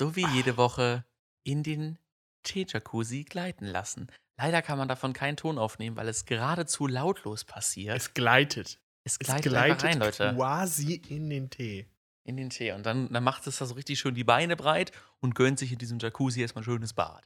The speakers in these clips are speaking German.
so wie jede Woche in den Tee-Jacuzzi gleiten lassen. Leider kann man davon keinen Ton aufnehmen, weil es geradezu lautlos passiert. Es gleitet. Es Es gleitet, rein, Leute. quasi in den Tee. In den Tee. Und dann, dann macht es da so richtig schön die Beine breit und gönnt sich in diesem Jacuzzi erstmal ein schönes Bad.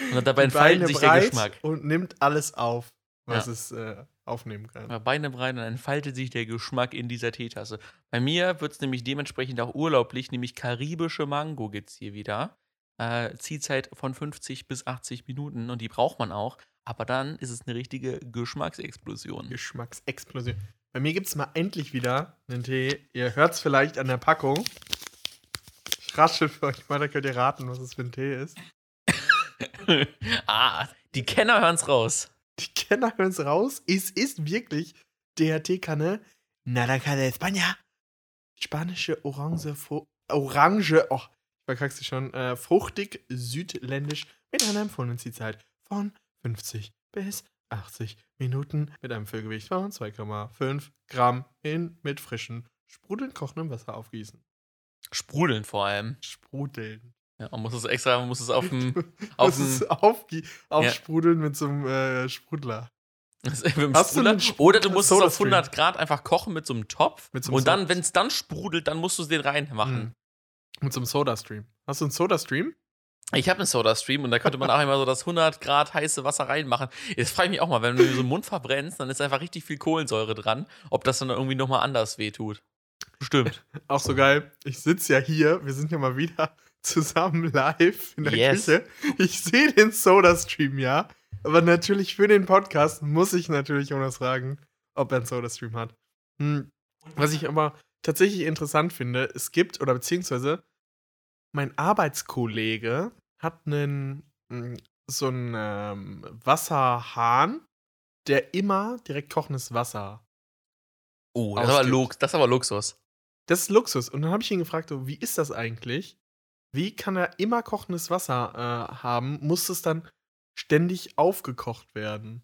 Und dann dabei entfaltet sich der Geschmack. Und nimmt alles auf, was Ja. es äh, aufnehmen kann. Ja, Beine breit und dann entfaltet sich der Geschmack in dieser Teetasse. Bei mir wird es nämlich dementsprechend auch urlaublich, nämlich karibische Mango gibt es hier wieder. Äh, Ziehzeit von 50 bis 80 Minuten und die braucht man auch. Aber dann ist es eine richtige Geschmacksexplosion. Geschmacksexplosion. Bei mir gibt es mal endlich wieder einen Tee. Ihr hört es vielleicht an der Packung. Ich raschel für euch mal, da könnt ihr raten, was es für ein Tee ist. ah, die Kenner hören's raus. Die Kenner hören es raus. Es ist wirklich der Teekanne Naranja de España. Spanische Orange, Fru- Orange, oh, ich verkack's sie schon, äh, fruchtig, südländisch, mit einer empfohlenen Zielzeit von 50 bis 80 Minuten mit einem Füllgewicht von 2,5 Gramm in mit frischem, sprudelnd kochendem Wasser aufgießen. Sprudeln vor allem. Sprudeln. Ja, man muss es extra, man muss es auf dem. Auf Auf dem- Ja. aufsprudeln mit so einem äh, Sprudler. mit dem Hast du Sprudler. einen Sprudel- Oder du musst es auf Sodastream? 100 Grad einfach kochen mit so einem Topf. Mit so einem und dann, wenn es dann sprudelt, dann musst du es den reinmachen. Mhm. Mit so einem Soda-Stream. Hast du einen Soda-Stream? Ich habe einen Soda-Stream und da könnte man auch immer so das 100 Grad heiße Wasser reinmachen. Jetzt frage ich mich auch mal, wenn du so den Mund verbrennst, dann ist einfach richtig viel Kohlensäure dran, ob das dann irgendwie nochmal anders wehtut. Bestimmt. Auch so geil. Ich sitze ja hier, wir sind ja mal wieder zusammen live in der Yes. Küche. Ich sehe den Soda-Stream, ja. Aber natürlich für den Podcast muss ich natürlich Jonas fragen, ob er einen Soda-Stream hat. Hm. Was ich aber tatsächlich interessant finde, es gibt, oder beziehungsweise mein Arbeitskollege hat einen, mm, so einen ähm, Wasserhahn, der immer direkt kochendes Wasser Oh, das ist, aber. Lux, das ist aber Luxus. Das ist Luxus. Und dann habe ich ihn gefragt, so, wie ist das eigentlich? Wie kann er immer kochendes Wasser äh, haben? Muss es dann ständig aufgekocht werden?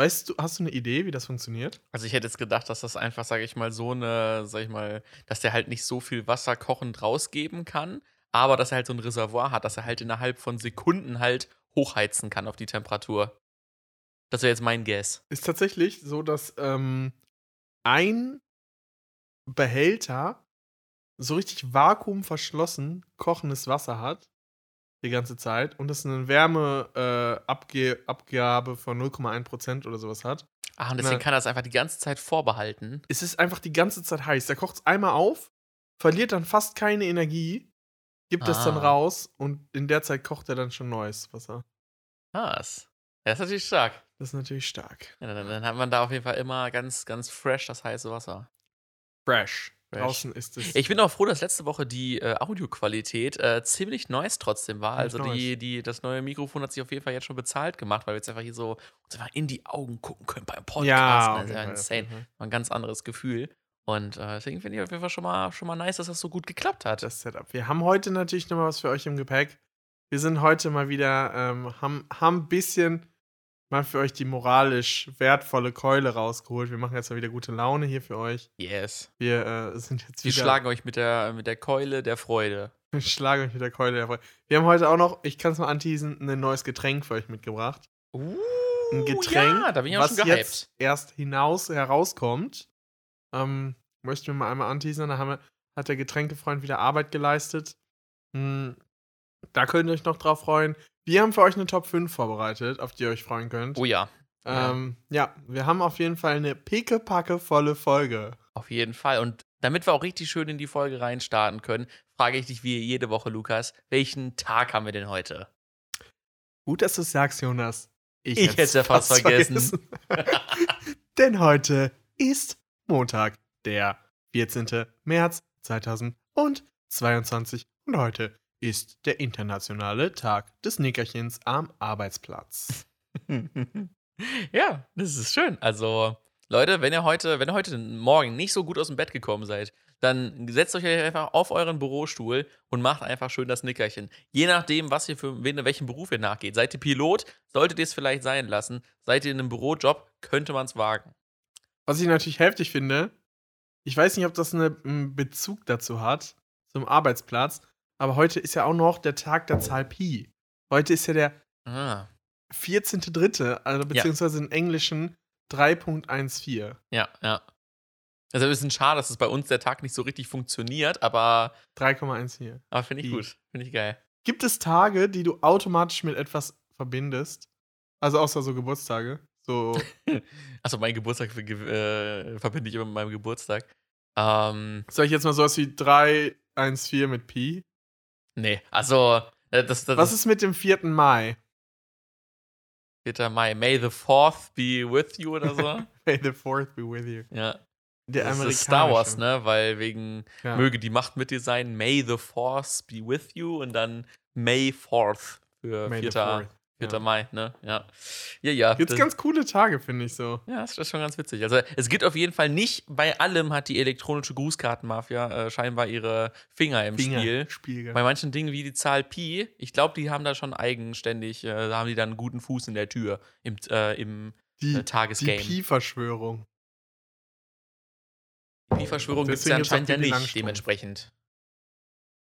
Weißt du, hast du eine Idee, wie das funktioniert? Also ich hätte jetzt gedacht, dass das einfach, sage ich mal, so eine, sag ich mal, dass der halt nicht so viel Wasser kochend rausgeben kann, aber dass er halt so ein Reservoir hat, dass er halt innerhalb von Sekunden halt hochheizen kann auf die Temperatur. Das wäre jetzt mein Guess. Ist tatsächlich so, dass ähm, ein Behälter so richtig vakuumverschlossen kochendes Wasser hat die ganze Zeit und das eine Wärmeabgabe äh, von 0,1% oder sowas hat. Ah, und deswegen Na. kann er es einfach die ganze Zeit vorbehalten. es ist einfach die ganze Zeit heiß. Der kocht es einmal auf, verliert dann fast keine Energie, gibt es dann Ah. raus und in der Zeit kocht er dann schon neues Wasser. Was? Das ist natürlich stark. Das ist natürlich stark. Ja, dann, dann hat man da auf jeden Fall immer ganz, ganz fresh das heiße Wasser. Fresh. Fresh. Draußen ist es. Ich bin auch froh, dass letzte Woche die äh, Audioqualität äh, ziemlich nice trotzdem war. Ziemlich Also die, nice. die, das neue Mikrofon hat sich auf jeden Fall jetzt schon bezahlt gemacht, weil wir jetzt einfach hier so uns einfach in die Augen gucken können beim Podcast. ja, das auf ist ja insane. Fall. War ein ganz anderes Gefühl. Und äh, deswegen finde ich auf jeden Fall schon mal, schon mal nice, dass das so gut geklappt hat. das Setup. Wir haben heute natürlich noch mal was für euch im Gepäck. Wir sind heute mal wieder, ähm, haben, haben ein bisschen mal für euch die moralisch wertvolle Keule rausgeholt. Wir machen jetzt mal wieder gute Laune hier für euch. yes. Wir äh, sind jetzt Wir wieder. schlagen euch mit der, mit der Keule der Freude. Wir schlagen euch mit der Keule. der Freude. Wir haben heute auch noch, ich kann es mal anteasen, ein neues Getränk für euch mitgebracht. Uh, Ein Getränk, ja, da bin ich auch was schon gehypt. jetzt erst hinaus herauskommt. Ähm, möchten wir mal einmal anteasern. Da haben wir, hat der Getränkefreund wieder Arbeit geleistet. Hm, da könnt ihr euch noch drauf freuen. Wir haben für euch eine Top 5 vorbereitet, auf die ihr euch freuen könnt. Oh ja, Ähm, ja, wir haben auf jeden Fall eine pickepacke volle Folge. auf jeden Fall. Und damit wir auch richtig schön in die Folge reinstarten können, frage ich dich wie jede Woche, Lukas, welchen Tag haben wir denn heute? Gut, dass du es sagst, Jonas. Ich hätt's ja fast vergessen. Denn heute ist Montag, der 14. März 2022. Und heute ist der internationale Tag des Nickerchens am Arbeitsplatz. ja, das ist schön. Also, Leute, wenn ihr heute, wenn ihr heute Morgen nicht so gut aus dem Bett gekommen seid, dann setzt euch einfach auf euren Bürostuhl und macht einfach schön das Nickerchen. Je nachdem, was ihr für wen, welchen Beruf ihr nachgeht. Seid ihr Pilot, solltet ihr es vielleicht sein lassen. Seid ihr in einem Bürojob, könnte man es wagen. Was ich natürlich heftig finde, ich weiß nicht, ob das eine- einen Bezug dazu hat, zum Arbeitsplatz, Aber heute ist ja auch noch der Tag der Zahl Pi. Heute ist ja der Ah. 14.3., also beziehungsweise im Englischen 3.14. Ja, ja. Also ein bisschen schade, dass es bei uns der Tag nicht so richtig funktioniert, aber, 3,14. aber finde ich Pi. gut. Finde ich geil. Gibt es Tage, die du automatisch mit etwas verbindest? Also außer so Geburtstage. So, Achso, mein Geburtstag äh, verbinde ich immer mit meinem Geburtstag. Ähm, sag ich jetzt mal sowas wie 314 mit Pi? Nee, also, äh, das, das Was ist mit dem 4. Mai? 4. Mai. May the 4th be with you oder so. May the 4th be with you. ja. Der das ist Star Wars, ne? Weil wegen Ja. möge die Macht mit dir sein. May the Force be with you und dann May 4th für May 4. the 4th. 4. Ja. Mai, ne? Ja. Ja, ja. Gibt's das- ganz coole Tage, finde ich so. Ja, das ist schon ganz witzig. Also es gibt auf jeden Fall nicht, bei allem hat die elektronische Grußkartenmafia äh, scheinbar ihre Finger im Spiel. Spiel. Bei manchen Dingen wie die Zahl Pi, ich glaube, die haben da schon eigenständig, äh, da haben die dann einen guten Fuß in der Tür im, äh, im Die, äh, die Tagesgame. Die Pi-Verschwörung. Pi-Verschwörung gibt es ja anscheinend ja nicht, dementsprechend.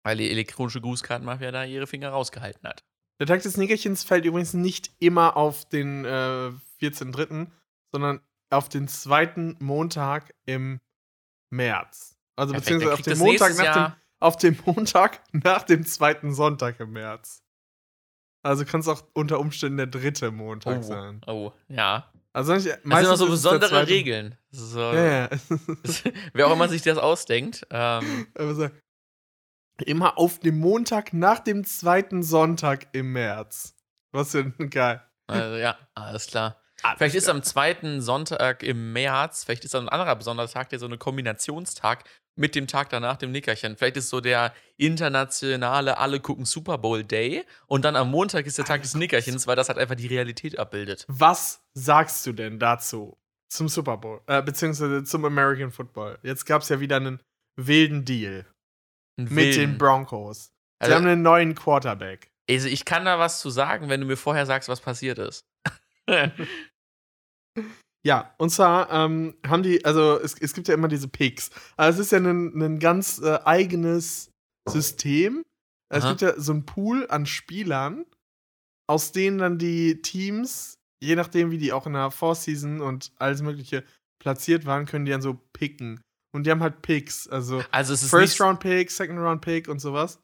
Weil die elektronische Grußkartenmafia da ihre Finger rausgehalten hat. Der Tag des Nickerchens fällt übrigens nicht immer auf den äh, 14.3., sondern auf den zweiten Montag im März. Also Perfekt, beziehungsweise auf den, Montag nach dem, auf dem Montag nach dem zweiten Sonntag im März. Also kann es auch unter Umständen der dritte Montag Oh, sein. oh, ja. Also nicht, Das sind immer so besondere Regeln. So, Ja, ja. Wer auch immer sich das ausdenkt. Ähm, Aber so, immer auf dem Montag nach dem zweiten Sonntag im März. Was für ein geil. also, ja, alles klar. Alles Vielleicht ist klar. am zweiten Sonntag im März, vielleicht ist dann ein anderer besonderer Tag, der so eine Kombinationstag mit dem Tag danach, dem Nickerchen. Vielleicht ist so der internationale Alle gucken Super Bowl Day und dann am Montag ist der Tag des Nickerchens, weil das halt einfach die Realität abbildet. Was sagst du denn dazu? Zum Super Bowl, äh, beziehungsweise zum American Football. Jetzt gab es ja wieder einen wilden Deal mit den Broncos. Sie Also- haben einen neuen Quarterback. Also ich kann da was zu sagen, wenn du mir vorher sagst, was passiert ist. Ja, und zwar ähm, haben die, also es, es gibt ja immer diese Picks. Also es ist ja ein, ein ganz äh, eigenes System. Es Aha. gibt ja so einen Pool an Spielern, aus denen dann die Teams, je nachdem wie die auch in der Vorseason und alles mögliche platziert waren, können die dann so picken. Und die haben halt Picks, also Also First Round Pick, Second Round Pick und sowas.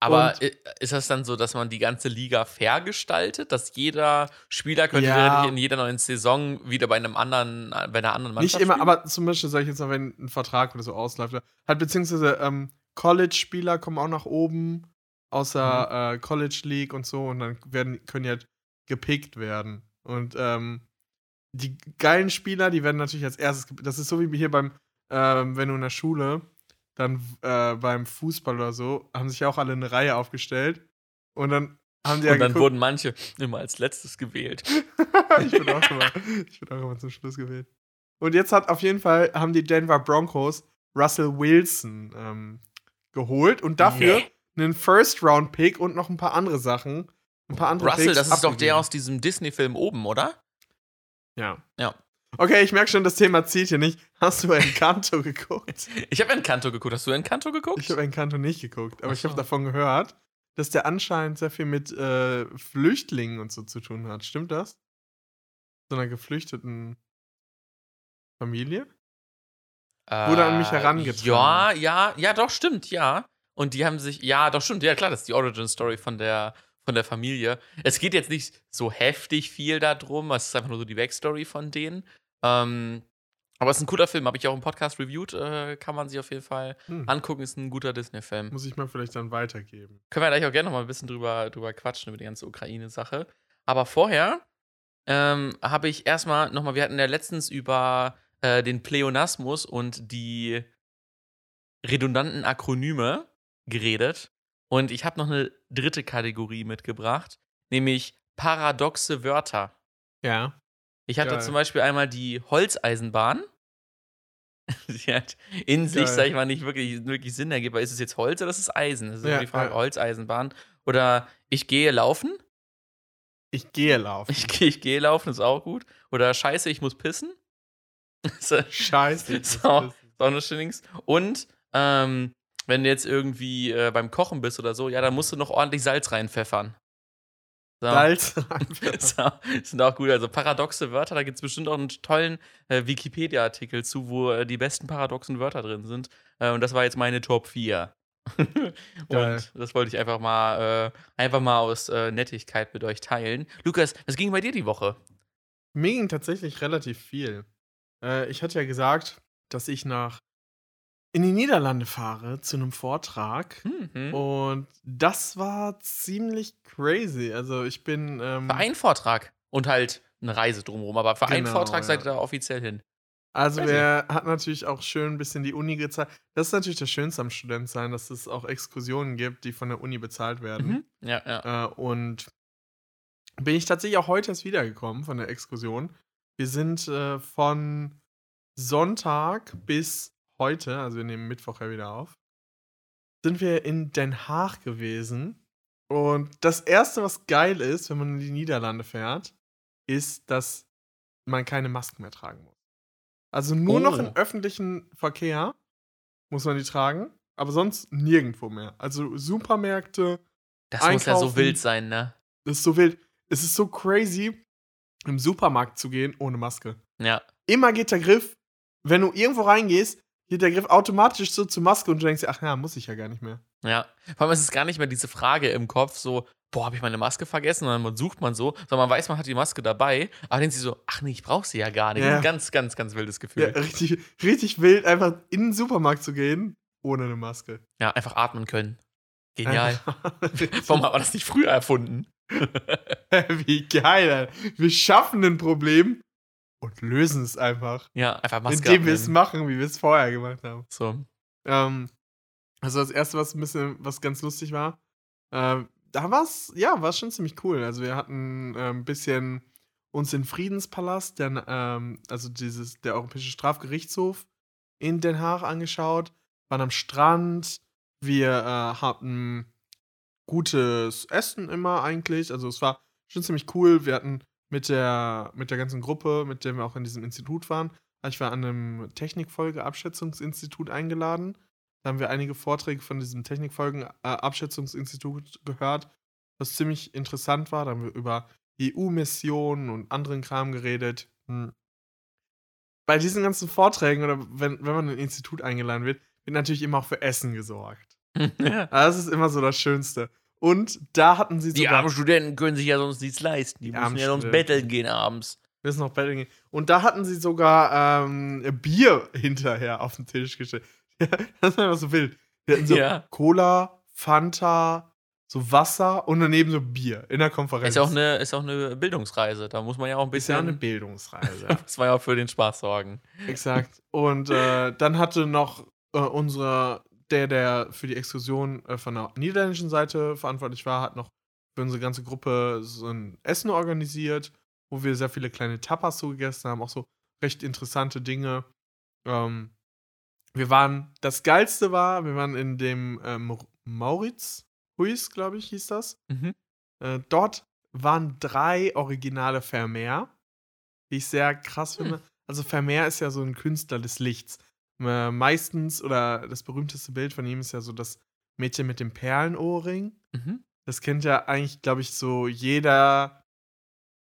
aber und- ist das dann so, dass man die ganze Liga fair gestaltet, dass jeder Spieler könnte Ja. in jeder neuen Saison wieder bei einem anderen, bei einer anderen Mannschaft Nicht immer, spielen? aber zum Beispiel, sag ich jetzt mal, wenn ein Vertrag oder so ausläuft, halt beziehungsweise ähm, College-Spieler kommen auch nach oben, außer Mhm. äh, College League und so, und dann werden, können die halt gepickt werden. Und ähm, die geilen Spieler, die werden natürlich als erstes, gep- das ist so wie hier beim, ähm, wenn du in der Schule, dann äh, beim Fußball oder so, haben sich auch alle eine Reihe aufgestellt. Und dann haben die ja und dann geguckt- wurden manche immer als letztes gewählt. ich bin auch immer, ich bin auch immer zum Schluss gewählt. Und jetzt hat auf jeden Fall haben die Denver Broncos Russell Wilson ähm, geholt und dafür Nee. einen First Round Pick und noch ein paar andere Sachen, ein paar andere Russell, Picks das ist doch der abgegeben. aus diesem Disney-Film oben, oder? Ja. Ja. Okay, ich merke schon, das Thema zieht hier nicht. Hast du Encanto geguckt? Ich habe Encanto geguckt. Hast du Encanto geguckt? Ich habe Encanto nicht geguckt, aber Ach ich habe so. davon gehört, dass der anscheinend sehr viel mit äh, Flüchtlingen und so zu tun hat. Stimmt das? So einer geflüchteten Familie? Wurde an mich herangetragen. Äh, Ja, ja, ja, doch, stimmt, ja. Und die haben sich, ja, doch, stimmt, ja, klar, das ist die Origin-Story von der, von der Familie. Es geht jetzt nicht so heftig viel darum, es ist einfach nur so die Backstory von denen. Ähm, aber es ist ein cooler Film, habe ich auch im Podcast reviewed, äh, kann man sich auf jeden Fall Hm. angucken, ist ein guter Disney-Film. Muss ich mal vielleicht dann weitergeben. Können wir gleich auch gerne noch mal ein bisschen drüber, drüber quatschen, über die ganze Ukraine-Sache. Aber vorher ähm, habe ich erstmal noch mal, wir hatten ja letztens über äh, den Pleonasmus und die redundanten Akronyme geredet. Und ich habe noch eine dritte Kategorie mitgebracht, nämlich paradoxe Wörter. Ja. Ich hatte Geil. zum Beispiel einmal die Holzeisenbahn. Die hat in sich, Geil. sag ich mal, nicht wirklich, wirklich Sinn ergibt. aber Ist es jetzt Holz oder ist es Eisen? Das ist Ja, die Frage. ja. Holzeisenbahn. Oder ich gehe laufen. Ich gehe laufen. Ich, gehe- ich gehe laufen, ist auch gut. Oder Scheiße, ich muss pissen. ist Scheiße. ich So. muss wissen. auch eine Dings. Und ähm, wenn du jetzt irgendwie äh, beim Kochen bist oder so, ja, dann musst du noch ordentlich Salz reinpfeffern. So. Salz. so, sind auch gut. Also paradoxe Wörter, da gibt es bestimmt auch einen tollen äh, Wikipedia-Artikel zu, wo äh, die besten paradoxen Wörter drin sind. Äh, und das war jetzt meine Top 4. Geil. und das wollte ich einfach mal, äh, einfach mal aus äh, Nettigkeit mit euch teilen. Lukas, was ging bei dir die Woche? Mir ging tatsächlich relativ viel. Äh, ich hatte ja gesagt, dass ich nach in die Niederlande fahre zu einem Vortrag. Mhm. Und das war ziemlich crazy. Also ich bin. Ähm, Für einen Vortrag und halt eine Reise drumherum, aber für einen Genau, Vortrag seid ja. ihr da offiziell hin. also crazy. wer hat natürlich auch schön ein bisschen die Uni gezeigt. Das ist natürlich das Schönste am Student sein, dass es auch Exkursionen gibt, die von der Uni bezahlt werden. Mhm. Ja, ja. Äh, und bin ich tatsächlich auch heute erst wiedergekommen von der Exkursion. Wir sind äh, von Sonntag bis heute, also wir nehmen Mittwoch ja wieder auf, sind wir in Den Haag gewesen. Und das Erste, was geil ist, wenn man in die Niederlande fährt, ist, dass man keine Masken mehr tragen muss. Also nur noch Oh. im öffentlichen Verkehr muss man die tragen, aber sonst nirgendwo mehr. Also Supermärkte, Das muss ja so einkaufen. wild sein, ne? das ist so wild. Es ist so crazy, im Supermarkt zu gehen ohne Maske. Ja. Immer geht der Griff, wenn du irgendwo reingehst, geht der Griff automatisch so zur Maske und du denkst dir, ach ja, muss ich ja gar nicht mehr. Ja. Vor allem ist es gar nicht mehr diese Frage im Kopf, so, boah, habe ich meine Maske vergessen? Und dann sucht man so, sondern man weiß, man hat die Maske dabei, aber dann denkt sie so, ach nee, ich brauche sie ja gar nicht. Ja. Ganz, ganz, ganz wildes Ja, Gefühl. richtig, richtig wild, einfach in den Supermarkt zu gehen ohne eine Maske. Ja, einfach atmen können. Genial. Warum hat man das nicht früher erfunden? Wie geil, Alter. Wir schaffen ein Problem und lösen es einfach. Ja, einfach Maske indem wir es machen, wie wir es vorher gemacht haben. So. Ähm, also das erste, was ein bisschen, was ganz lustig war, ähm, da war es, ja, war schon ziemlich cool. Also wir hatten äh, ein bisschen uns den Friedenspalast, der, ähm, also dieses, der Europäische Strafgerichtshof in Den Haag angeschaut, waren am Strand, wir äh, hatten gutes Essen immer eigentlich. Also es war schon ziemlich cool. Wir hatten mit der, mit der ganzen Gruppe, mit der wir auch in diesem Institut waren, ich war an einem Technikfolge-Abschätzungsinstitut eingeladen. Da haben wir einige Vorträge von diesem Technikfolgen-Abschätzungsinstitut gehört, was ziemlich interessant war. Da haben wir über EU-Missionen und anderen Kram geredet. Hm. Bei diesen ganzen Vorträgen oder wenn, wenn man in ein Institut eingeladen wird, wird natürlich immer auch für Essen gesorgt. Das ist immer so das Schönste. Und da hatten sie Die sogar armen Studenten können sich ja sonst nichts leisten. Die, Die müssen ja sonst betteln gehen abends. Wir müssen noch betteln gehen. Und da hatten sie sogar ähm, Bier hinterher auf den Tisch gestellt. das war einfach so wild. Wir hatten so Ja. Cola, Fanta, so Wasser und daneben so Bier in der Konferenz. Ist auch eine, ist auch eine Bildungsreise. Da muss man ja auch ein Ist ja bisschen. eine Bildungsreise. muss man ja auch für den Spaß sorgen. Exakt. Und äh, dann hatte noch äh, unser, der, der für die Exkursion äh, von der niederländischen Seite verantwortlich war, hat noch für unsere ganze Gruppe so ein Essen organisiert, wo wir sehr viele kleine Tapas so gegessen haben, auch so recht interessante Dinge. Ähm, wir waren, das Geilste war, wir waren in dem ähm, Mauritz, Huis, glaube ich, hieß das. Mhm. Äh, dort waren drei originale Vermeer, die ich sehr krass Hm. finde. Also Vermeer ist ja so ein Künstler des Lichts. Äh, meistens, oder das berühmteste Bild von ihm ist ja so das Mädchen mit dem Perlenohrring. Mhm. Das kennt ja eigentlich, glaube ich, so jeder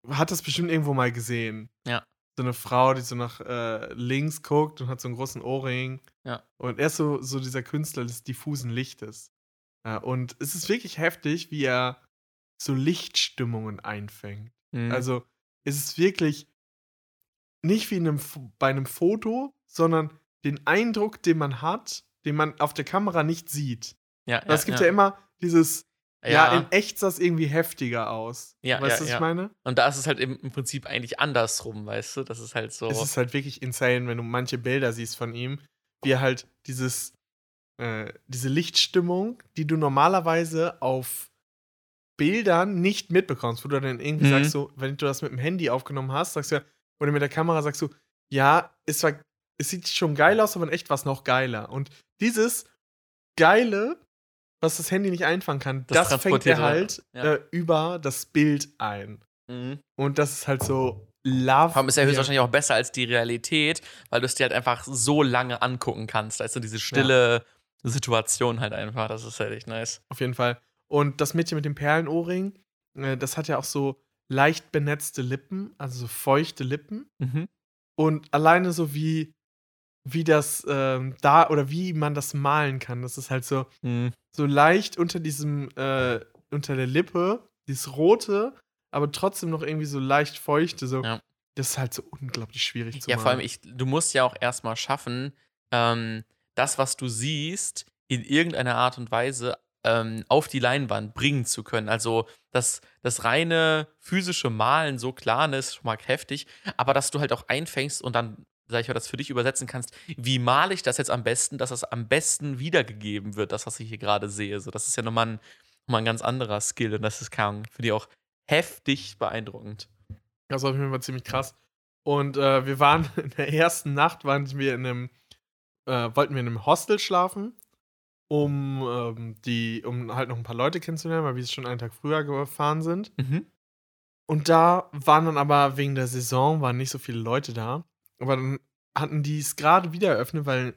hat das bestimmt irgendwo mal gesehen. Ja. So eine Frau, die so nach äh, links guckt und hat so einen großen Ohrring. Ja. Und er ist so, so dieser Künstler des diffusen Lichtes. Äh, und es ist wirklich heftig, wie er so Lichtstimmungen einfängt. Mhm. Also es ist wirklich nicht wie in einem, bei einem Foto, sondern den Eindruck, den man hat, den man auf der Kamera nicht sieht. ja, Weil es gibt ja, immer dieses, ja, ja, in echt sah es irgendwie heftiger aus. Ja, weißt ja, du, was ja. ich meine? Und da ist es halt im, im Prinzip eigentlich andersrum, weißt du? Das ist halt so. Es ist halt wirklich insane, wenn du manche Bilder siehst von ihm, wie er halt dieses, äh, diese Lichtstimmung, die du normalerweise auf Bildern nicht mitbekommst, wo du dann irgendwie Mhm. sagst, so, wenn du das mit dem Handy aufgenommen hast, sagst du ja, oder mit der Kamera sagst du, ja, es war, es sieht schon geil aus, aber in echt war es noch geiler. Und dieses Geile, was das Handy nicht einfangen kann, Das das, fängt er halt ja. äh, über das Bild ein. mhm. Und das ist halt so love. Vor allem ist er er- höchstwahrscheinlich auch besser als die Realität, weil du es dir halt einfach so lange angucken kannst. Also diese stille Situation halt einfach. Das ist halt echt nice. Auf jeden Fall. Und das Mädchen mit dem Perlenohrring, äh, das hat ja auch so leicht benetzte Lippen, also so feuchte Lippen. Mhm. Und alleine so wie, wie das ähm, da oder wie man das malen kann. Das ist halt so, Mhm. so leicht unter diesem, äh, unter der Lippe, dieses rote, aber trotzdem noch irgendwie so leicht feuchte. So. Ja. Das ist halt so unglaublich schwierig zu Ja, malen. vor allem, ich, du musst ja auch erstmal schaffen, ähm, das, was du siehst, in irgendeiner Art und Weise ähm, auf die Leinwand bringen zu können. Also das, das reine physische Malen, so klar, ne, ist schon mal kräftig, aber dass du halt auch einfängst und dann, sag ich mal, das für dich übersetzen kannst, wie male ich das jetzt am besten, dass das am besten wiedergegeben wird, das, was ich hier gerade sehe. So, das ist ja nochmal ein, nochmal ein ganz anderer Skill und das ist, keine für die auch heftig beeindruckend. Das war auf jeden Fall ziemlich krass. Und äh, wir waren in der ersten Nacht, waren wir in einem, äh, wollten wir in einem Hostel schlafen, um ähm, die, um halt noch ein paar Leute kennenzulernen, weil wir schon einen Tag früher gefahren sind. Mhm. Und da waren dann aber wegen der Saison waren nicht so viele Leute da. Aber dann hatten die es gerade wieder eröffnet, weil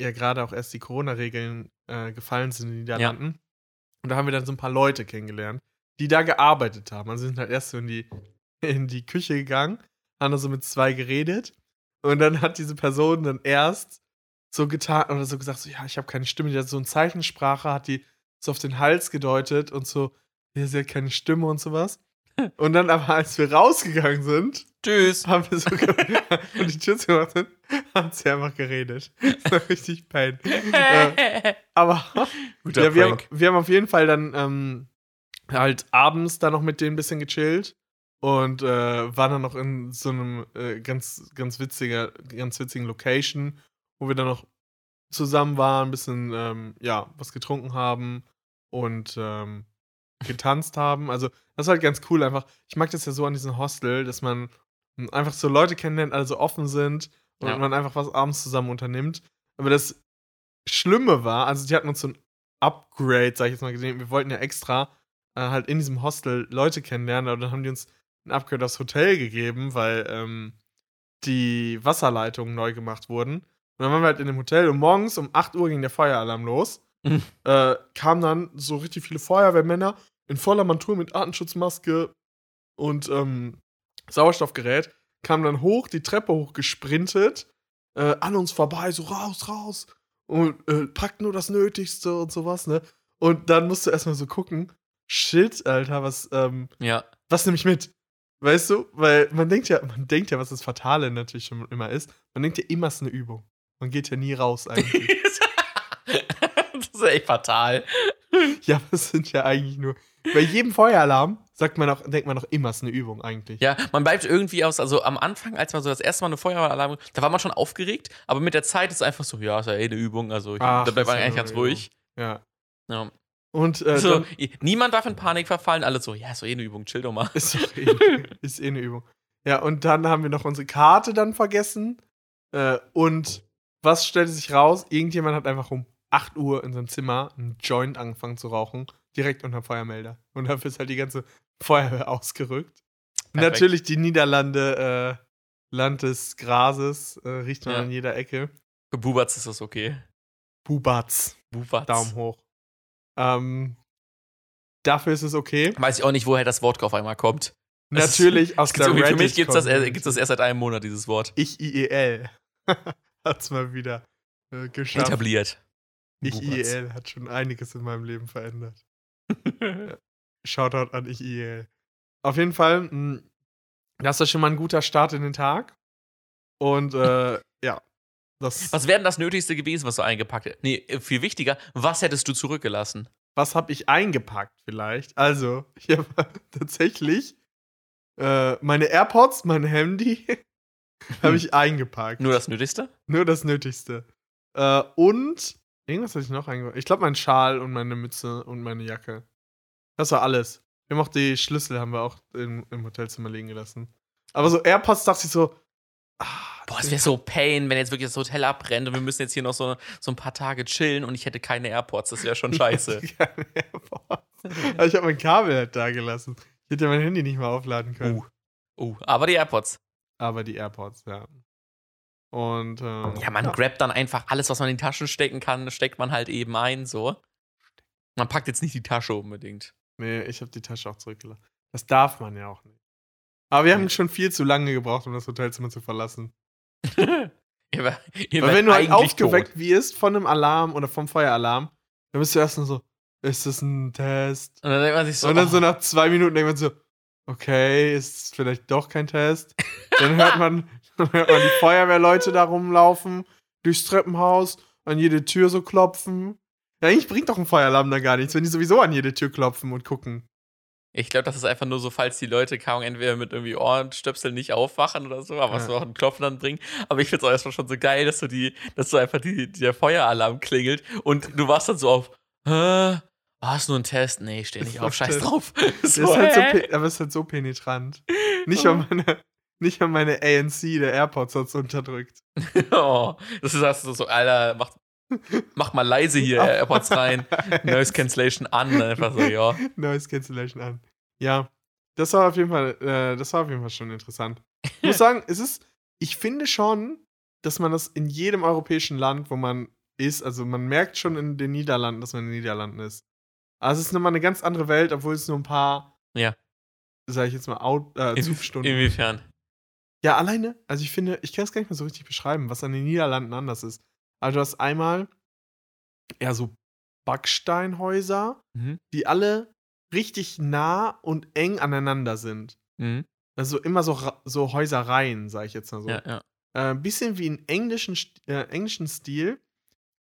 ja gerade auch erst die Corona-Regeln äh, gefallen sind in den Niederlanden. Und da haben wir dann so ein paar Leute kennengelernt, die da gearbeitet haben. Also sind halt erst so in die, in die Küche gegangen, haben da so mit zwei geredet. Und dann hat diese Person dann erst so getan oder so gesagt, so, ja, ich habe keine Stimme. Die hat so eine Zeichensprache, hat die so auf den Hals gedeutet und so, ja, sie hat keine Stimme und sowas. Und dann aber, als wir rausgegangen sind, Tschüss. haben wir so und die Tür zugemacht sind, haben sie einfach geredet. Das war richtig pain. Äh, aber Guter ja, wir, haben, wir haben auf jeden Fall dann ähm, halt abends da noch mit denen ein bisschen gechillt und äh, waren dann noch in so einem äh, ganz, ganz witziger, ganz witzigen Location, wo wir dann noch zusammen waren, ein bisschen, ähm, ja, was getrunken haben und ähm, getanzt haben. Also, das war halt ganz cool einfach. Ich mag das ja so an diesem Hostel, dass man einfach so Leute kennenlernt, alle so offen sind und Ja. man einfach was abends zusammen unternimmt. Aber das Schlimme war, also die hatten uns so ein Upgrade, sag ich jetzt mal gesehen. Wir wollten ja extra äh, halt in diesem Hostel Leute kennenlernen, aber dann haben die uns ein Upgrade aufs Hotel gegeben, weil ähm, die Wasserleitungen neu gemacht wurden. Und dann waren wir halt in dem Hotel und morgens um 8 Uhr ging der Feueralarm los. Mhm. Äh, kamen dann so richtig viele Feuerwehrmänner in voller Montur mit Artenschutzmaske und ähm, Sauerstoffgerät, kamen dann hoch, die Treppe hochgesprintet, äh, an uns vorbei, so raus, raus und äh, packt nur das Nötigste und sowas, ne? Und dann musst du erstmal so gucken, shit, Alter, was, ähm, Ja. was nehme ich mit? Weißt du? Weil man denkt ja, man denkt ja, was das Fatale natürlich schon immer ist, man denkt ja immer, es ist eine Übung. Man geht ja nie raus eigentlich. das ist echt fatal. ja, aber es sind ja eigentlich nur. Bei jedem Feueralarm sagt man auch, denkt man auch immer, es ist eine Übung eigentlich. Ja, man bleibt irgendwie aus, also am Anfang, als man so das erste Mal eine Feueralarm, da war man schon aufgeregt, aber mit der Zeit ist es einfach so, ja, ist ja eh eine Übung, also ich, Ach, da bleibt man eigentlich ganz eine ruhig. Ja. Ja. Und äh, so, i- niemand darf in Panik verfallen, alle so, ja, ist doch eh eine Übung, chill doch mal. ist, doch eh, ist eh eine Übung. Ja, und dann haben wir noch unsere Karte dann vergessen. Äh, und was stellte sich raus? Irgendjemand hat einfach um 8 Uhr in seinem Zimmer einen Joint angefangen zu rauchen, direkt unter Feuermelder. Und dafür ist halt die ganze Feuerwehr ausgerückt. Perfekt. Natürlich die Niederlande, äh, Land des Grases, äh, riecht man Ja. an jeder Ecke. Für Bubatz ist das okay. Bubatz. Bubatz. Daumen hoch. Ähm, dafür ist es okay. Weiß ich auch nicht, woher das Wort auf einmal kommt. Das ist- Natürlich aus der Irgendwie für mich Reddit gibt es das, gibt's das erst seit einem Monat, dieses Wort. Ich IEL. Hat's mal wieder äh, geschafft. Etabliert. Ich Bubatz. IEL hat schon einiges in meinem Leben verändert. Shoutout an Ich IEL. Auf jeden Fall, mh, das ist schon mal ein guter Start in den Tag. Und äh, ja, das. Was wäre denn das Nötigste gewesen, was du eingepackt hättest? Nee, äh, viel wichtiger, was hättest du zurückgelassen? was habe ich eingepackt vielleicht? Also, ich habe tatsächlich äh, meine AirPods, mein Handy habe ich eingepackt. Nur das Nötigste? Nur das Nötigste. Äh, und irgendwas hatte ich noch eingepackt. Ich glaube, mein Schal und meine Mütze und meine Jacke. Das war alles. Wir haben auch die Schlüssel haben wir auch im, im Hotelzimmer liegen gelassen. Aber so AirPods dachte ich so. Ah, Boah, es wäre so Pain, wenn jetzt wirklich das Hotel abbrennt und wir müssen jetzt hier noch so, so ein paar Tage chillen und ich hätte keine AirPods. Das wäre schon scheiße. Keine AirPods. Aber ich habe mein Kabel halt da gelassen. Ich hätte mein Handy nicht mal aufladen können. Uh. Uh, aber die AirPods. Aber die AirPods, ja. Und ähm, Ja, man grabt dann einfach alles, was man in die Taschen stecken kann, steckt man halt eben ein, so. Man packt jetzt nicht die Tasche unbedingt. Nee, ich habe die Tasche auch zurückgelassen. Das darf man ja auch nicht. Aber wir haben schon viel zu lange gebraucht, um das Hotelzimmer zu verlassen. ihr war, ihr Weil wenn du halt aufgeweckt wirst von einem Alarm oder vom Feueralarm, dann bist du erst nur so, ist das ein Test? tot. Und dann denkt man sich so, und dann so oh, nach zwei Minuten denkt man so, okay, ist es vielleicht doch kein Test. dann hört man, man die Feuerwehrleute da rumlaufen, durchs Treppenhaus, an jede Tür so klopfen. Ja, eigentlich bringt doch ein Feueralarm da gar nichts, wenn die sowieso an jede Tür klopfen und gucken. ich glaube, das ist einfach nur so, falls die Leute kaum entweder mit irgendwie Ohrenstöpseln nicht aufwachen oder so, aber Ja. so auch einen Klopfen dann bringen. Aber ich finde es auch erstmal schon so geil, dass du die, dass du einfach die, der Feueralarm klingelt und du warst dann so auf, hä? Ah, ist nur ein Test? Nee, ich Ist nicht auf, ein scheiß drauf. So, ist halt so, aber es ist halt so penetrant. Nicht mal meine, nicht mal meine ANC der AirPods hat es unterdrückt. oh, das ist das so, Alter, mach, mach mal leise hier AirPods rein, Noise Cancellation an, einfach so, ja. Noise Cancellation an. Ja, das war auf jeden Fall, äh, das war auf jeden Fall schon interessant. Ich muss sagen, es ist, ich finde schon, dass man das in jedem europäischen Land, wo man ist, also man merkt schon in den Niederlanden, dass man in den Niederlanden ist. Also es ist nochmal eine ganz andere Welt, obwohl es nur ein paar, Ja. sag ich jetzt mal, Out, äh, In, Zugstunden. inwiefern? Ja, alleine, also ich finde, ich kann es gar nicht mehr so richtig beschreiben, was an den Niederlanden anders ist. Also du hast einmal eher so Backsteinhäuser, Mhm. die alle richtig nah und eng aneinander sind. Mhm. Also immer so, so Häuserreihen, sag ich jetzt mal so. Ja, ja. Äh, ein bisschen wie in englischen, äh, englischen Stil,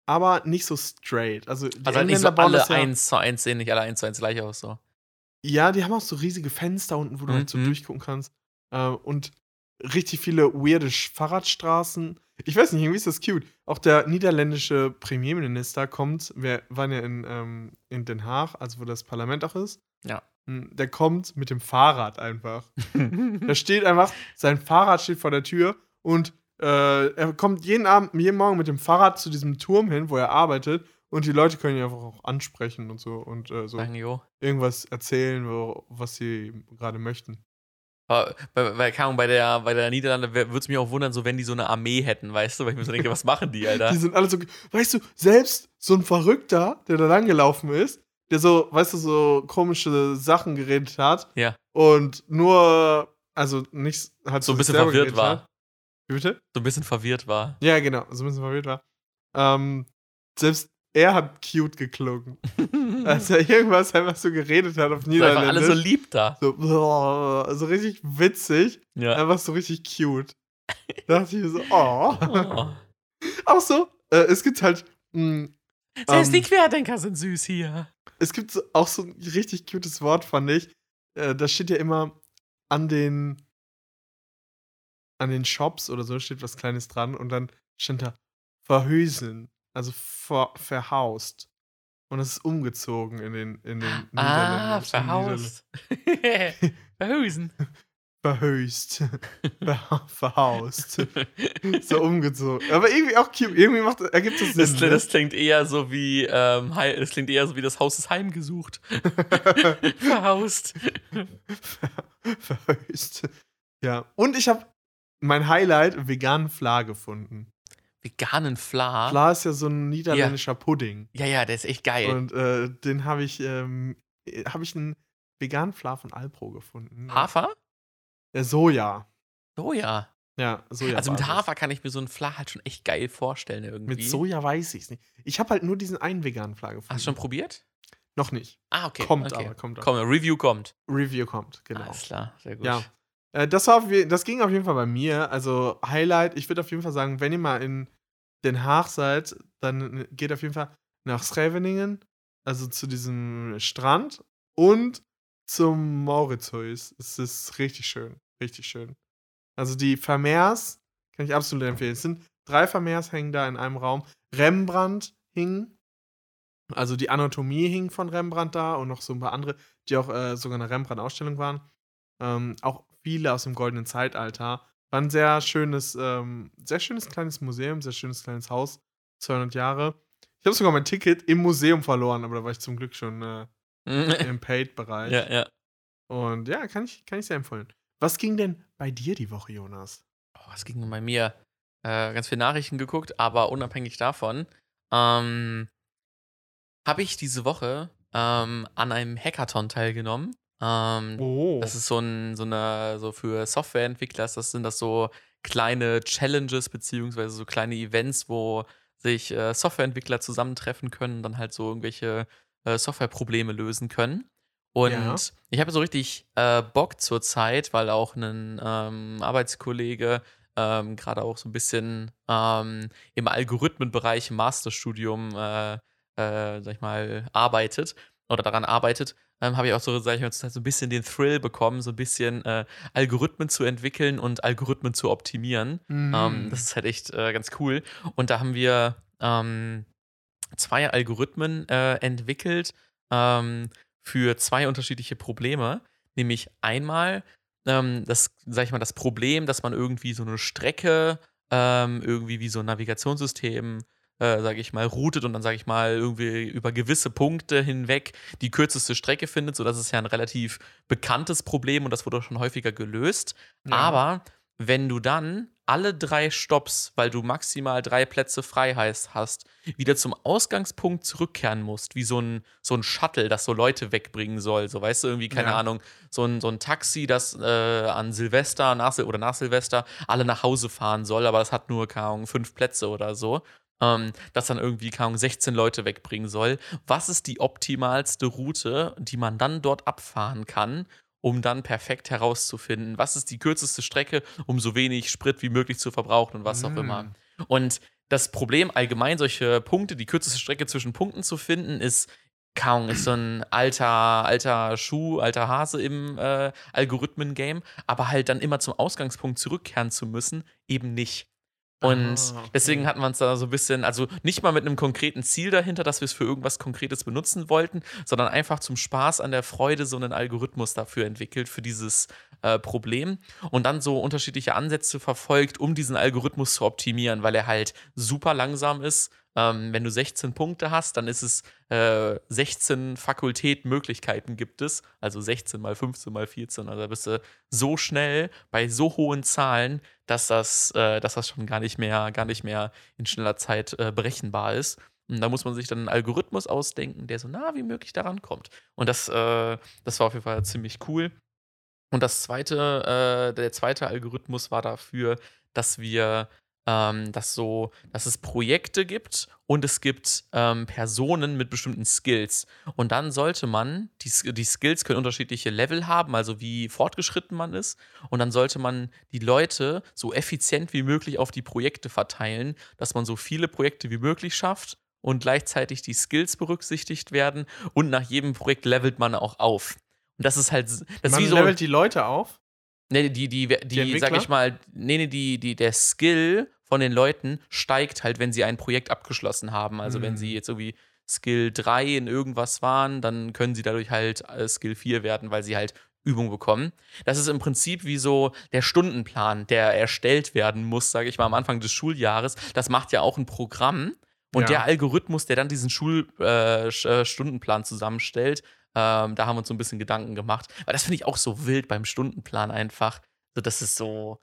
aber nicht so straight. Also, die Also halt nicht so alle eins zu eins sehen, nicht alle eins zu eins gleich aus, so. Ja, die haben auch so riesige Fenster unten, wo du halt so Mhm. durchgucken kannst. Äh, und richtig viele weirde Fahrradstraßen. Ich weiß nicht, irgendwie ist das cute. Auch der niederländische Premierminister kommt, wir waren ja in, ähm, in Den Haag, also wo das Parlament auch ist. Ja. Mm, Der kommt mit dem Fahrrad einfach. Da steht einfach, sein Fahrrad steht vor der Tür und äh, er kommt jeden Abend, jeden Morgen mit dem Fahrrad zu diesem Turm hin, wo er arbeitet. Und die Leute können ihn einfach auch ansprechen und so und äh, so Sagen, irgendwas erzählen, was sie gerade möchten. Bei, keine Ahnung, bei der, bei der Niederlande würde es mich auch wundern, so wenn die so eine Armee hätten, weißt du? Weil ich mir so denke, was machen die, Alter? Die sind alle so, weißt du, selbst so ein Verrückter, der da langgelaufen ist, der so, weißt du, so komische Sachen geredet hat Ja. und nur, also nicht halt So ein bisschen verwirrt war. Hat. Wie bitte? So ein bisschen verwirrt war. Ja, genau, so ein bisschen verwirrt war. Ähm, selbst er hat cute geklungen. Als er irgendwas einfach so geredet hat auf Ist einfach alle Niederländisch. so lieb da. so, boah, so richtig witzig, Ja. einfach so richtig cute. Da dachte ich mir so, oh. Oh. Auch so, äh, es gibt halt, mh, Selbst Ähm, die Querdenker sind süß hier. es gibt auch so ein richtig cutes Wort, fand ich. Äh, da steht ja immer an den, an den Shops oder so steht was Kleines dran und dann stand da verhösen, also ver, verhaust. Und es ist umgezogen in den, in den Ah, Niederländern- verhaust. Verhösen. Verhöst. Ver, verhaust. so umgezogen. Aber irgendwie auch cute. Irgendwie macht, ergibt das Sinn. Das, ne? das klingt eher so wie, ähm, das klingt eher so wie das Haus ist heimgesucht. Verhaust. Verhöst. Ja. Und ich habe mein Highlight veganen Fla gefunden. Veganen Fla. Fla ist ja so ein niederländischer Pudding. Ja, ja, der ist echt geil. Und äh, den habe ich, ähm, habe ich einen veganen Fla von Alpro gefunden. Hafer? Äh, Soja. Soja. Ja, Soja. also mit Hafer kann ich mir so einen Fla halt schon echt geil vorstellen irgendwie. Mit Soja weiß ich es nicht. Ich habe halt nur diesen einen veganen Fla gefunden. Hast du schon probiert? Noch nicht. Ah, okay. Kommt okay. aber, kommt aber. Komm, Review kommt. Review kommt, genau. Alles klar, sehr gut. Ja. Äh, das, war, das ging auf jeden Fall bei mir. Also Highlight, ich würde auf jeden Fall sagen, wenn ihr mal in Den Haag seid, dann geht auf jeden Fall nach Scheveningen, also zu diesem Strand und zum Mauritshuis. Es ist richtig schön, richtig schön. Also die Vermeers kann ich absolut empfehlen. Es sind drei Vermeers hängen da in einem Raum. Rembrandt hing, also die Anatomie hing von Rembrandt da und noch so ein paar andere, die auch äh, sogar eine Rembrandt-Ausstellung waren. Ähm, auch viele aus dem goldenen Zeitalter. War ein sehr schönes, ähm, sehr schönes kleines Museum, sehr schönes kleines Haus. 200 Jahre. Ich habe sogar mein Ticket im Museum verloren, aber da war ich zum Glück schon äh, im Paid-Bereich. ja, ja. Und ja, kann ich, kann ich sehr empfehlen. Was ging denn bei dir die Woche, Jonas? Oh, was ging denn bei mir? äh, ganz viele Nachrichten geguckt, aber unabhängig davon ähm, habe ich diese Woche ähm, an einem Hackathon teilgenommen. Ähm, Oh. das ist so ein, so eine, so für Softwareentwickler, das sind das so kleine Challenges beziehungsweise so kleine Events, wo sich äh, Softwareentwickler zusammentreffen können und dann halt so irgendwelche äh, Softwareprobleme lösen können. Und Ja. ich habe so richtig äh, Bock zur Zeit, weil auch ein ähm, Arbeitskollege ähm, gerade auch so ein bisschen ähm, im Algorithmenbereich im Masterstudium, äh, äh, sag ich mal, arbeitet oder daran arbeitet, ähm, habe ich auch so, sag ich mal, so ein bisschen den Thrill bekommen, so ein bisschen äh, Algorithmen zu entwickeln und Algorithmen zu optimieren. Ähm, Mhm. das ist halt echt äh, ganz cool. Und da haben wir ähm, zwei Algorithmen äh, entwickelt ähm, für zwei unterschiedliche Probleme. Nämlich einmal ähm, das, sag ich mal, das Problem, dass man irgendwie so eine Strecke ähm, irgendwie wie so ein Navigationssystem, äh, sage ich mal, routet und dann, sage ich mal, irgendwie über gewisse Punkte hinweg die kürzeste Strecke findet. So, das ist ja ein relativ bekanntes Problem und das wurde auch schon häufiger gelöst. Ja. Aber wenn du dann alle drei Stops, weil du maximal drei Plätze frei heißt, hast, wieder zum Ausgangspunkt zurückkehren musst, wie so ein, so ein Shuttle, das so Leute wegbringen soll. So, weißt du, irgendwie, keine Ja. Ahnung, so ein, so ein Taxi, das äh, an Silvester nach, oder nach Silvester alle nach Hause fahren soll, aber das hat nur, keine Ahnung, fünf Plätze oder so. Ähm, das dann irgendwie, keine Ahnung, 16 Leute wegbringen soll. Was ist die optimalste Route, die man dann dort abfahren kann, um dann perfekt herauszufinden, was ist die kürzeste Strecke, um so wenig Sprit wie möglich zu verbrauchen und was auch immer. Mm. Und das Problem allgemein, solche Punkte, die kürzeste Strecke zwischen Punkten zu finden, ist, kaum ist so ein alter, alter Schuh, alter Hase im äh, Algorithmen-Game, aber halt dann immer zum Ausgangspunkt zurückkehren zu müssen, eben nicht. Und Ah, okay. deswegen hatten wir uns da so ein bisschen, also nicht mal mit einem konkreten Ziel dahinter, dass wir es für irgendwas Konkretes benutzen wollten, sondern einfach zum Spaß an der Freude so einen Algorithmus dafür entwickelt, für dieses äh, Problem. Und dann so unterschiedliche Ansätze verfolgt, um diesen Algorithmus zu optimieren, weil er halt super langsam ist. Ähm, wenn du 16 Punkte hast, dann ist es äh, 16 Fakultät Möglichkeiten gibt es. Also 16 mal 15 mal 14. Also da bist du so schnell bei so hohen Zahlen, dass das, äh, dass das schon gar nicht mehr, gar nicht mehr in schneller Zeit äh, berechenbar ist. Und da muss man sich dann einen Algorithmus ausdenken, der so nah wie möglich daran kommt. Und das, äh, das war auf jeden Fall ziemlich cool. Und das zweite, äh, der zweite Algorithmus war dafür, dass wir ähm, dass so, dass es Projekte gibt und es gibt ähm, Personen mit bestimmten Skills. Und dann sollte man, die, die Skills können unterschiedliche Level haben, also wie fortgeschritten man ist. Und dann sollte man die Leute so effizient wie möglich auf die Projekte verteilen, dass man so viele Projekte wie möglich schafft und gleichzeitig die Skills berücksichtigt werden. Und nach jedem Projekt levelt man auch auf. Und das ist halt, das Man wie so. levelt die Leute auf. Nee, die, die, die, sag Entwickler? ich mal, nee, nee, die, die, der Skill von den Leuten steigt halt, wenn sie ein Projekt abgeschlossen haben. Also wenn Mhm. sie jetzt irgendwie Skill 3 in irgendwas waren, dann können sie dadurch halt äh, Skill 4 werden, weil sie halt Übung bekommen. Das ist im Prinzip wie so der Stundenplan, der erstellt werden muss, sage ich mal, am Anfang des Schuljahres. Das macht ja auch ein Programm. Und Ja. der Algorithmus, der dann diesen Schulstundenplan äh, äh, Stundenplan zusammenstellt, ähm, da haben wir uns so ein bisschen Gedanken gemacht. Weil das finde ich auch so wild beim Stundenplan einfach. So, das ist so,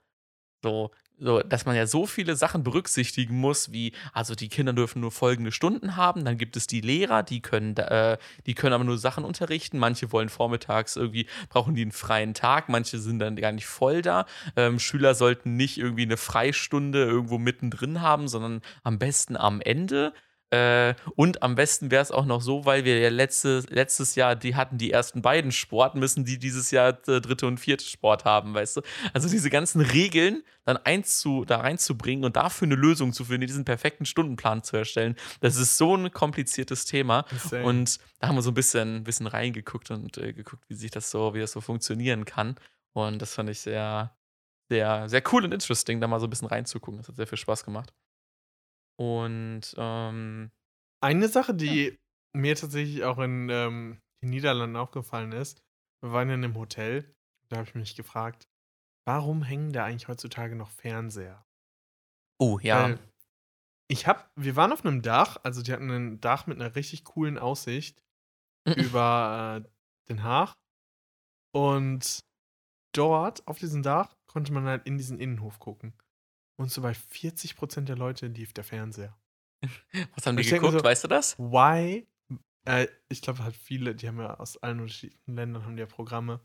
so, so, dass man ja so viele Sachen berücksichtigen muss, wie, also die Kinder dürfen nur folgende Stunden haben, dann gibt es die Lehrer, die können, äh, die können aber nur Sachen unterrichten. Manche wollen vormittags irgendwie, brauchen die einen freien Tag, manche sind dann gar nicht voll da. Ähm, Schüler sollten nicht irgendwie eine Freistunde irgendwo mittendrin haben, sondern am besten am Ende. Äh, und am besten wäre es auch noch so, weil wir ja letzte, letztes Jahr, die hatten die ersten beiden Sport, müssen die dieses Jahr äh, dritte und vierte Sport haben, weißt du? Also diese ganzen Regeln dann einzu, da reinzubringen und dafür eine Lösung zu finden, diesen perfekten Stundenplan zu erstellen, das ist so ein kompliziertes Thema. Insane. Und da haben wir so ein bisschen, bisschen reingeguckt und äh, geguckt, wie sich das so, wie das so funktionieren kann. Und das fand ich sehr, sehr, sehr cool und interesting, da mal so ein bisschen reinzugucken. Das hat sehr viel Spaß gemacht. Und ähm, Eine Sache, die mir tatsächlich auch in ähm, den Niederlanden aufgefallen ist, wir waren ja in einem Hotel, da habe ich mich gefragt, warum hängen da eigentlich heutzutage noch Fernseher? oh ja, Weil ich hab, wir waren auf einem Dach, also die hatten ein Dach mit einer richtig coolen Aussicht über äh, Den Haag. Und dort auf diesem Dach konnte man halt in diesen Innenhof gucken. Und so bei 40% der Leute lief der Fernseher. Was haben die geguckt, so- weißt du das? Why? Äh, ich glaube, halt viele, die haben ja aus allen unterschiedlichen Ländern haben die ja Programme.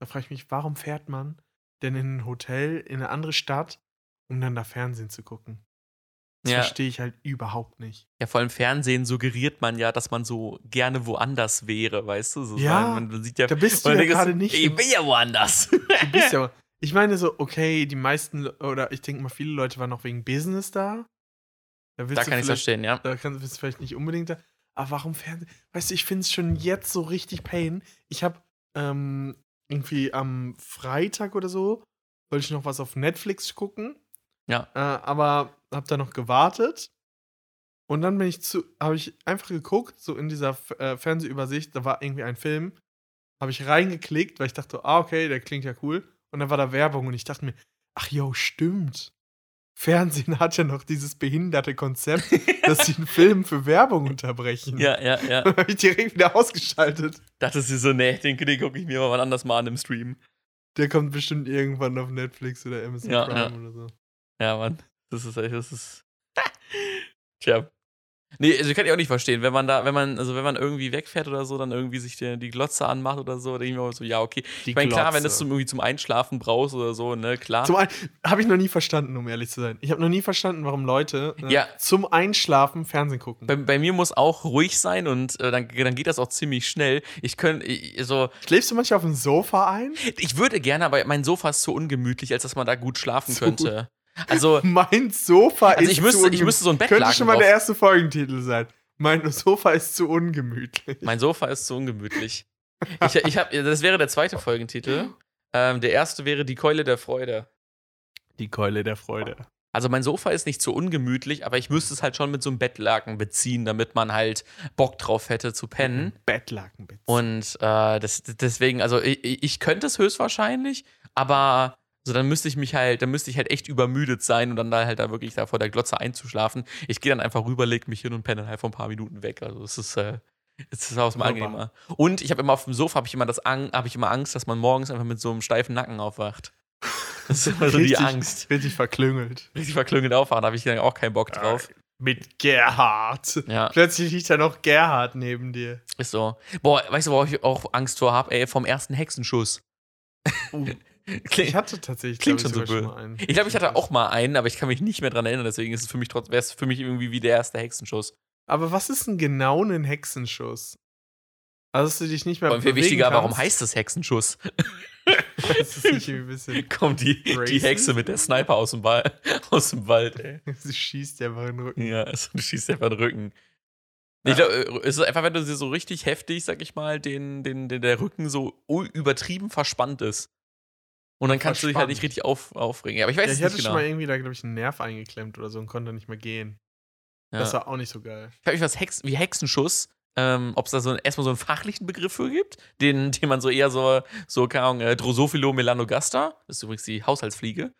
Da frage ich mich, warum fährt man denn in ein Hotel in eine andere Stadt, um dann da Fernsehen zu gucken? Das Ja. verstehe ich halt überhaupt nicht. Ja, vor allem Fernsehen suggeriert man ja, dass man so gerne woanders wäre, weißt du? So Ja, man, man sieht ja, Da bist du ja gerade nicht. Ich bin ja woanders. Du bist ja. Ich meine so, okay, die meisten, oder ich denke mal, viele Leute waren noch wegen Business da. Da, da kann ich verstehen, ja. Da kannst du vielleicht nicht unbedingt da. Aber warum Fernsehen? Weißt du, ich finde es schon jetzt so richtig pain. Ich habe ähm, irgendwie am Freitag oder so, wollte ich noch was auf Netflix gucken. Ja. Äh, aber habe da noch gewartet. Und dann bin ich zu, habe ich einfach geguckt, so in dieser äh, Fernsehübersicht, da war irgendwie ein Film. Habe ich reingeklickt, weil ich dachte, ah, okay, der klingt ja cool. Und dann war da Werbung und ich dachte mir, ach jo, stimmt. Fernsehen hat ja noch dieses behinderte Konzept, dass sie einen Film für Werbung unterbrechen. Ja, ja, ja. Dann habe ich direkt wieder ausgeschaltet. Dachte sie so, nee, den, den gucke ich mir mal anders mal an im Stream. Der kommt bestimmt irgendwann auf Netflix oder Amazon Ja, Prime ja. oder so. Ja, Mann. Das ist echt, das ist. Tja. Nee, also kann ich auch nicht verstehen, wenn man da, wenn man, also wenn man irgendwie wegfährt oder so, dann irgendwie sich die, die Glotze anmacht oder so, denke ich mir auch so, ja, okay. Die Ich meine, klar, wenn du es Glotze. zum, irgendwie zum Einschlafen brauchst oder so, ne, klar. Zum habe ich noch nie verstanden, um ehrlich zu sein. Ich habe noch nie verstanden, warum Leute äh, Ja. zum Einschlafen Fernsehen gucken. bei, bei mir muss auch ruhig sein und äh, dann, dann geht das auch ziemlich schnell. Ich könnte, so, Schläfst du manchmal auf dem Sofa ein? ich würde gerne, aber mein Sofa ist zu ungemütlich, als dass man da gut schlafen Zu könnte. Also, Mein Sofa also ist ich zu müsste, ich ungemütlich. müsste so ein Könnte Bettlaken schon mal drauf. der erste Folgentitel sein. Mein Sofa ist zu ungemütlich. Mein Sofa ist zu ungemütlich. Ich, ich hab, das wäre der zweite Folgentitel. Ähm, der erste wäre die Keule der Freude. Die Keule der Freude. Also mein Sofa ist nicht so ungemütlich, aber ich müsste es halt schon mit so einem Bettlaken beziehen, damit man halt Bock drauf hätte zu pennen. Bettlaken bitte. Und äh, das, deswegen, also ich, ich könnte es höchstwahrscheinlich, aber so dann müsste ich mich halt, dann müsste ich halt echt übermüdet sein und dann da halt da wirklich da vor der Glotze einzuschlafen. Ich gehe dann einfach rüber, leg mich hin und penne halt vor ein paar Minuten weg. Also es ist, äh, es ist auch Wunderbar. angenehmer. Und ich habe immer auf dem Sofa habe ich immer das habe ich immer Angst, dass man morgens einfach mit so einem steifen Nacken aufwacht. Das ist immer so die Richtig- Angst. Richtig verklüngelt. Richtig verklüngelt aufwachen, da habe ich dann auch keinen Bock drauf. Mit Gerhard. Ja, Plötzlich liegt da noch Gerhard neben dir. ist so. Boah, weißt du, worauf ich auch Angst vor habe? Ey, vom ersten Hexenschuss. Uh, ich hatte tatsächlich Klingt glaub schon ich, so böse. einen. Ich glaube, ich hatte auch mal einen, aber ich kann mich nicht mehr dran erinnern, deswegen ist es für mich trotzdem, wäre es für mich irgendwie wie der erste Hexenschuss. Aber was ist denn genau ein Hexenschuss? Also, dass du dich nicht mehr Aber viel wichtiger, warum kannst? heißt es Hexenschuss? Das ist nicht ein bisschen. Kommt die, die Racist? Hexe mit der Sniper aus dem, Wal aus dem Wald, ey. Sie schießt einfach in den Rücken. Ja, also, du schießt einfach den Rücken. Ich Ja. glaube, es ist einfach, wenn du sie so richtig heftig, sag ich mal, den, den, den, der Rücken so übertrieben verspannt ist. Und dann kannst du dich halt nicht richtig auf, aufregen. Aber ich weiß Ja, ich hatte nicht schon genau. mal irgendwie da, glaube ich, einen Nerv eingeklemmt oder so und konnte nicht mehr gehen. Ja. Das war auch nicht so geil. Ich frage mich, was Hex wie Hexenschuss, ähm, ob es da so erstmal so einen fachlichen Begriff für gibt, den, den man so eher so, so keine Ahnung, äh, Drosophilo melanogaster, das ist übrigens die Haushaltsfliege.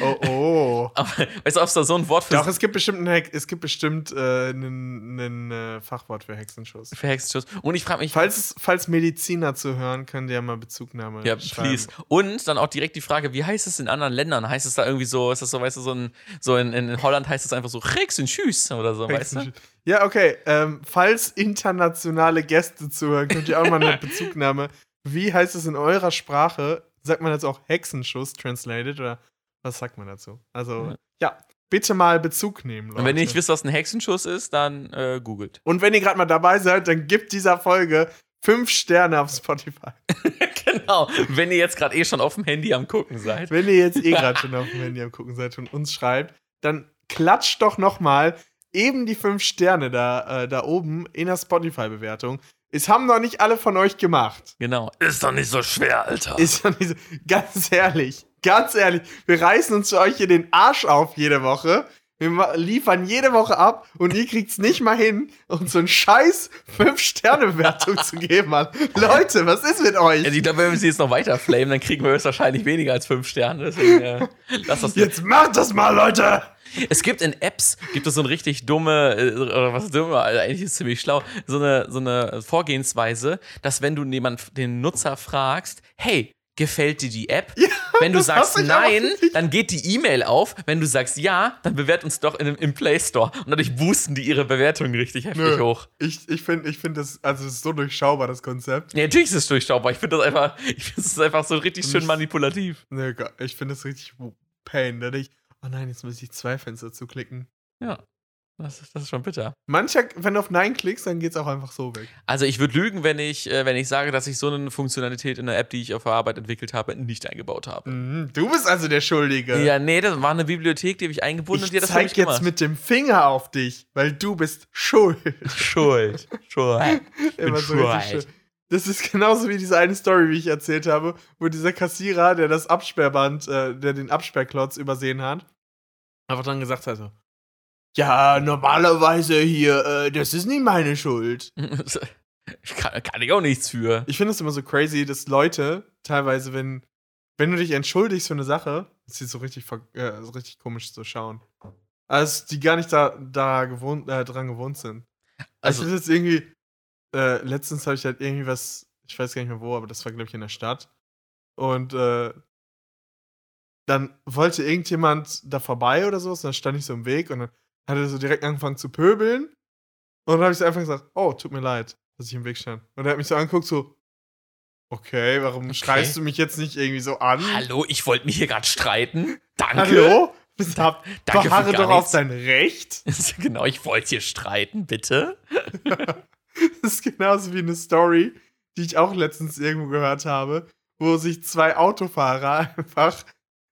Oh, oh. Aber weißt du, ob es da so ein Wort für, Doch, es gibt bestimmt, ein Hex es gibt bestimmt äh, ein, ein äh, Fachwort für Hexenschuss. für Hexenschuss? Und ich frage mich, Falls, falls Mediziner zuhören, könnt ihr ja mal Bezugnahme ja, schreiben. please. Und dann auch direkt die Frage, wie heißt es in anderen Ländern? Heißt es da irgendwie so, ist das so, weißt du, so, ein, so in, in Holland heißt es einfach so Hexenschuss oder so, weißt du? Hexenschuss. Ja, okay. Ähm, falls internationale Gäste zuhören, könnt ihr auch mal eine Bezugnahme. Wie heißt es in eurer Sprache? Sagt man jetzt auch Hexenschuss translated oder was sagt man dazu? Also, Ja. ja, bitte mal Bezug nehmen, Leute. Und wenn ihr nicht wisst, was ein Hexenschuss ist, dann äh, googelt. Und wenn ihr gerade mal dabei seid, dann gebt dieser Folge fünf Sterne auf Spotify. genau. Wenn ihr jetzt gerade eh schon auf dem Handy am gucken seid. Wenn ihr jetzt eh gerade schon auf dem Handy am gucken seid und uns schreibt, dann klatscht doch noch mal eben die fünf Sterne da, äh, da oben in der Spotify-Bewertung. Es haben noch nicht alle von euch gemacht. Genau. Ist doch nicht so schwer, Alter. Ist ja nicht so, ganz ehrlich, ganz ehrlich, wir reißen uns für euch hier den Arsch auf jede Woche. Wir liefern jede Woche ab und ihr kriegt's nicht mal hin, uns so einen scheiß 5-Sterne-Bewertung zu geben, Mann. Leute, was ist mit euch? Also ich glaube, wenn wir sie jetzt noch weiter flamen, dann kriegen wir höchstwahrscheinlich weniger als fünf Sterne. Deswegen, äh, lass das Jetzt macht das mal, Leute! Es gibt in Apps, gibt es so eine richtig dumme, äh, oder was dumme, also eigentlich ist es ziemlich schlau, so eine, so eine Vorgehensweise, dass wenn du jemand, den Nutzer fragst, hey, gefällt dir die App? Ja, Wenn du das sagst nein, dann geht die E-Mail auf. Wenn du sagst ja, dann bewert uns doch in, im Play Store. Und dadurch boosten die ihre Bewertungen richtig heftig Nö. hoch. Ich, ich finde ich find das, also es ist so durchschaubar, das Konzept. Ja, natürlich ist es durchschaubar. Ich finde das einfach, ich finde es einfach so richtig schön manipulativ. Nee, ge- ich finde das richtig pain. Da denk ich, oh nein, jetzt muss ich zwei Fenster zuklicken. Ja. Das ist, das ist schon bitter. Mancher, wenn du auf Nein klickst, dann geht's auch einfach so weg. Also ich würde lügen, wenn ich, äh, wenn ich sage, dass ich so eine Funktionalität in der App, die ich auf der Arbeit entwickelt habe, nicht eingebaut habe. Mhm, du bist also der Schuldige. Ja, nee, das war eine Bibliothek, die habe ich eingebunden und die ich hat das für mich zeig jetzt gemacht. mit dem Finger auf dich, weil du bist schuld. Schuld. Schuld. Immer so schuld. schön. Das ist genauso wie diese eine Story, wie ich erzählt habe, wo dieser Kassierer, der das Absperrband, äh, der den Absperrklotz übersehen hat, einfach dann gesagt hat so, ja, normalerweise hier, äh, das ist nicht meine Schuld. kann, kann ich auch nichts für. Ich finde es immer so crazy, dass Leute teilweise, wenn, wenn du dich entschuldigst für eine Sache, das ist so richtig, äh, so richtig komisch zu schauen. Also die gar nicht da, da gewohnt, äh, dran gewohnt sind. Also, Also, ich jetzt irgendwie, äh, letztens habe ich halt irgendwie was, ich weiß gar nicht mehr wo, aber das war, glaube ich, in der Stadt. Und äh, dann wollte irgendjemand da vorbei oder sowas, und dann stand ich so im Weg und dann hat er so direkt angefangen zu pöbeln. Und dann habe ich so einfach gesagt, oh, tut mir leid, dass ich im Weg stand. Und er hat mich so angeguckt, so, okay, warum Okay. schreist du mich jetzt nicht irgendwie so an? hallo, ich wollte mich hier gerade streiten. Danke. Hallo? Hab, Danke beharre doch auf dein Recht. genau, ich wollte hier streiten, bitte. Das ist genauso wie eine Story, die ich auch letztens irgendwo gehört habe, wo sich zwei Autofahrer einfach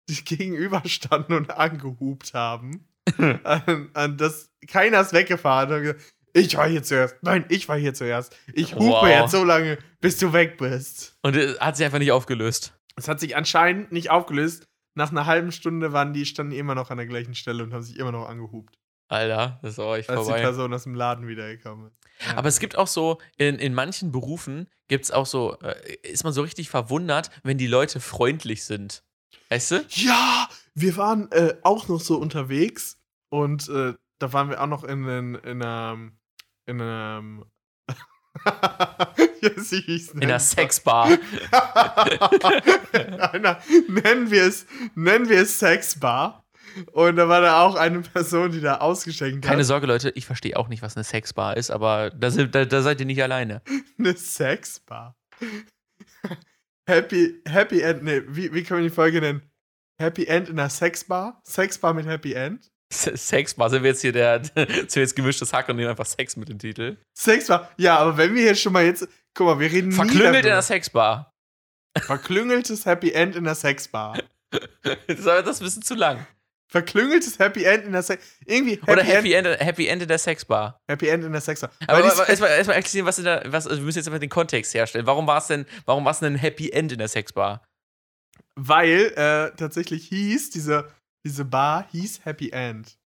die gegenüberstanden und angehupt haben. an, an das, keiner ist weggefahren. Und gesagt, ich war hier zuerst. Nein, ich war hier zuerst. Ich hupe Wow. jetzt so lange, bis du weg bist. Und es hat sich einfach nicht aufgelöst. Es hat sich anscheinend nicht aufgelöst. Nach einer halben Stunde waren die, standen die immer noch an der gleichen Stelle und haben sich immer noch angehupt, Alter, das ist auch echt als die vorbei. Person aus dem Laden wiedergekommen ist. Ja. Aber es gibt auch so, in, in manchen Berufen gibt es auch so, äh, ist man so richtig verwundert, wenn die Leute freundlich sind. Weißt du? Ja, wir waren äh, auch noch so unterwegs und äh, da waren wir auch noch in, in, in einem. In einem. Jetzt, wie ich's In einer Sexbar. einer, nennen wir es, nennen wir es Sexbar. Und da war da auch eine Person, die da ausgeschenkt Keine hat. Sorge, Leute, ich verstehe auch nicht, was eine Sexbar ist, aber da, da, da seid ihr nicht alleine. Eine Sexbar. Happy, Happy End, nee, wie, wie kann man die Folge nennen? Happy End in einer Sexbar? Sexbar mit Happy End? Sexbar, sind wir jetzt hier der, sind wir jetzt gemischtes Hack und nehmen einfach Sex mit dem Titel. Sexbar. Ja, aber wenn wir jetzt schon mal jetzt. Guck mal, wir reden nie Verklüngelt in der Sexbar. Verklüngeltes Happy End in der Sexbar. Das ist aber das ein bisschen zu lang. Verklüngeltes Happy End in der Sex. Irgendwie Happy, Oder End, Happy End, Happy End in der Sexbar. Happy End in der Sexbar. Aber, aber erstmal erstmal erklären, was in der, was, also wir müssen jetzt einfach den Kontext herstellen. Warum war es denn, warum war es denn ein Happy End in der Sexbar? weil äh, tatsächlich hieß, diese, diese Bar hieß Happy End.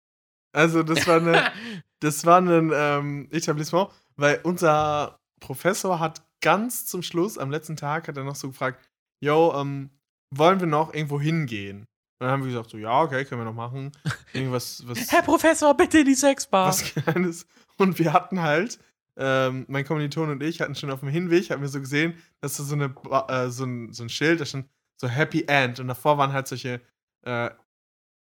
Also, das war eine. Das war ein ähm, Etablissement, weil unser Professor hat ganz zum Schluss, am letzten Tag, hat er noch so gefragt, yo, ähm, wollen wir noch irgendwo hingehen? Und dann haben wir gesagt, so, ja, okay, können wir noch machen. Irgendwas, was, Herr Professor, bitte in die Sexbar. was Kleines. Und wir hatten halt, ähm, mein Kommiliton und ich hatten schon auf dem Hinweg, haben wir so gesehen, dass da so, eine, äh, so, ein, so ein Schild, da stand so Happy End. Und davor waren halt solche äh,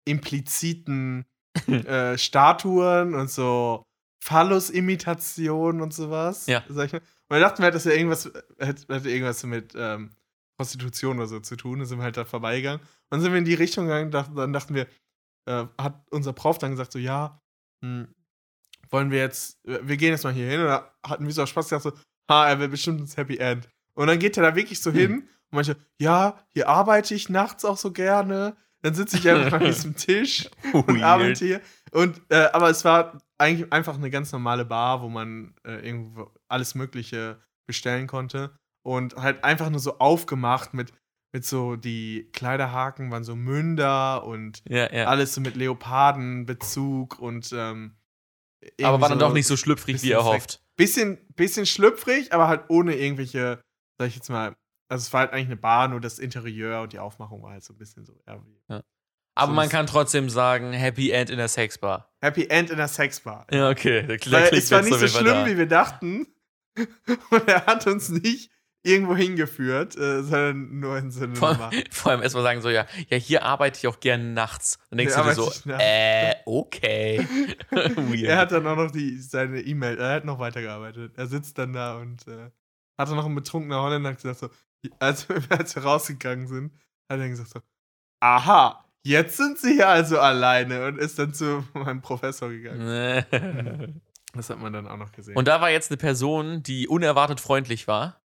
impliziten äh, Statuen und so Phallus-Imitationen und sowas. Ja. Und wir dachten wir, dass ja irgendwas, hätte, hätte irgendwas mit ähm, Prostitution oder so zu tun. Dann sind wir halt da vorbeigegangen. Dann sind wir in die Richtung gegangen, dachten, dann dachten wir, äh, hat unser Prof dann gesagt, so, ja, hm, wollen wir jetzt, wir gehen jetzt mal hier hin. Und da hatten wir so Spaß gedacht, so, ha, er will bestimmt ins Happy End. Und dann geht er da wirklich so Hm. hin und manche, ja, hier arbeite ich nachts auch so gerne. Dann sitze ich einfach an diesem Tisch und arbeite hier. Und, äh, aber es war eigentlich einfach eine ganz normale Bar, wo man äh, irgendwo alles Mögliche bestellen konnte. Und halt einfach nur so aufgemacht mit, mit so, die Kleiderhaken waren so Münder und Ja, ja. alles so mit Leopardenbezug und ähm, Aber war dann doch nicht so schlüpfrig, wie erhofft. bisschen, bisschen schlüpfrig, aber halt ohne irgendwelche, sag ich jetzt mal, also es war halt eigentlich eine Bar, nur das Interieur und die Aufmachung war halt so ein bisschen so, ja, wie Aber so man kann trotzdem sagen, Happy End in der Sexbar. Happy End in der Sexbar. Ja, okay. Da, da Weil es war nicht so schlimm, da. wie wir dachten. Und er hat uns nicht irgendwo hingeführt, äh, sondern nur in so eine Vor, Nummer. vor allem erstmal sagen so, ja, ja, hier arbeite ich auch gerne nachts. Dann denkst Hier du dir so, äh, okay. Er hat dann auch noch die, seine E-Mail, er hat noch weitergearbeitet. Er sitzt dann da und äh, hat dann noch ein betrunkener Holländer gesagt so, als, als wir rausgegangen sind, hat er gesagt so, aha, jetzt sind sie hier also alleine und ist dann zu meinem Professor gegangen. Das hat man dann auch noch gesehen. Und da war jetzt eine Person, die unerwartet freundlich war.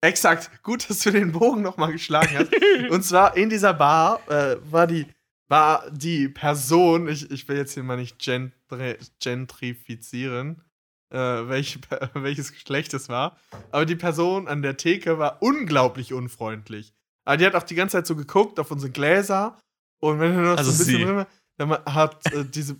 Exakt, gut, dass du den Bogen nochmal geschlagen hast. Und zwar in dieser Bar äh, war die war die Person, ich, ich will jetzt hier mal nicht gentri gentrifizieren, äh, welche, welches Geschlecht es war, aber die Person an der Theke war unglaublich unfreundlich. Aber die hat auch die ganze Zeit so geguckt auf unsere Gläser und wenn du noch Also so ein bisschen drin dann hat äh, diese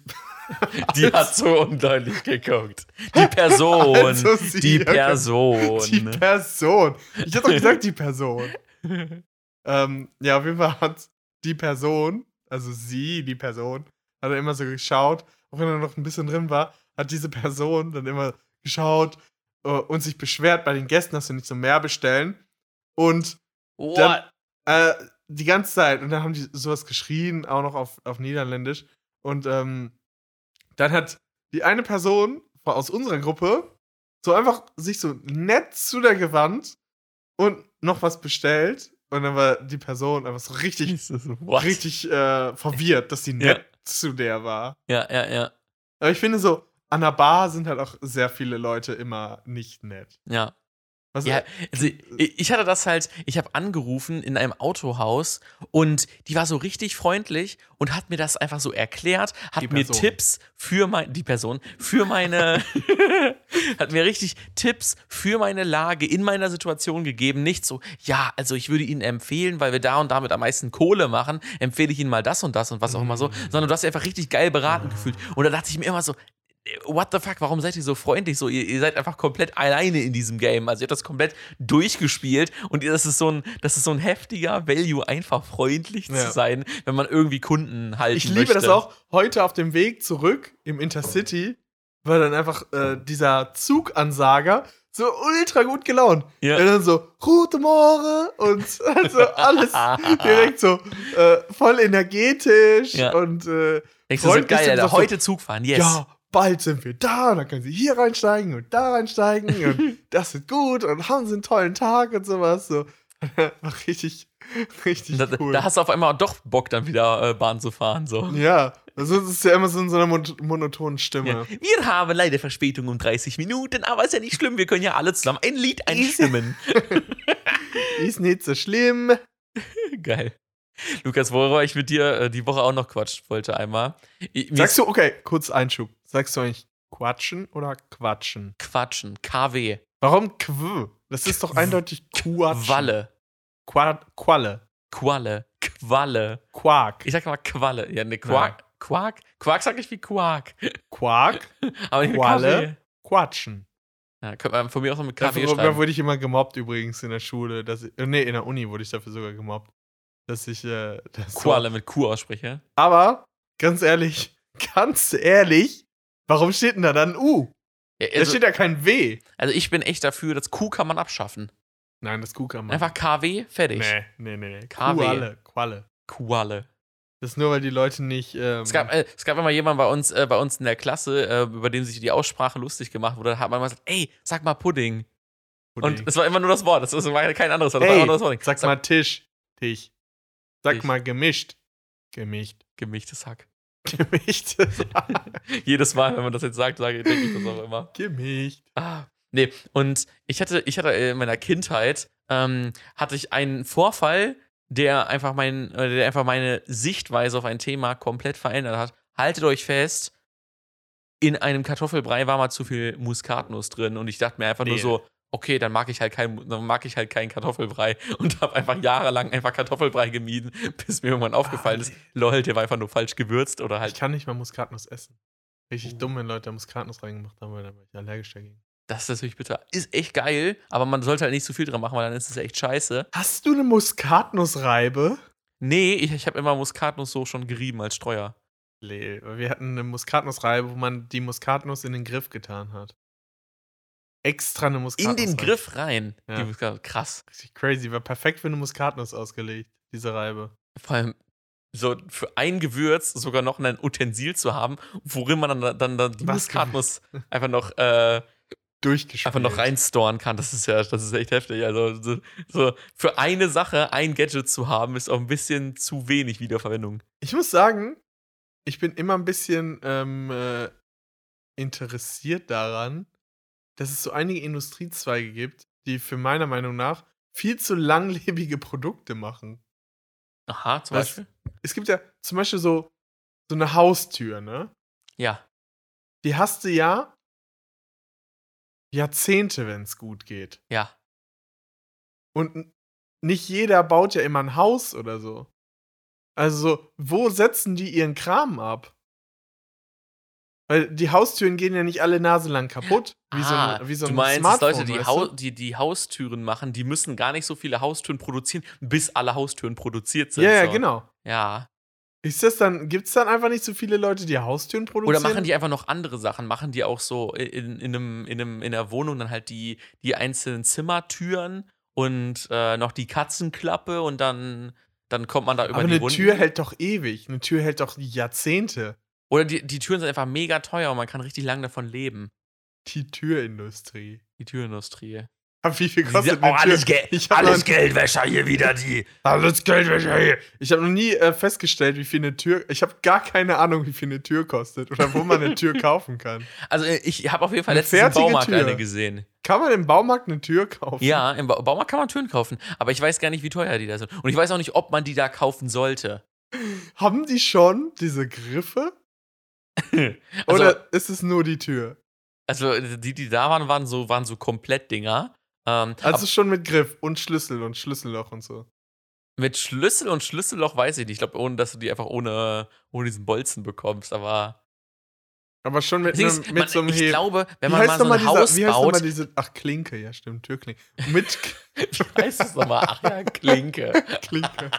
Die hat so undeutlich geguckt. Die Person. Also sie, die okay. Person. die Person. Ich hab doch gesagt, die Person. Ähm, ja, auf jeden Fall hat die Person, also sie, die Person, hat dann immer so geschaut, auch wenn er noch ein bisschen drin war, hat diese Person dann immer geschaut äh, und sich beschwert bei den Gästen, dass sie nicht so mehr bestellen. Und What? äh, die ganze Zeit, und dann haben die sowas geschrien, auch noch auf, auf Niederländisch. Und ähm, dann hat die eine Person aus unserer Gruppe so einfach sich so nett zu der gewandt und noch was bestellt. Und dann war die Person einfach so richtig, Jesus, richtig äh, verwirrt, dass sie Ja. nett zu der war. Ja, ja, ja. Aber ich finde so, an der Bar sind halt auch sehr viele Leute immer nicht nett. Ja. Was, Ja, also ich ich hatte das halt, ich habe angerufen in einem Autohaus und die war so richtig freundlich und hat mir das einfach so erklärt, hat mir. Tipps für mein, die Person, für meine, hat mir richtig Tipps für meine Lage in meiner Situation gegeben. Nicht so, ja, also ich würde Ihnen empfehlen, weil wir da und damit am meisten Kohle machen, empfehle ich Ihnen mal das und das und was auch immer so, sondern du hast dich einfach richtig geil beraten gefühlt. Und da dachte ich mir immer so, what the fuck, warum seid ihr so freundlich? So, ihr, ihr seid einfach komplett alleine in diesem Game. Also ihr habt das komplett durchgespielt und das ist so ein, das ist so ein heftiger Value, einfach freundlich Ja. zu sein, wenn man irgendwie Kunden halten Ich liebe möchte. das auch. Heute auf dem Weg zurück im Intercity war dann einfach äh, dieser Zugansager so ultra gut gelaunt. Ja. Er dann so, Gute Morgen und also alles direkt so äh, voll energetisch Ja. und äh, Denkst du so geil, Alter, heute Zug fahren, yes. ja, bald sind wir da, und dann können sie hier reinsteigen und da reinsteigen und das wird gut und haben sie einen tollen Tag und sowas. So. War richtig, richtig da, cool. da hast du auf einmal doch Bock, dann wieder äh, Bahn zu fahren. So. ja, also es ist ja immer so in so einer mon monotonen Stimme. Ja. Wir haben leider Verspätung um 30 Minuten, aber ist ja nicht schlimm, wir können ja alle zusammen ein Lied einstimmen. Ist nicht so schlimm. Geil. Lukas, worüber ich mit dir äh, die Woche auch noch quatschen wollte einmal. Ich, Sagst du, okay, kurz Einschub. Sagst du eigentlich Quatschen oder Quatschen? Quatschen, KW, Warum Quw? Das ist doch eindeutig Quatschen. Walle, Qua Qualle. Qualle, Qualle. Quark. Ich sag mal Qualle. Ja, ne, Quark. Quark? Quark sag ich wie Quark. Quark. Aber nicht Qualle. KW. Quatschen. Ja, könnte man von mir auch noch mit KW Dafür schreiben. wurde ich immer gemobbt übrigens in der Schule. Dass ich, nee, in der Uni wurde ich dafür sogar gemobbt. Dass ich äh, das so- Qualle mit Q ausspreche. Aber, ganz ehrlich, ganz ehrlich, warum steht denn da dann U? Ja, Da also, steht ja kein W. also ich bin echt dafür, das Q kann man abschaffen. Nein, das Q kann man. Einfach KW, fertig. Nee, nee, nee. KW. Qualle. Qualle. Qualle. Das ist nur, weil die Leute nicht. Ähm, Es gab, äh, es gab immer jemanden bei uns, äh, bei uns in der Klasse, äh, über den sich die Aussprache lustig gemacht wurde. Da hat man immer gesagt, ey, sag mal Pudding. Pudding. Und es war immer nur das Wort. Das war kein anderes Wort. Das war Ey, das Wort. sag mal Tisch. Tisch. Sag Tisch. mal gemischt. Gemischt. Gemischtes Hack. Gemischt. Jedes Mal, wenn man das jetzt sagt, sage denke ich das auch immer. gemischt. Ah, nee, und ich hatte, ich hatte in meiner Kindheit, ähm, hatte ich einen Vorfall, der einfach, mein, äh, der einfach meine Sichtweise auf ein Thema komplett verändert hat. Haltet euch fest, in einem Kartoffelbrei war mal zu viel Muskatnuss drin und ich dachte mir einfach nur Nee. so, okay, dann mag ich halt kein, dann mag ich halt keinen Kartoffelbrei und habe einfach jahrelang einfach Kartoffelbrei gemieden, bis mir irgendwann aufgefallen ist, lol, der war einfach nur falsch gewürzt oder Ich halt, kann nicht mal Muskatnuss essen. Richtig Oh. dumm, wenn Leute Muskatnuss reingemacht haben, weil dann war ich allergisch dagegen. das ist natürlich bitter. Ist echt geil, aber man sollte halt nicht zu viel dran machen, weil dann ist es echt scheiße. Hast du eine Muskatnussreibe? Nee, ich, ich habe immer Muskatnuss so schon gerieben als Streuer. Nee, wir hatten eine Muskatnussreibe, wo man die Muskatnuss in den Griff getan hat. Extra eine In Muskatnuss. den rein. Griff rein. Ja. Krass. Richtig crazy. War perfekt für eine Muskatnuss ausgelegt, diese Reibe. Vor allem so für ein Gewürz sogar noch ein Utensil zu haben, worin man dann, dann, dann die Was Muskatnuss einfach noch, äh, Durchgespielt. einfach noch reinstoren kann. Das ist ja, das ist echt heftig. Also so, so für eine Sache ein Gadget zu haben, ist auch ein bisschen zu wenig Wiederverwendung. Ich muss sagen, ich bin immer ein bisschen ähm, äh, interessiert daran, dass es so einige Industriezweige gibt, die für meiner Meinung nach viel zu langlebige Produkte machen. Aha, zum Was? Beispiel. Es gibt ja zum Beispiel so, so eine Haustür, ne? Ja. Die hast du ja Jahrzehnte, wenn es gut geht. Ja. Und nicht jeder baut ja immer ein Haus oder so. Also, so, wo setzen die ihren Kram ab? Weil die Haustüren gehen ja nicht alle naselang kaputt. Wie so ah, ein, wie so du ein meinst, dass Smartphone, Leute, die, weißt du? die die Haustüren machen, die müssen gar nicht so viele Haustüren produzieren, bis alle Haustüren produziert sind. Ja, ja, so. genau. Ja. Ist das dann, gibt es dann einfach nicht so viele Leute, die Haustüren produzieren? Oder machen die einfach noch andere Sachen? Machen die auch so in, in, einem, in, einem, in der Wohnung dann halt die, die einzelnen Zimmertüren und äh, noch die Katzenklappe und dann, dann kommt man da über Aber die eine Runden. Tür hält doch ewig. Eine Tür hält doch Jahrzehnte. Oder die, die Türen sind einfach mega teuer und man kann richtig lange davon leben. Die Türindustrie. Die Türindustrie. Aber wie viel kostet oh, eine Tür? alles, Gel Ich alles noch- Geldwäscher hier wieder, die. Alles Geldwäsche hier. Ich habe noch nie äh, festgestellt, wie viel eine Tür. Ich habe gar keine Ahnung, wie viel eine Tür kostet oder wo man eine Tür kaufen kann. Also äh, ich habe auf jeden Fall Eine letztens im Baumarkt Tür. eine gesehen. Kann man im Baumarkt eine Tür kaufen? Ja, im ba Baumarkt kann man Türen kaufen, aber ich weiß gar nicht, wie teuer die da sind. Und ich weiß auch nicht, ob man die da kaufen sollte. Haben die schon diese Griffe? Also, oder ist es nur die Tür? also die, die da waren, waren so, waren so Komplettdinger. Ähm, Also schon mit Griff und Schlüssel und Schlüsselloch und so. Mit Schlüssel und Schlüsselloch weiß ich nicht. Ich glaube, ohne dass du die einfach ohne, ohne diesen Bolzen bekommst. Aber Aber schon mit, einem, mit man, so einem ich Hebel. glaube, wenn Wie man mal so ein dieser- Haus wie heißt baut, mal diese. Ach, Klinke, ja, stimmt, Türklinke. Mit wie heißt das nochmal? Ach ja, Klinke. Klinke.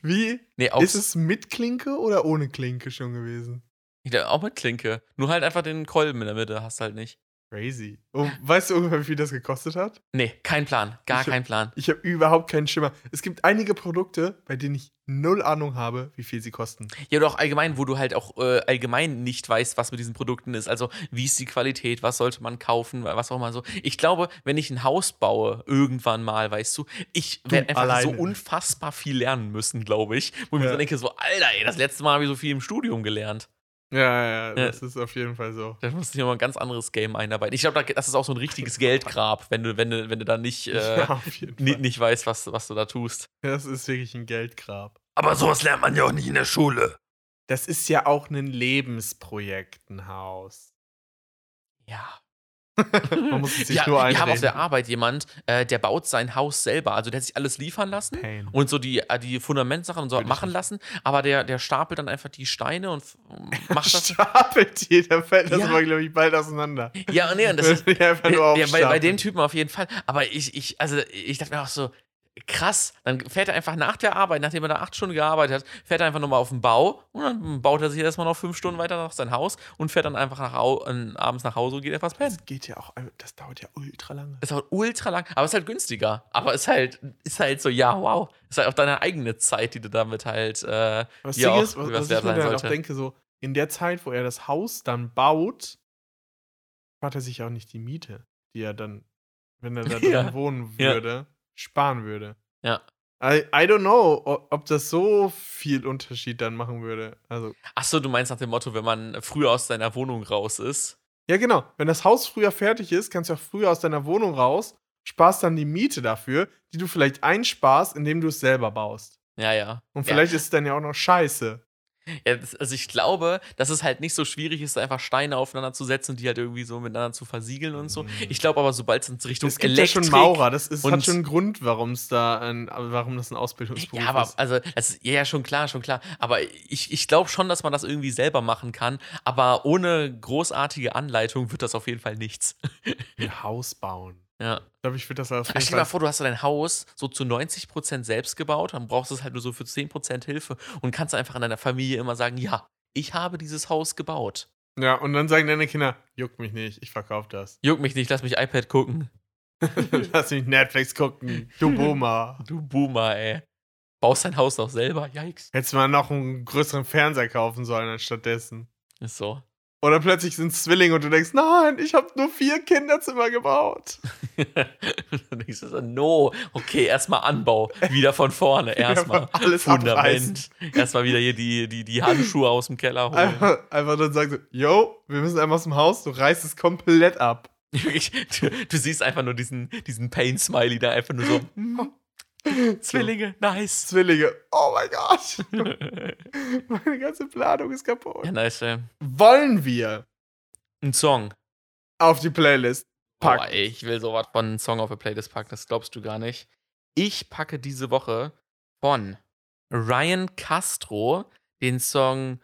Wie? Nee, Ist es mit Klinke oder ohne Klinke schon gewesen? Ich glaub, auch mit Klinke. Nur halt einfach den Kolben in der Mitte hast halt nicht. Crazy. Oh, weißt du ungefähr, wie viel das gekostet hat? Nee, kein Plan. Gar Ich hab- kein Plan. Ich habe überhaupt keinen Schimmer. Es gibt einige Produkte, bei denen ich null Ahnung habe, wie viel sie kosten. Ja, oder auch allgemein, wo du halt auch äh, allgemein nicht weißt, was mit diesen Produkten ist. Also, wie ist die Qualität, was sollte man kaufen, was auch immer so. Ich glaube, wenn ich ein Haus baue, irgendwann mal, weißt du, ich werde einfach alleine. so unfassbar viel lernen müssen, glaube ich. Wo ich mir Ja. so denke, so, Alter, ey, das letzte Mal habe ich so viel im Studium gelernt. Ja, ja, das ist auf jeden Fall so. Da musst du dir mal ein ganz anderes Game einarbeiten. Ich glaube, das ist auch so ein richtiges Geldgrab, wenn du, wenn du, wenn du da nicht, äh, ja, auf jeden ni- Fall. nicht weißt, was, was du da tust. Das ist wirklich ein Geldgrab. Aber sowas lernt man ja auch nicht in der Schule. Das ist ja auch ein Lebensprojekt, ein Haus. Ja. Man muss es sich ja, nur wir haben auf einreden. der Arbeit jemand, äh, der baut sein Haus selber. Also der hat sich alles liefern lassen Pain. und so die, äh, die Fundamentsachen und so ich machen lassen, aber der, der stapelt dann einfach die Steine und macht das. Stapelt jeder, fällt das Ja. aber, glaube ich, bald auseinander. ja, nee, und das ist, die einfach nur ja, bei, bei dem Typen auf jeden Fall. Aber ich, ich, also ich dachte mir auch so, krass, dann fährt er einfach nach der Arbeit, nachdem er da acht Stunden gearbeitet hat, fährt er einfach nochmal auf den Bau und dann baut er sich erstmal noch fünf Stunden weiter nach sein Haus und fährt dann einfach nach, Au- äh, abends nach Hause und geht etwas pennen. Das geht ja auch, das dauert ja ultra lange. Ist auch ultra lang, aber ist halt günstiger. Aber ist halt, ist halt so, ja, wow. Ist halt auch deine eigene Zeit, die du damit halt, äh, Was ja auch ist, was, was ich mir dann auch denke, so, in der Zeit, wo er das Haus dann baut, spart er sich auch nicht die Miete, die er dann, wenn er da drin Ja. wohnen Ja. Sparen würde. Ja. I, I don't know, ob das so viel Unterschied dann machen würde. Also, Achso, du meinst nach dem Motto, wenn man früher aus seiner Wohnung raus ist. ja, genau. Wenn das Haus früher fertig ist, kannst du auch früher aus deiner Wohnung raus, sparst dann die Miete dafür, die du vielleicht einsparst, indem du es selber baust. Ja, ja. Und ja. vielleicht ist es dann ja auch noch scheiße. Ja, das, also ich glaube, dass es halt nicht so schwierig ist, einfach Steine aufeinander zu setzen und die halt irgendwie so miteinander zu versiegeln und so. Mhm. Ich glaube aber, sobald es in Richtung Es gibt Elektrik ja schon Maurer, das ist, hat schon einen Grund, warum es da ein, warum das ein Ausbildungsberuf Ja, aber ist. also, das ist, ja, ja, schon klar, schon klar. Aber ich, ich glaube schon, dass man das irgendwie selber machen kann. Aber ohne großartige Anleitung wird das auf jeden Fall nichts. Ein Haus bauen. Ja. Ich glaube, ich würde das auf jeden Stell dir mal vor, du hast dein Haus so zu 90% selbst gebaut, dann brauchst du es halt nur so für 10% Hilfe und kannst einfach an deiner Familie immer sagen, ja, ich habe dieses Haus gebaut. Ja, und dann sagen deine Kinder, juckt mich nicht, ich verkauf das. Juck mich nicht, lass mich iPad gucken. Lass mich Netflix gucken, du Boomer. Du Boomer, ey. Baust dein Haus doch selber, yikes. Hättest mal noch einen größeren Fernseher kaufen sollen anstattdessen. Ist so. Oder plötzlich sind es Zwillinge und du denkst, nein, ich habe nur vier Kinderzimmer gebaut. dann denkst du so, no, okay, erstmal Anbau, wieder von vorne, erstmal alles Fundament, erstmal wieder hier die, die, die Handschuhe aus dem Keller holen. Einfach, einfach dann sagen so, yo, wir müssen einmal aus dem Haus, du reißt es komplett ab. Du, du siehst einfach nur diesen, diesen Pain-Smiley da einfach nur so, Zwillinge, nice. Zwillinge, oh mein Gott. Meine ganze Planung ist kaputt. Ja, nice, ey. Wollen wir Ein Song. auf die Playlist Boah, packen? ey, ich will sowas von einem Song auf der Playlist packen, das glaubst du gar nicht. Ich packe diese Woche von Ryan Castro den Song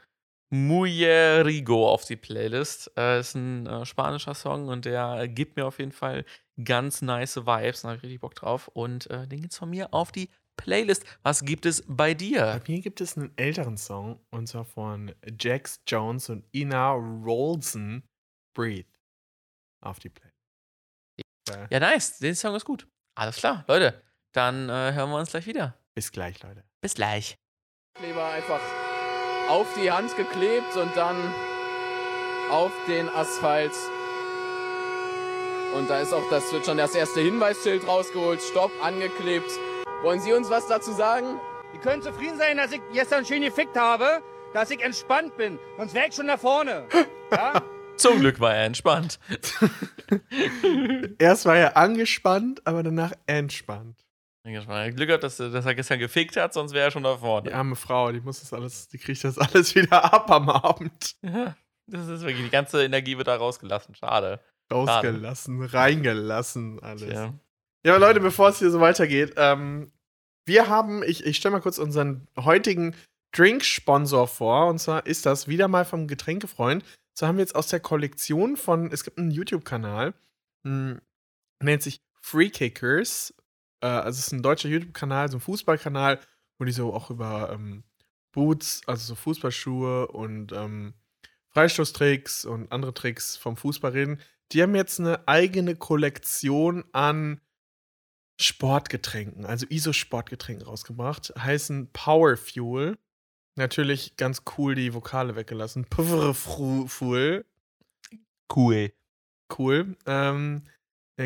Mujerigo auf die Playlist. Äh, ist ein äh, spanischer Song und der gibt mir auf jeden Fall ganz nice Vibes. Da habe ich richtig Bock drauf. Und äh, den geht's von mir auf die Playlist. Was gibt es bei dir? Bei mir gibt es einen älteren Song und zwar von Jax Jones und Ina Rolson, Breathe, auf die Playlist. Ja, nice. Den Song ist gut. Alles klar, Leute. Dann äh, hören wir uns gleich wieder. Bis gleich, Leute. Bis gleich. Kleber einfach auf die Hand geklebt und dann auf den Asphalt. Und da ist auch das wird schon das erste Hinweisschild rausgeholt. Stopp, angeklebt. Wollen Sie uns was dazu sagen? Ihr könnt zufrieden sein, dass ich gestern schön gefickt habe, dass ich entspannt bin. Sonst wäre ich schon da vorne. Ja? Zum Glück war er entspannt. Erst war er angespannt, aber danach entspannt. Glück gehabt, dass, dass er gestern gefickt hat, sonst wäre er schon da vorne. Die arme Frau, die muss das alles, die kriegt das alles wieder ab am Abend. Ja, das ist wirklich, die ganze Energie wird da rausgelassen. Schade. Rausgelassen, reingelassen, alles. Ja. Ja, aber Leute, bevor es hier so weitergeht, ähm, wir haben, ich, ich stelle mal kurz unseren heutigen Drink-Sponsor vor. Und zwar ist das wieder mal vom Getränkefreund. So haben wir jetzt aus der Kollektion von, es gibt einen YouTube-Kanal, hm, nennt sich Free Kickers. Äh, also es ist ein deutscher YouTube-Kanal, so ein Fußballkanal, wo die so auch über ähm, Boots, also so Fußballschuhe und ähm, Freistoßtricks und andere Tricks vom Fußball reden. Die haben jetzt eine eigene Kollektion an Sportgetränken, also ISO-Sportgetränken rausgebracht. Heißen Power Fuel. Natürlich ganz cool die Vokale weggelassen. Powerful. Cool. Cool. Ähm,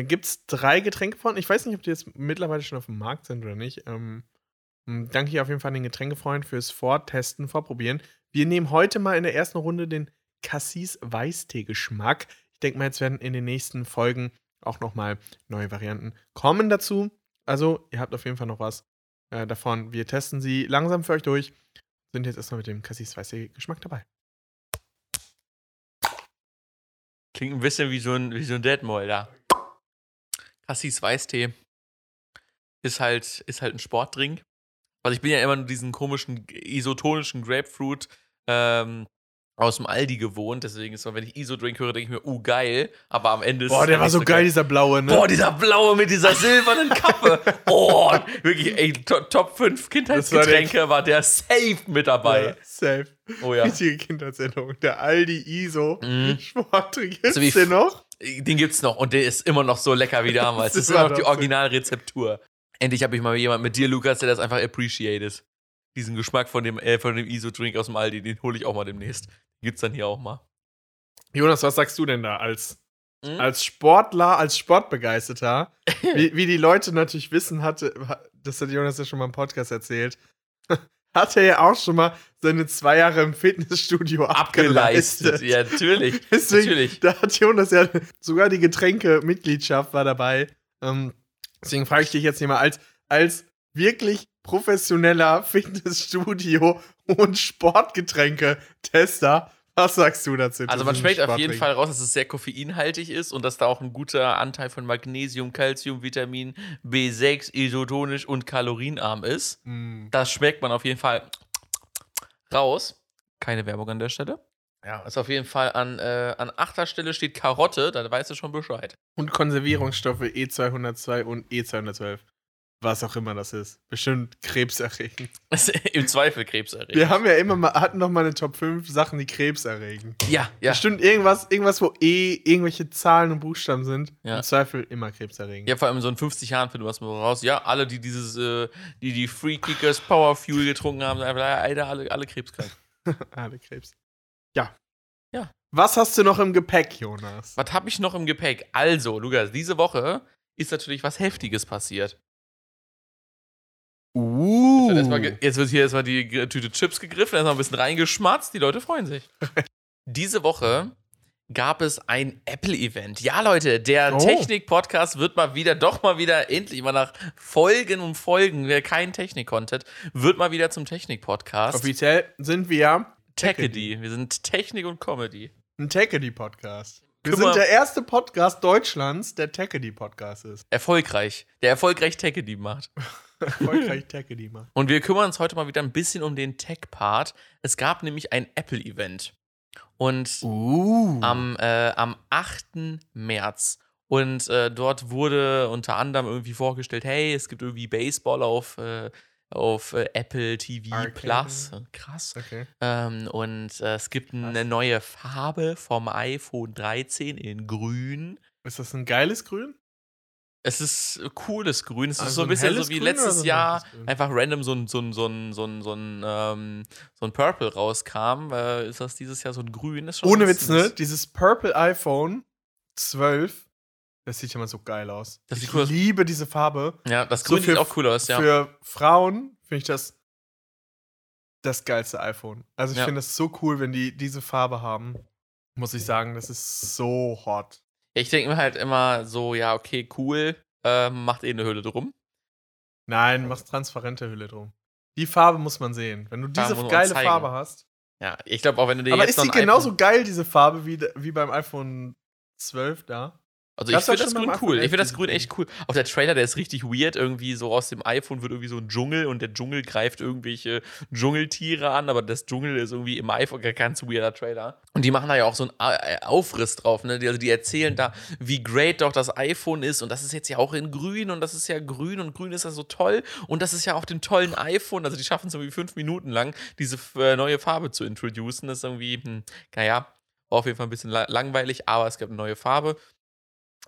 gibt es drei Getränke von. Ich weiß nicht, ob die jetzt mittlerweile schon auf dem Markt sind oder nicht. Ähm, m, danke hier auf jeden Fall an den Getränkefreund fürs Vortesten, Vorprobieren. Wir nehmen heute mal in der ersten Runde den Cassis Weißtee-Geschmack. Ich denke mal, jetzt werden in den nächsten Folgen auch nochmal neue Varianten kommen dazu. Also, ihr habt auf jeden Fall noch was äh, davon. Wir testen sie langsam für euch durch. Sind jetzt erstmal mit dem Cassis Weißtee-Geschmack dabei. Klingt ein bisschen wie so ein, wie so ein Deadmolder. Cassis Weißtee ist halt, ist halt ein Sportdrink. Weil ich bin ja immer nur diesen komischen isotonischen Grapefruit ähm, aus dem Aldi gewohnt. Deswegen ist so, wenn ich Iso-Drink höre, denke ich mir, uh, geil. Aber am Ende ist Boah, der war so geil, dieser blaue, ne? Boah, dieser blaue mit dieser silbernen Kappe. Oh, wirklich, ey, to Top 5 Kindheitsgetränke war der safe mit dabei. Ja, safe. Oh ja. Richtige Kindheitserinnerung. Der Aldi ISO Mhm. Sportdrink. Gibt's So wie den noch? Den gibt's noch und der ist immer noch so lecker wie damals. Das ist immer noch die. Originalrezeptur. Endlich habe ich mal jemand mit dir, Lukas, der das einfach appreciated. Diesen Geschmack von dem, äh, von dem ISO-Drink aus dem Aldi, den hole ich auch mal demnächst. Gibt's dann hier auch mal. Jonas, was sagst du denn da als, Mhm. als Sportler, als Sportbegeisterter? wie, wie die Leute natürlich wissen, hatte, das hat Jonas ja schon mal im Podcast erzählt, hat er ja auch schon mal seine zwei Jahre im Fitnessstudio Abgeleistet. abgeleistet. Ja, natürlich. Deswegen, natürlich. da hat Jonas ja sogar die Getränke-Mitgliedschaft war dabei. Ähm, deswegen frage ich dich jetzt hier mal als, als wirklich professioneller Fitnessstudio- und Sportgetränke-Tester, was sagst du dazu? Also man schmeckt auf jeden? Fall raus, dass es sehr koffeinhaltig ist und dass da auch ein guter Anteil von Magnesium, Calcium, Vitamin B6, isotonisch und kalorienarm ist. Mm. Das schmeckt man auf jeden Fall raus. Keine Werbung an der Stelle. Ja, ist auf jeden Fall an, äh, an achter Stelle steht Karotte, da weißt du schon Bescheid. Und Konservierungsstoffe E202 und E212. Was auch immer das ist. Bestimmt krebserregend. Im Zweifel krebserregend. Wir haben ja immer mal, hatten noch mal eine Top 5 Sachen, die Krebs erregen. Ja, ja. Bestimmt irgendwas, irgendwas, wo eh irgendwelche Zahlen und Buchstaben sind. Ja. Im Zweifel immer krebserregend. Ja, vor allem so in 50 Jahren finden wir was mal raus. Ja, alle, die dieses, äh, die die Free Kickers Power Fuel getrunken haben, sind einfach Alter, alle, alle krebskrank. Alle Krebs. Ja. Ja. Was hast du noch im Gepäck, Jonas? Was habe ich noch im Gepäck? Also, Lukas, diese Woche ist natürlich was Heftiges passiert. Uh. Jetzt, erstmal ge- jetzt wird hier erstmal die Tüte Chips gegriffen, erstmal ein bisschen reingeschmatzt, die Leute freuen sich. Diese Woche gab es ein Apple-Event. Ja, Leute, der Oh. Technik-Podcast wird mal wieder, doch mal wieder, endlich mal nach Folgen um Folgen, wer kein Technik-Content, wird mal wieder zum Technik-Podcast. Offiziell sind wir Techedy. Wir sind Technik und Comedy. ein Techedy-Podcast. Wir Kümmer- sind der erste Podcast Deutschlands, der Techedy-Podcast ist. Erfolgreich. Der erfolgreich Techedy macht. Erfolgreich Techedy macht. Und wir kümmern uns heute mal wieder ein bisschen um den Tech-Part. Es gab nämlich ein Apple-Event. Und Uh. am, äh, am 8. März. Und äh, dort wurde unter anderem irgendwie vorgestellt, hey, es gibt irgendwie Baseball auf, äh, auf äh, Apple TV Arcade. Plus. Krass. Okay. Ähm, und äh, es gibt eine neue Farbe vom iPhone 13 in grün. Ist das ein geiles Grün? Es ist äh, cooles Grün. Es ist Also so ein bisschen so wie Grün letztes so Jahr einfach random so ein, so ein, so ein, so ein, so ein, ähm, so ein Purple rauskam. Äh, ist das dieses Jahr so ein Grün? Ohne Witz, ne? Dieses Purple iPhone 12, das sieht ja mal so geil aus. Das ich cool aus. liebe diese Farbe. Ja, das So Grün für- sieht auch cool aus, ja. Für Frauen finde ich das das geilste iPhone. Also ich Ja. finde das so cool, wenn die diese Farbe haben. Muss ich sagen, das ist so hot. Ich denke mir halt immer so, ja, okay, cool, äh, macht eh eine Hülle drum. Nein, machst transparente Hülle drum. Die Farbe muss man sehen. Wenn du diese man geile. Farbe hast. Ja, ich glaube auch, wenn du dir Aber jetzt ist noch die genauso geil, diese Farbe, wie, wie beim iPhone 12 da? Also Gab's ich finde das das Grün cool. Ich finde das 11 Grün echt cool. Auch der Trailer, der ist richtig weird. Irgendwie so aus dem iPhone wird irgendwie so ein Dschungel und der Dschungel greift irgendwelche Dschungeltiere an, aber das Dschungel ist irgendwie im iPhone ein ganz weirder Trailer. Und die machen da ja auch so einen äh, Aufriss drauf, ne? Die, also die erzählen da, wie great doch das iPhone ist und das ist jetzt ja auch in grün und das ist ja grün und grün ist ja so toll und das ist ja auch den tollen iPhone. Also die schaffen es irgendwie fünf Minuten lang, diese äh, neue Farbe zu introducen. Das ist irgendwie, hm, naja, war auf jeden Fall ein bisschen la langweilig, aber es gab eine neue Farbe.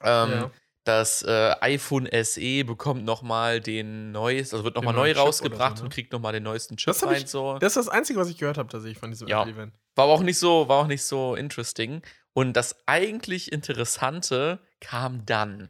Ähm, Ja. Das äh, iPhone SE bekommt nochmal den neues, also wird nochmal neu rausgebracht so, ne? und kriegt nochmal den neuesten Chip Das rein. ich- so. Das ist das Einzige, was ich gehört habe, tatsächlich von diesem Ja. Apple-Event. War auch nicht so, war auch nicht so interesting. Und das eigentlich Interessante kam dann.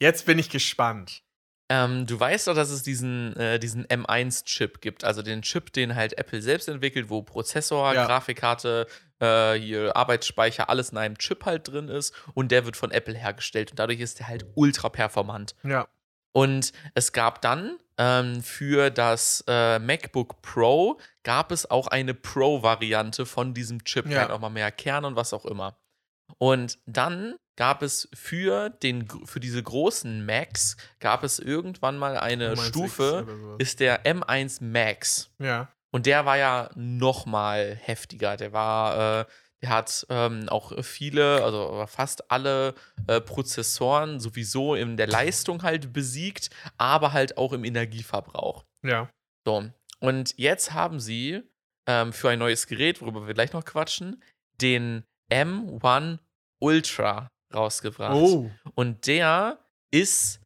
Jetzt bin ich gespannt. Ähm, du weißt doch, dass es diesen, äh, diesen M1-Chip gibt, also den Chip, den halt Apple selbst entwickelt, wo Prozessor, Ja. Grafikkarte, äh, hier Arbeitsspeicher, alles in einem Chip halt drin ist und der wird von Apple hergestellt und dadurch ist der halt ultra performant. Ja. Und es gab dann ähm, für das äh, MacBook Pro gab es auch eine Pro-Variante von diesem Chip, Ja. ja. nochmal mehr Kerne und was auch immer. Und dann gab es für, den, für diese großen Macs, gab es irgendwann mal eine M1X Stufe, ist der M1 Max. Ja. Und der war ja noch mal heftiger. Der war, äh, der hat ähm, auch viele, also fast alle äh, Prozessoren sowieso in der Leistung halt besiegt, aber halt auch im Energieverbrauch. Ja. So. Und jetzt haben sie ähm, für ein neues Gerät, worüber wir gleich noch quatschen, den M1 Ultra rausgebracht. Oh. Und der ist,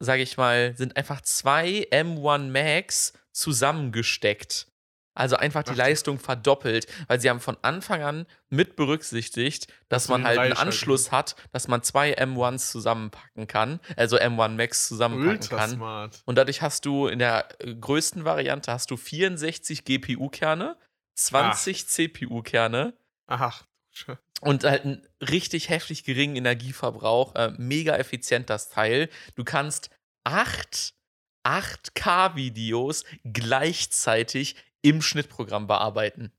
sage ich mal, sind einfach zwei M1 Max zusammengesteckt. Also einfach die Ach. Leistung verdoppelt, weil sie haben von Anfang an mit berücksichtigt, dass Dass du man halt einen Anschluss hat, dass man zwei M1s zusammenpacken kann, also M1 Max zusammenpacken Ultra kann. smart. Und dadurch hast du in der äh, größten Variante hast du 64 GPU-Kerne, 20 CPU-Kerne Ach. Scheiße. und halt einen richtig heftig geringen Energieverbrauch. Äh, mega effizient das Teil. Du kannst acht 8K-Videos gleichzeitig im Schnittprogramm bearbeiten.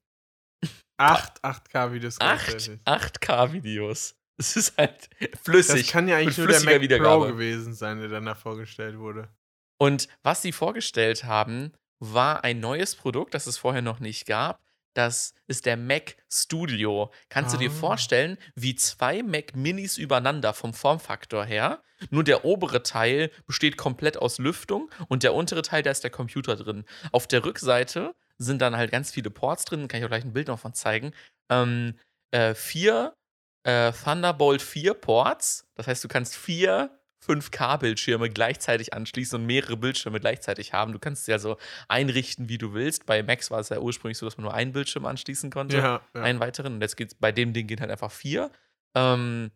Acht 8K-Videos Acht gleichzeitig. 8K-Videos. Es ist halt flüssig. Das kann ja eigentlich nur der Mac Pro Wiedergabe. gewesen sein, der dann da vorgestellt wurde. Und was sie vorgestellt haben, war ein neues Produkt, das es vorher noch nicht gab. das ist der Mac Studio. Kannst du dir Ah. vorstellen, wie zwei Mac Minis übereinander vom Formfaktor her? Nur der obere Teil besteht komplett aus Lüftung und der untere Teil, da ist der Computer drin. Auf der Rückseite sind dann halt ganz viele Ports drin, kann ich auch gleich ein Bild noch von zeigen. Ähm, äh, vier äh, Thunderbolt 4 Ports. Das heißt, du kannst vier 5K-Bildschirme gleichzeitig anschließen und mehrere Bildschirme gleichzeitig haben. Du kannst es ja so einrichten, wie du willst. Bei Macs war es ja ursprünglich so, dass man nur einen Bildschirm anschließen konnte, Ja, ja. einen weiteren. Und jetzt geht's bei dem Ding geht halt einfach vier. Ähm,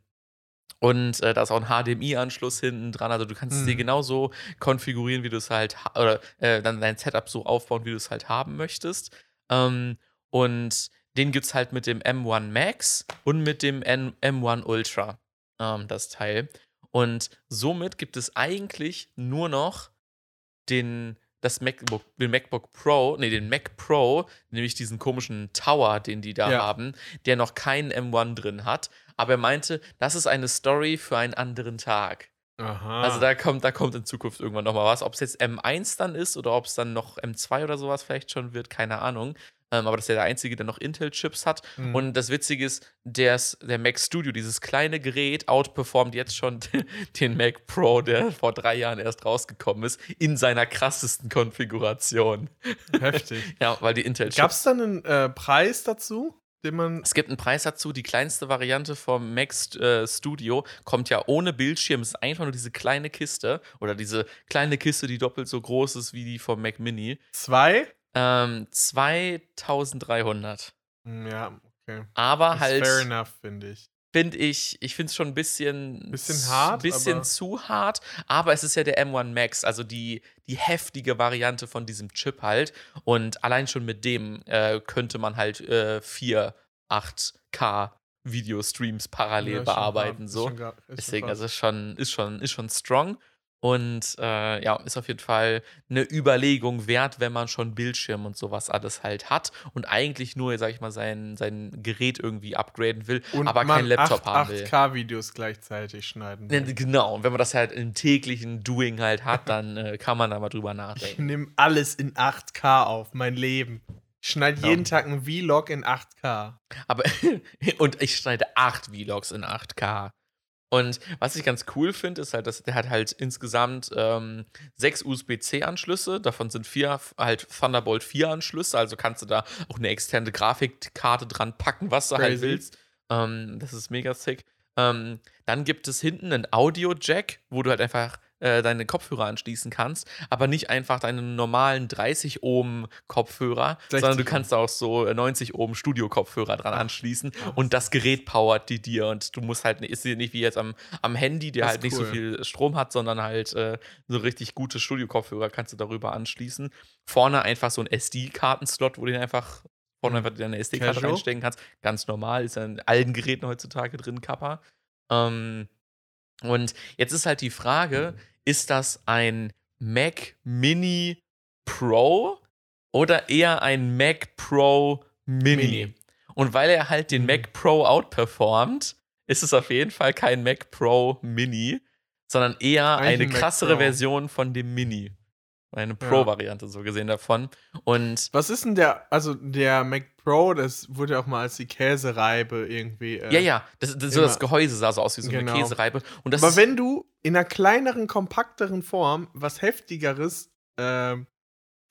und äh, da ist auch ein HDMI-Anschluss hinten dran. Also du kannst es dir Mhm. genauso konfigurieren, wie du es halt ha- oder äh, dann dein Setup so aufbauen, wie du es halt haben möchtest. Ähm, und den gibt es halt mit dem M1 Max und mit dem N M1 Ultra, ähm, das Teil. Und somit gibt es eigentlich nur noch den, das MacBook, den MacBook Pro, nee, den Mac Pro, nämlich diesen komischen Tower, den die da Ja. haben, der noch keinen M1 drin hat. Aber er meinte, das ist eine Story für einen anderen Tag. Aha. Also da kommt, da kommt in Zukunft irgendwann noch mal was. Ob es jetzt M1 dann ist oder ob es dann noch M2 oder sowas vielleicht schon wird, keine Ahnung. Ähm, aber das ist ja der einzige, der noch Intel-Chips hat. Mhm. Und das Witzige ist, der's, der Mac Studio, dieses kleine Gerät, outperformt jetzt schon den Mac Pro, der vor drei Jahren erst rausgekommen ist, in seiner krassesten Konfiguration. heftig. Ja, weil die Intel-Chips. Gab es dann einen äh, Preis dazu, den man. Es gibt einen Preis dazu. Die kleinste Variante vom Mac äh, Studio kommt ja ohne Bildschirm. Es ist einfach nur diese kleine Kiste oder diese kleine Kiste, die doppelt so groß ist wie die vom Mac Mini. Zwei? Ähm, 2300. Hm, Ja, okay. Aber Ist halt fair enough, finde ich. finde ich, ich finde es schon ein bisschen, Bisschen hart, bisschen zu hart, aber es ist ja der M1 Max, also die, die heftige Variante von diesem Chip halt. Und allein schon mit dem äh, könnte man halt äh, 4, 8K Videostreams parallel Ja, bearbeiten. ist so. schon Deswegen, krass. also ist schon, ist schon, ist schon strong. Und äh, ja, ist auf jeden Fall eine Überlegung wert, wenn man schon Bildschirm und sowas alles halt hat und eigentlich nur, sag ich mal, sein, sein Gerät irgendwie upgraden will, Und aber keinen Laptop 8, haben will. 8K-Videos gleichzeitig schneiden. Ne, will. Genau, und wenn man das halt im täglichen Doing halt hat, dann äh, kann man da mal drüber Ich nachdenken. nehme alles in 8K auf, mein Leben. Ich schneide Ja. jeden Tag einen Vlog in 8K. Aber, und ich schneide acht Vlogs in 8K. Und was ich ganz cool finde, ist halt, dass der hat halt insgesamt ähm, sechs USB-C-Anschlüsse. Davon sind vier halt Thunderbolt 4-Anschlüsse. Also kannst du da auch eine externe Grafikkarte dran packen, was du halt Crazy. willst. Ähm, das ist mega sick. Ähm, dann gibt es hinten einen Audio-Jack, wo du halt einfach äh, deine Kopfhörer anschließen kannst, aber nicht einfach deine normalen 30 Ohm Kopfhörer, 60 sondern du kannst auch so äh, 90 Ohm Studio-Kopfhörer dran Ach, anschließen und das Gerät powert die dir und du musst halt, ist nicht wie jetzt am, am Handy, der halt ist nicht so cool. viel Strom hat, sondern halt äh, so richtig gute Studio-Kopfhörer kannst du darüber anschließen. Vorne einfach so ein SD-Karten-Slot, wo du den einfach vorne einfach deine SD-Karte reinstecken kannst. Ganz normal, ist ja in allen Geräten heutzutage drin, Kappa. Ähm, und jetzt ist halt die Frage, ist das ein Mac Mini Pro oder eher ein Mac Pro Mini? Mini. Und weil er halt den Mhm. Mac Pro outperformt, ist es auf jeden Fall kein Mac Pro Mini, sondern eher Eigentlich eine krassere. Version von dem Mini. Eine Ja. Pro-Variante so gesehen davon. Und Was ist denn der, also der Mac Pro, das wurde ja auch mal als die Käsereibe irgendwie. Äh, ja, ja, das, das, so das Gehäuse sah so aus wie so Genau. eine Käsereibe. Und das Aber wenn du in einer kleineren, kompakteren Form was heftigeres, ähm,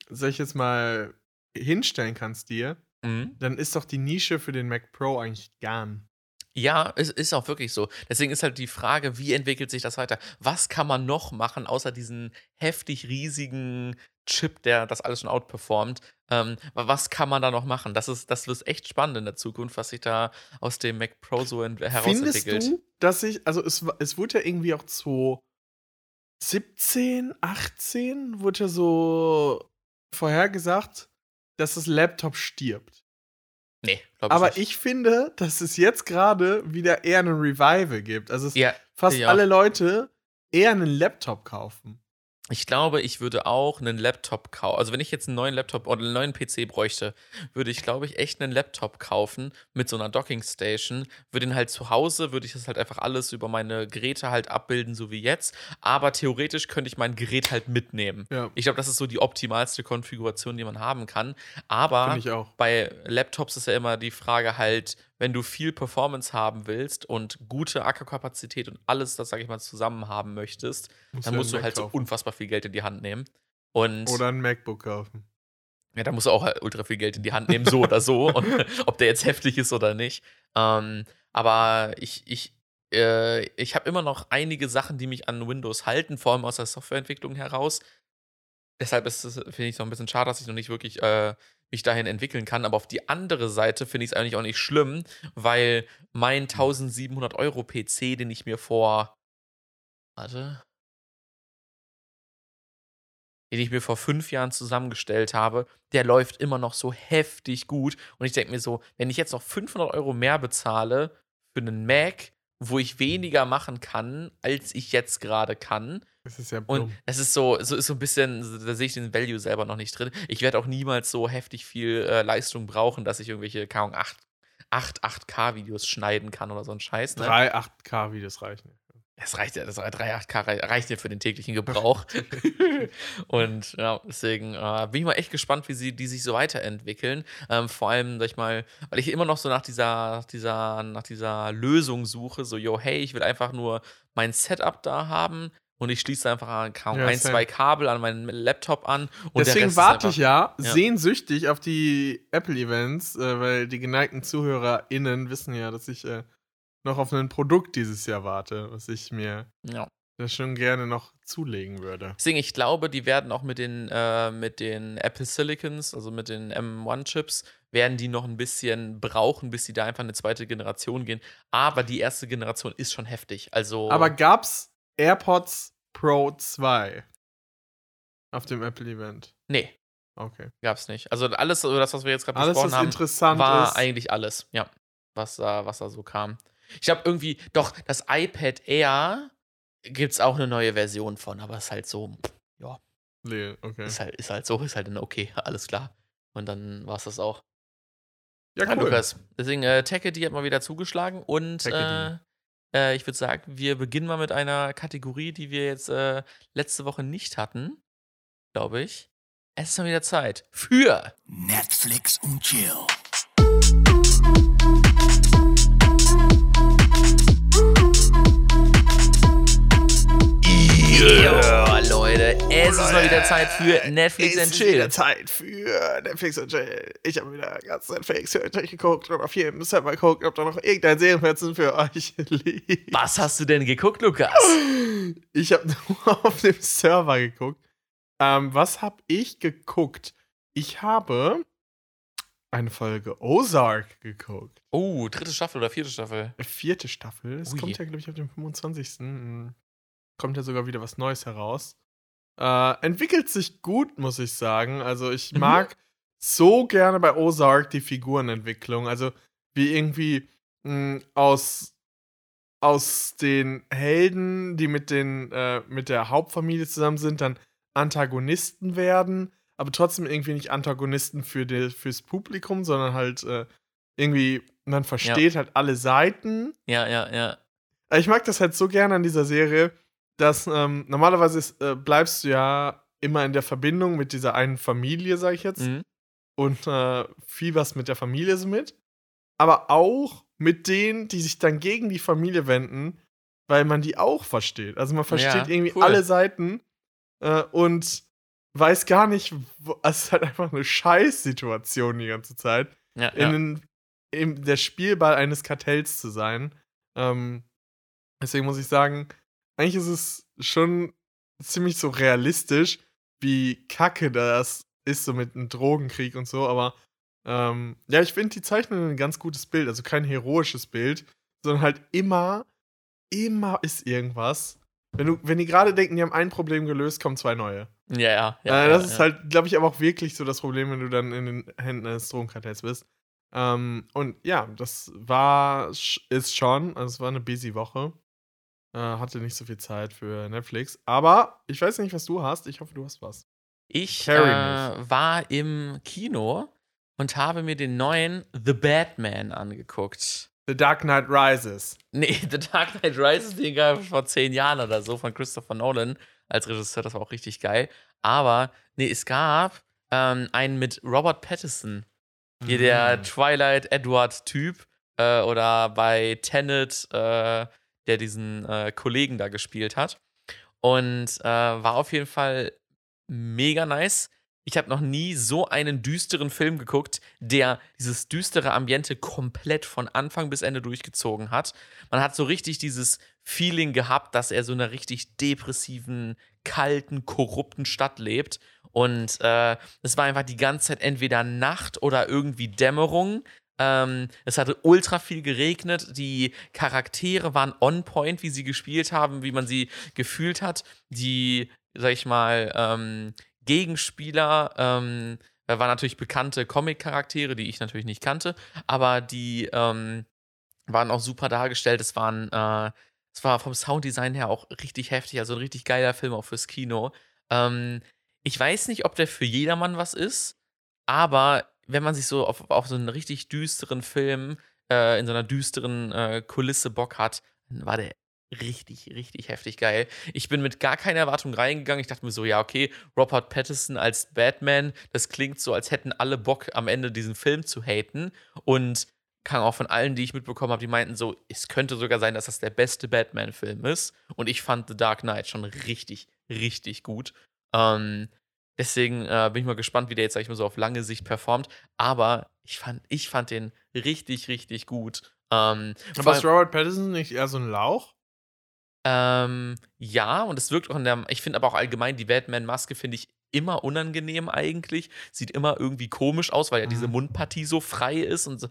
sag ich jetzt mal, hinstellen kannst dir, Mhm. dann ist doch die Nische für den Mac Pro eigentlich gern. Ja, es ist auch wirklich so. Deswegen ist halt die Frage, wie entwickelt sich das weiter? Was kann man noch machen, außer diesen heftig riesigen Chip, der das alles schon outperformt? Ähm, wa- was kann man da noch machen? Das ist, das wird echt spannend in der Zukunft, was sich da aus dem Mac Pro so ent- Findest herausentwickelt. du, dass ich, also es, es wurde ja irgendwie auch so 17, 18, wurde ja so vorhergesagt, dass das Laptop stirbt. Nee, glaube ich Aber nicht. ich finde, dass es jetzt gerade wieder eher einen Revival gibt. Also es Ja, fast alle Leute eher einen Laptop kaufen. Ich glaube, ich würde auch einen Laptop kaufen. Also, wenn ich jetzt einen neuen Laptop oder einen neuen PC bräuchte, würde ich, glaube ich, echt einen Laptop kaufen mit so einer Dockingstation. Würde den halt zu Hause, würde ich das halt einfach alles über meine Geräte halt abbilden, so wie jetzt. Aber theoretisch könnte ich mein Gerät halt mitnehmen. Ja, Ich glaube, das ist so die optimalste Konfiguration, die man haben kann. Aber bei Laptops ist ja immer die Frage halt, wenn du viel Performance haben willst und gute Akkukapazität und alles, das sage ich mal, zusammen haben möchtest, Musst dann musst du halt Mac so kaufen. unfassbar viel Geld in die Hand nehmen. Und Oder ein MacBook kaufen. ja, da musst du auch halt ultra viel Geld in die Hand nehmen, so oder so. Und ob der jetzt heftig ist oder nicht. Ähm, aber ich, ich, äh, ich habe immer noch einige Sachen, die mich an Windows halten, vor allem aus der Softwareentwicklung heraus. Deshalb ist es, finde ich, so ein bisschen schade, dass ich noch nicht wirklich äh, mich dahin entwickeln kann. Aber auf die andere Seite finde ich es eigentlich auch nicht schlimm, weil mein 1700 Euro PC, den ich mir vor. Warte. Den ich mir vor fünf Jahren zusammengestellt habe, der läuft immer noch so heftig gut. Und ich denke mir so, wenn ich jetzt noch 500 Euro mehr bezahle für einen Mac, wo ich weniger machen kann, als ich jetzt gerade kann, Das ist ja und dumm. es ist so, so ist so ein bisschen, da sehe ich den Value selber noch nicht drin. Ich werde auch niemals so heftig viel äh, Leistung brauchen, dass ich irgendwelche, keine Ahnung, 8, 8, 8K-Videos schneiden kann oder so ein Scheiß. Ne? Drei 8K-Videos reichen. Es reicht ja, das 3, 8K rei- reicht ja für den täglichen Gebrauch. und ja, deswegen äh, bin ich mal echt gespannt, wie sie die sich so weiterentwickeln. Ähm, vor allem, sag ich mal, weil ich immer noch so nach dieser, dieser, nach dieser Lösung suche, so, yo, hey, ich will einfach nur mein Setup da haben und ich schließe einfach Ja, ein, same. zwei Kabel an meinen Laptop an. Deswegen warte ich ja, Ja. sehnsüchtig auf die Apple-Events, äh, weil die geneigten ZuhörerInnen wissen ja, dass ich äh, noch auf ein Produkt dieses Jahr warte, was ich mir Ja. da schon gerne noch zulegen würde. Deswegen, ich glaube, die werden auch mit den, äh, mit den Apple Silicons, also mit den M1-Chips, werden die noch ein bisschen brauchen, bis sie da einfach eine zweite Generation gehen. Aber die erste Generation ist schon heftig. Also. Aber gab's AirPods Pro 2 auf dem Apple-Event? nee, Okay. gab's nicht. Also alles, also das, was wir jetzt gerade Alles, besprochen was haben, interessant war ist. eigentlich alles. Ja. Was da, was da so kam. Ich glaube irgendwie, doch, das iPad Air gibt's auch eine neue Version von, aber ist halt so, ja, Nee, okay. ist halt, ist halt so, ist halt dann okay, alles klar. Und dann war's das auch. Ja, Ja, cool. Lukas. Deswegen, äh, Techedy hat mal wieder zugeschlagen und äh, äh, ich würde sagen, wir beginnen mal mit einer Kategorie, die wir jetzt äh, letzte Woche nicht hatten, glaube ich. Es ist mal wieder Zeit für Netflix und Chill. Ja, Leute, es ist mal wieder Zeit für Netflix es and ist wieder Chill. Zeit für Netflix und Chill. Ich habe wieder ganz Netflix durchgeguckt und auf jedem Server geguckt, ob da noch irgendein Serienfernsehen für euch liegt. Was hast du denn geguckt, Lukas? Ich habe nur auf dem Server geguckt. Ähm, was habe ich geguckt? Ich habe eine Folge Ozark geguckt. Oh, dritte Staffel oder vierte Staffel? Vierte Staffel. Es Ui. kommt ja, glaube ich, auf den 25. Mm. Kommt ja sogar wieder was Neues heraus. Äh, entwickelt sich gut, muss ich sagen. Also, ich Mhm. mag so gerne bei Ozark die Figurenentwicklung. Also, wie irgendwie mh, aus, aus den Helden, die mit, den, äh, mit der Hauptfamilie zusammen sind, dann Antagonisten werden, aber trotzdem irgendwie nicht Antagonisten für die, fürs Publikum, sondern halt äh, irgendwie, man versteht halt alle Seiten. Ja, ja, ja. Ich mag das halt so gerne an dieser Serie, dass ähm, normalerweise ist, äh, bleibst du ja immer in der Verbindung mit dieser einen Familie, sag ich jetzt, Mhm. und äh, viel was mit der Familie so mit. Aber auch mit denen, die sich dann gegen die Familie wenden, weil man die auch versteht. Also man versteht Ja, irgendwie cool. alle Seiten äh, und weiß gar nicht, wo, es ist halt einfach eine Scheißsituation die ganze Zeit Ja, ja. in, in der Spielball eines Kartells zu sein. Ähm, deswegen muss ich sagen, eigentlich ist es schon ziemlich so realistisch, wie kacke das ist, so mit einem Drogenkrieg und so, aber ähm, ja, ich finde die Zeichnung ein ganz gutes Bild, also kein heroisches Bild, sondern halt immer, immer ist irgendwas. Wenn, du, wenn die gerade denken, die haben ein Problem gelöst, kommen zwei neue. ja, ja, ja. äh, das ja, ist ja. halt, glaube ich, aber auch wirklich so das Problem, wenn du dann in den Händen eines Drogenkartells bist. Ähm, und ja, das war, ist schon, also es war eine busy Woche. Äh, hatte nicht so viel Zeit für Netflix. Aber ich weiß nicht, was du hast. Ich hoffe, du hast was. Ich äh, war im Kino und habe mir den neuen The Batman angeguckt. The Dark Knight Rises. Nee, The Dark Knight Rises, den gab es vor zehn Jahren oder so von Christopher Nolan als Regisseur. Das war auch richtig geil. Aber, nee, es gab ähm, einen mit Robert Pattinson. Hier der Mhm. Twilight Edward-Typ. Äh, oder bei Tenet, äh, der diesen äh, Kollegen da gespielt hat. Und äh, war auf jeden Fall mega nice. Ich habe noch nie so einen düsteren Film geguckt, der dieses düstere Ambiente komplett von Anfang bis Ende durchgezogen hat. Man hat so richtig dieses Feeling gehabt, dass er so in einer richtig depressiven, kalten, korrupten Stadt lebt. Und äh, es war einfach die ganze Zeit entweder Nacht oder irgendwie Dämmerung. Ähm, es hatte ultra viel geregnet. Die Charaktere waren on point, wie sie gespielt haben, wie man sie gefühlt hat. Die, sag ich mal, ähm, Gegenspieler ähm, waren natürlich bekannte Comic-Charaktere, die ich natürlich nicht kannte, aber die ähm, waren auch super dargestellt. Es waren, äh, es war vom Sounddesign her auch richtig heftig, also ein richtig geiler Film auch fürs Kino. Ähm, ich weiß nicht, ob der für jedermann was ist, aber wenn man sich so auf, auf so einen richtig düsteren Film äh, in so einer düsteren äh, Kulisse Bock hat, dann war der richtig, richtig heftig geil. Ich bin mit gar keiner Erwartung reingegangen. Ich dachte mir so, ja, okay, Robert Pattinson als Batman, das klingt so, als hätten alle Bock, am Ende diesen Film zu haten. Und kam auch von allen, die ich mitbekommen habe, die meinten so, es könnte sogar sein, dass das der beste Batman-Film ist. Und ich fand The Dark Knight schon richtig, richtig gut. Ähm, deswegen äh, bin ich mal gespannt, wie der jetzt, sag ich mal, so auf lange Sicht performt. Aber ich fand, ich fand den richtig, richtig gut. Ähm, Aber ist Robert Pattinson nicht eher so ein Lauch? ähm, ja, und es wirkt auch in der, ich finde aber auch allgemein die Batman-Maske finde ich immer unangenehm eigentlich. Sieht immer irgendwie komisch aus, weil ja diese Mhm. Mundpartie so frei ist und so.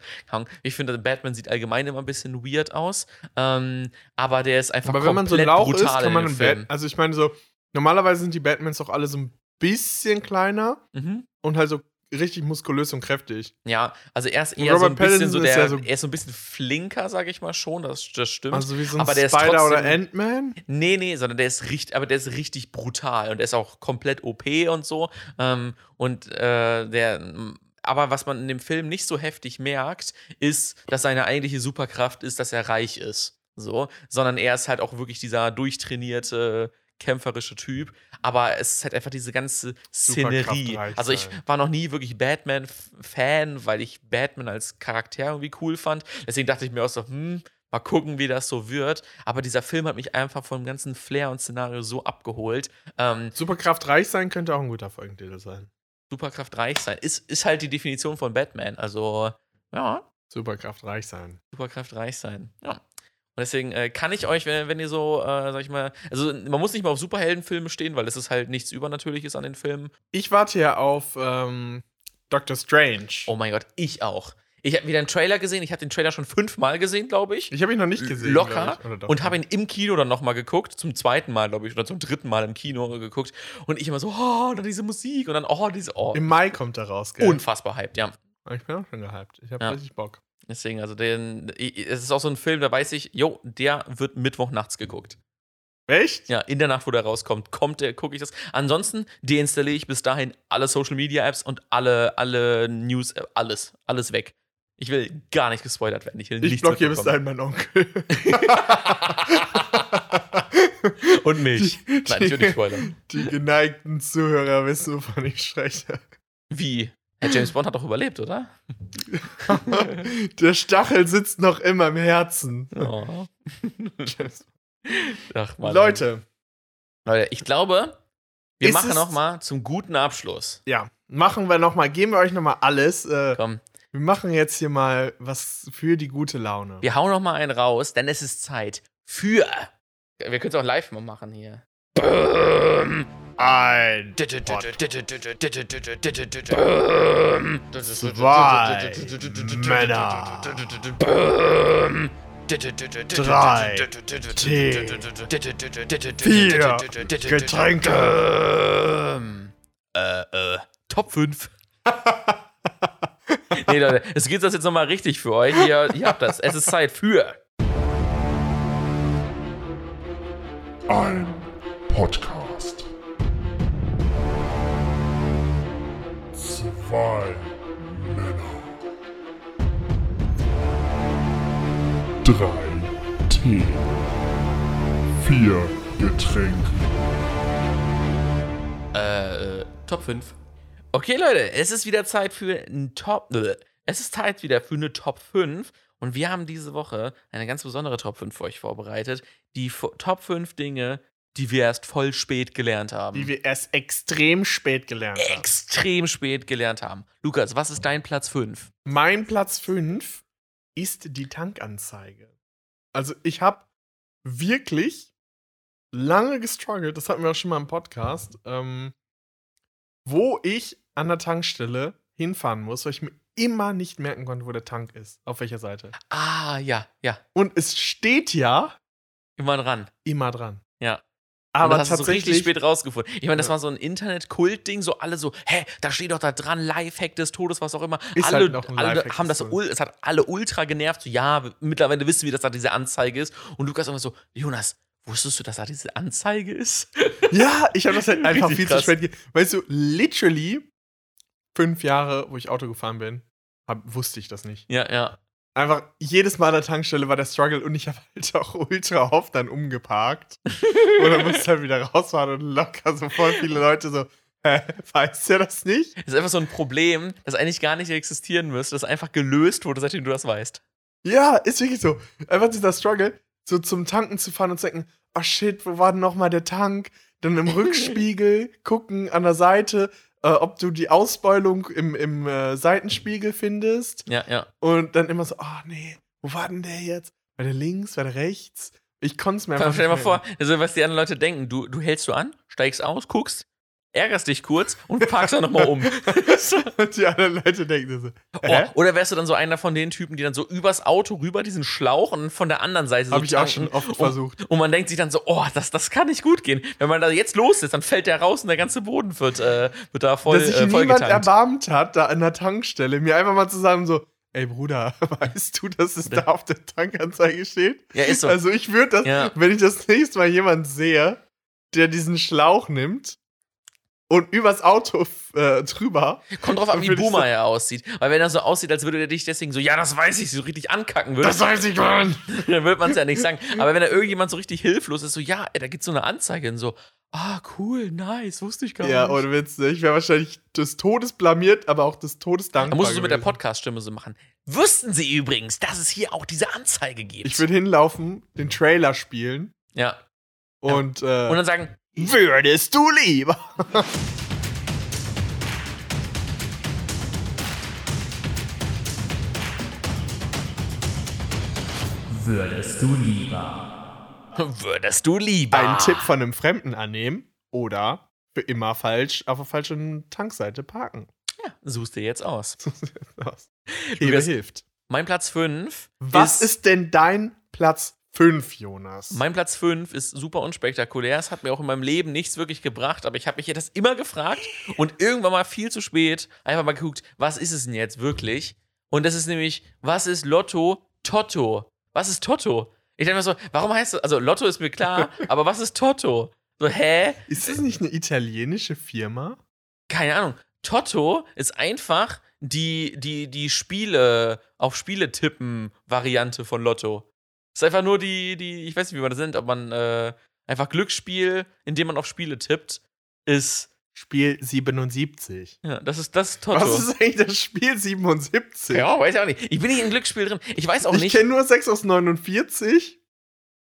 Ich finde, Batman sieht allgemein immer ein bisschen weird aus. Ähm, aber der ist einfach Aber wenn man so Lauch ist, kann man dem Film. Bat Also ich meine so, normalerweise sind die Batmans doch alle so ein bisschen kleiner Mhm. und halt so richtig muskulös und kräftig. Ja, also er ist eher so ein bisschen so der, ja so- er ist so ein bisschen flinker, sage ich mal schon, das, das stimmt. Also wie so ein Aber der Spider oder trotzdem- Ant-Man. Nee, nee, sondern der ist richtig, aber der ist richtig brutal und der ist auch komplett OP und so. Ähm, und äh, der, aber was man in dem Film nicht so heftig merkt, ist, dass seine eigentliche Superkraft ist, dass er reich ist. So, sondern er ist halt auch wirklich dieser durchtrainierte, kämpferische Typ. Aber es ist halt einfach diese ganze Szenerie. Superkraftreich Also ich war noch nie wirklich Batman-Fan, weil ich Batman als Charakter irgendwie cool fand. Deswegen dachte ich mir auch so, hm, mal gucken, wie das so wird. Aber dieser Film hat mich einfach vom ganzen Flair und Szenario so abgeholt. Ähm, Superkraft reich sein könnte auch ein guter Folgentitel sein. Superkraft reich sein. Ist, ist halt die Definition von Batman. Also, ja, Superkraft reich sein. Superkraft reich sein. Ja. Und deswegen äh, kann ich euch, wenn, wenn ihr so, äh, sag ich mal, also man muss nicht mal auf Superheldenfilme stehen, weil es ist halt nichts Übernatürliches an den Filmen. Ich warte ja auf ähm, Doctor Strange. Oh mein Gott, ich auch. Ich habe wieder einen Trailer gesehen. Ich habe den Trailer schon fünfmal gesehen, glaube ich. Ich habe ihn noch nicht gesehen. locker ich. Und habe ihn im Kino dann nochmal geguckt, zum zweiten Mal, glaube ich, oder zum dritten Mal im Kino geguckt. Und ich immer so, oh, dann diese Musik und dann, oh, diese, oh. Im Mai kommt er raus, gell? Unfassbar hyped, ja. Ich bin auch schon gehypt. Ich habe Ja. richtig Bock. Deswegen, also den, es ist auch so ein Film, da weiß ich, jo, der wird Mittwoch nachts geguckt. Echt? Ja, in der Nacht, wo der rauskommt, kommt der, gucke ich das. Ansonsten deinstalliere ich bis dahin alle Social Media Apps und alle, alle News, äh, alles, alles weg. Ich will gar nicht gespoilert werden. Ich will Ich nichts blockiere bis dahin meinen Onkel. Und mich. Die- Nein, ich will nicht spoilern. Die geneigten Zuhörer wissen, wovon ich spreche. Wie? Herr James Bond hat doch überlebt, oder? Der Stachel sitzt noch immer im Herzen. Oh. Ach, Mann. Leute, Leute, ich glaube, wir Ist machen noch mal zum guten Abschluss. ja, machen wir noch mal, geben wir euch noch mal alles. Äh, Komm, wir machen jetzt hier mal was für die gute Laune. wir hauen noch mal einen raus, denn es ist Zeit für. Wir können es auch live mal machen hier. Ein, Zwei Männer. drei, Tee, vier Getränke. Äh, äh, Top 5. nee, Leute, es geht das jetzt nochmal richtig für euch. Ihr, ihr habt das. Es ist Zeit für. Ein Podcast. Zwei Männer. Drei Tee. Vier Getränke. Äh, äh, Top 5. Okay, Leute, es ist wieder Zeit für ein Top. Bleh. Es ist Zeit wieder für eine Top 5. Und wir haben diese Woche eine ganz besondere Top 5 für euch vorbereitet. Die Top 5 Dinge, die wir erst voll spät gelernt haben. Die wir erst extrem spät gelernt haben. extrem spät gelernt haben. Lukas, was ist dein Platz 5? Mein Platz 5 ist die Tankanzeige. Also ich habe wirklich lange gestruggelt, das hatten wir auch schon mal im Podcast, ähm, wo ich an der Tankstelle hinfahren muss, weil ich mir immer nicht merken konnte, wo der Tank ist, auf welcher Seite. Ah, ja, ja. Und es steht ja Immer dran. immer dran. Ja. Aber das hast du richtig tatsächlich, spät rausgefunden. Ich meine, das war so ein Internet-Kult-Ding, so alle so, hä, da steht doch da dran, Lifehack des Todes, was auch immer. Ist alle halt noch ein alle Lifehack haben das, es hat alle ultra genervt, so, ja, mittlerweile wissen wir, dass da diese Anzeige ist. Und Lukas immer so, Jonas, wusstest du, dass da diese Anzeige ist? Ja, ich habe das halt einfach Richtig viel krass. zu spät. Weißt du, literally fünf Jahre, wo ich Auto gefahren bin, hab, wusste ich das nicht. ja, ja. Einfach jedes Mal an der Tankstelle war der Struggle und ich habe halt auch ultra oft dann umgeparkt. und dann musste halt wieder rausfahren und locker so voll viele Leute so, hä, weißt du das nicht? Das ist einfach so ein Problem, das eigentlich gar nicht existieren müsste, das einfach gelöst wurde, seitdem du das weißt. Ja, ist wirklich so. Einfach dieser Struggle, so zum Tanken zu fahren und zu denken, oh shit, wo war denn nochmal der Tank? Dann im Rückspiegel gucken an der Seite, äh, ob du die Ausbeulung im, im äh, Seitenspiegel findest. Ja, ja. Und dann immer so, oh nee, wo war denn der jetzt? War der links, war der rechts? Ich konnte es mir einfach Stell dir mal vor, also was die anderen Leute denken, du, du hältst du an, steigst aus, guckst, ärgerst dich kurz und parkst dann nochmal um. Und die anderen Leute denken so, Oh, oder wärst du dann so einer von den Typen, die dann so übers Auto rüber diesen Schlauch und von der anderen Seite so Hab ich auch schon oft und, versucht. Und man denkt sich dann so, oh, das, das kann nicht gut gehen. Wenn man da jetzt los ist, dann fällt der raus und der ganze Boden wird, äh, wird da voll, Dass sich äh, voll niemand getankt. erbarmt hat, da an der Tankstelle, mir einfach mal zu sagen so, ey Bruder, weißt du, dass es da auf der Tankanzeige steht? Ja, ist so. Also ich würde das, Ja. wenn ich das nächste Mal jemanden sehe, der diesen Schlauch nimmt und übers Auto äh, drüber. Kommt drauf an, wie Boomer er aussieht. Weil wenn er so aussieht, als würde er dich deswegen so, ja, das weiß ich, so richtig ankacken würde, Das weiß ich, Mann. dann würde man es ja nicht sagen. Aber wenn da irgendjemand so richtig hilflos ist, so, ja, da gibt's so eine Anzeige und so, ah, cool, nice, wusste ich gar Ja, nicht. ohne Witz, ne? ich wäre wahrscheinlich des Todes blamiert, aber auch des Todes dankbar. Da musst du so mit der. Podcast-Stimme so machen. Wussten Sie übrigens, dass es hier auch diese Anzeige gibt? Ich würde hinlaufen, den Trailer spielen ja. und, äh, Und dann sagen, würdest du lieber. Würdest du lieber? würdest du lieber. einen Tipp von einem Fremden annehmen oder für immer falsch auf der falschen Tankseite parken. Suchst dir jetzt aus. Was? Hebe Lukas, hilft. Mein Platz 5. Was ist denn dein Platz 5, Jonas? Mein Platz 5 ist super unspektakulär. Es hat mir auch in meinem Leben nichts wirklich gebracht, aber ich habe mich das immer gefragt und irgendwann mal viel zu spät einfach mal geguckt, was ist es denn jetzt wirklich? Und das ist nämlich, was ist Lotto Totto? Was ist Totto? Ich denke mir so, warum heißt das? Also Lotto ist mir klar, aber was ist Totto? So, hä? ist das nicht eine italienische Firma? keine Ahnung. Totto ist einfach die, die, die Spiele auf Spiele tippen Variante von Lotto. Ist einfach nur die, die, ich weiß nicht, wie man das nennt, ob man äh, einfach Glücksspiel, indem man auf Spiele tippt, ist, Spiel 77. ja, das ist das ist Totto. Was ist eigentlich das Spiel 77? ja, weiß ich auch nicht. Ich bin nicht in Glücksspiel drin. Ich weiß auch ich nicht. kenne nur 6 aus 49,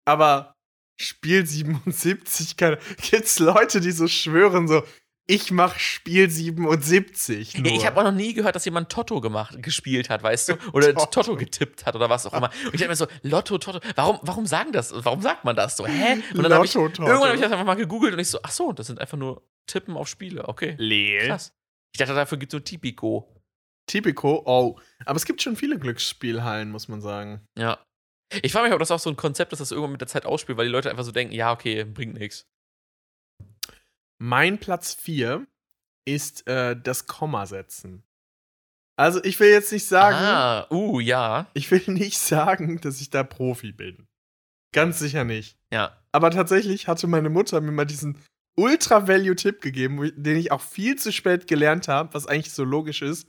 aber Spiel 77, keine, gibt's Leute, die so schwören, so, ich mach Spiel 77. Nur. Ich habe auch noch nie gehört, dass jemand Totto gemacht, gespielt hat, weißt du? Oder Totto. Totto. getippt hat oder was auch immer. Und ich dachte mir so, Lotto, Totto, warum, warum sagen das? Warum sagt man das so? Hä? Und dann habe ich, Lotto, Totto. irgendwann habe ich das einfach mal gegoogelt und ich so, ach so, das sind einfach nur Tippen auf Spiele. Okay, Leel. krass. Ich dachte, dafür gibt es so Tipico. Typico, oh. Aber es gibt schon viele Glücksspielhallen, muss man sagen. Ja. Ich frage mich, ob das auch so ein Konzept ist, das irgendwann mit der Zeit ausspielt, weil die Leute einfach so denken, ja, okay, bringt nichts. Mein Platz 4 ist äh, das Komma setzen. Also ich will jetzt nicht sagen, Ah, uh, ja. ich will nicht sagen, dass ich da Profi bin. Ganz sicher nicht. Ja. aber tatsächlich hatte meine Mutter mir mal diesen Ultra-Value-Tipp gegeben, den ich auch viel zu spät gelernt habe, was eigentlich so logisch ist.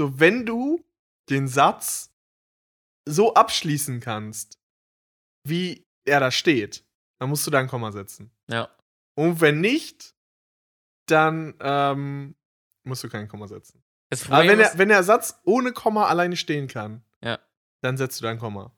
So, wenn du den Satz so abschließen kannst, wie er da steht, dann musst du da ein Komma setzen. Ja. Und wenn nicht, dann ähm, musst du kein Komma setzen. Aber wenn, der, wenn der Satz ohne Komma alleine stehen kann, Ja. dann setzt du da ein Komma.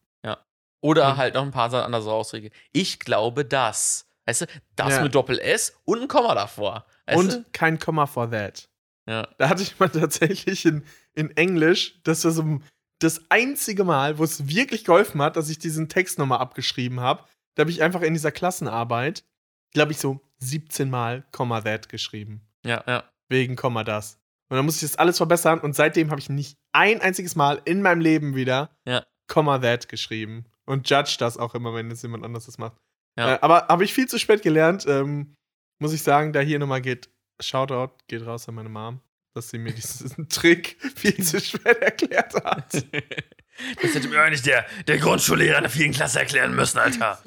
oder Mhm. halt noch ein paar Sachen andere Ausdrücke. Ich glaube das. Weißt du, das Ja. mit Doppel-S und ein Komma davor. Weißt Und du? kein Komma for that. Ja. Da hatte ich mal tatsächlich in, in Englisch, das war so das einzige Mal, wo es wirklich geholfen hat, dass ich diesen Text nochmal abgeschrieben habe. Da habe ich einfach in dieser Klassenarbeit, glaube ich, so 17 Mal Komma that geschrieben. Ja, ja. Wegen Komma das. Und dann musste ich das alles verbessern und seitdem habe ich nicht ein einziges Mal in meinem Leben wieder Ja. Komma that geschrieben. Und judge das auch immer, wenn es jemand anderes das macht. Ja. Äh, aber habe ich viel zu spät gelernt. Ähm, muss ich sagen, da hier nochmal geht, Shoutout geht raus an meine Mom, dass sie mir diesen Trick viel zu spät erklärt hat. Das hätte mir eigentlich der, der Grundschullehrer in der vierten Klasse erklären müssen, Alter.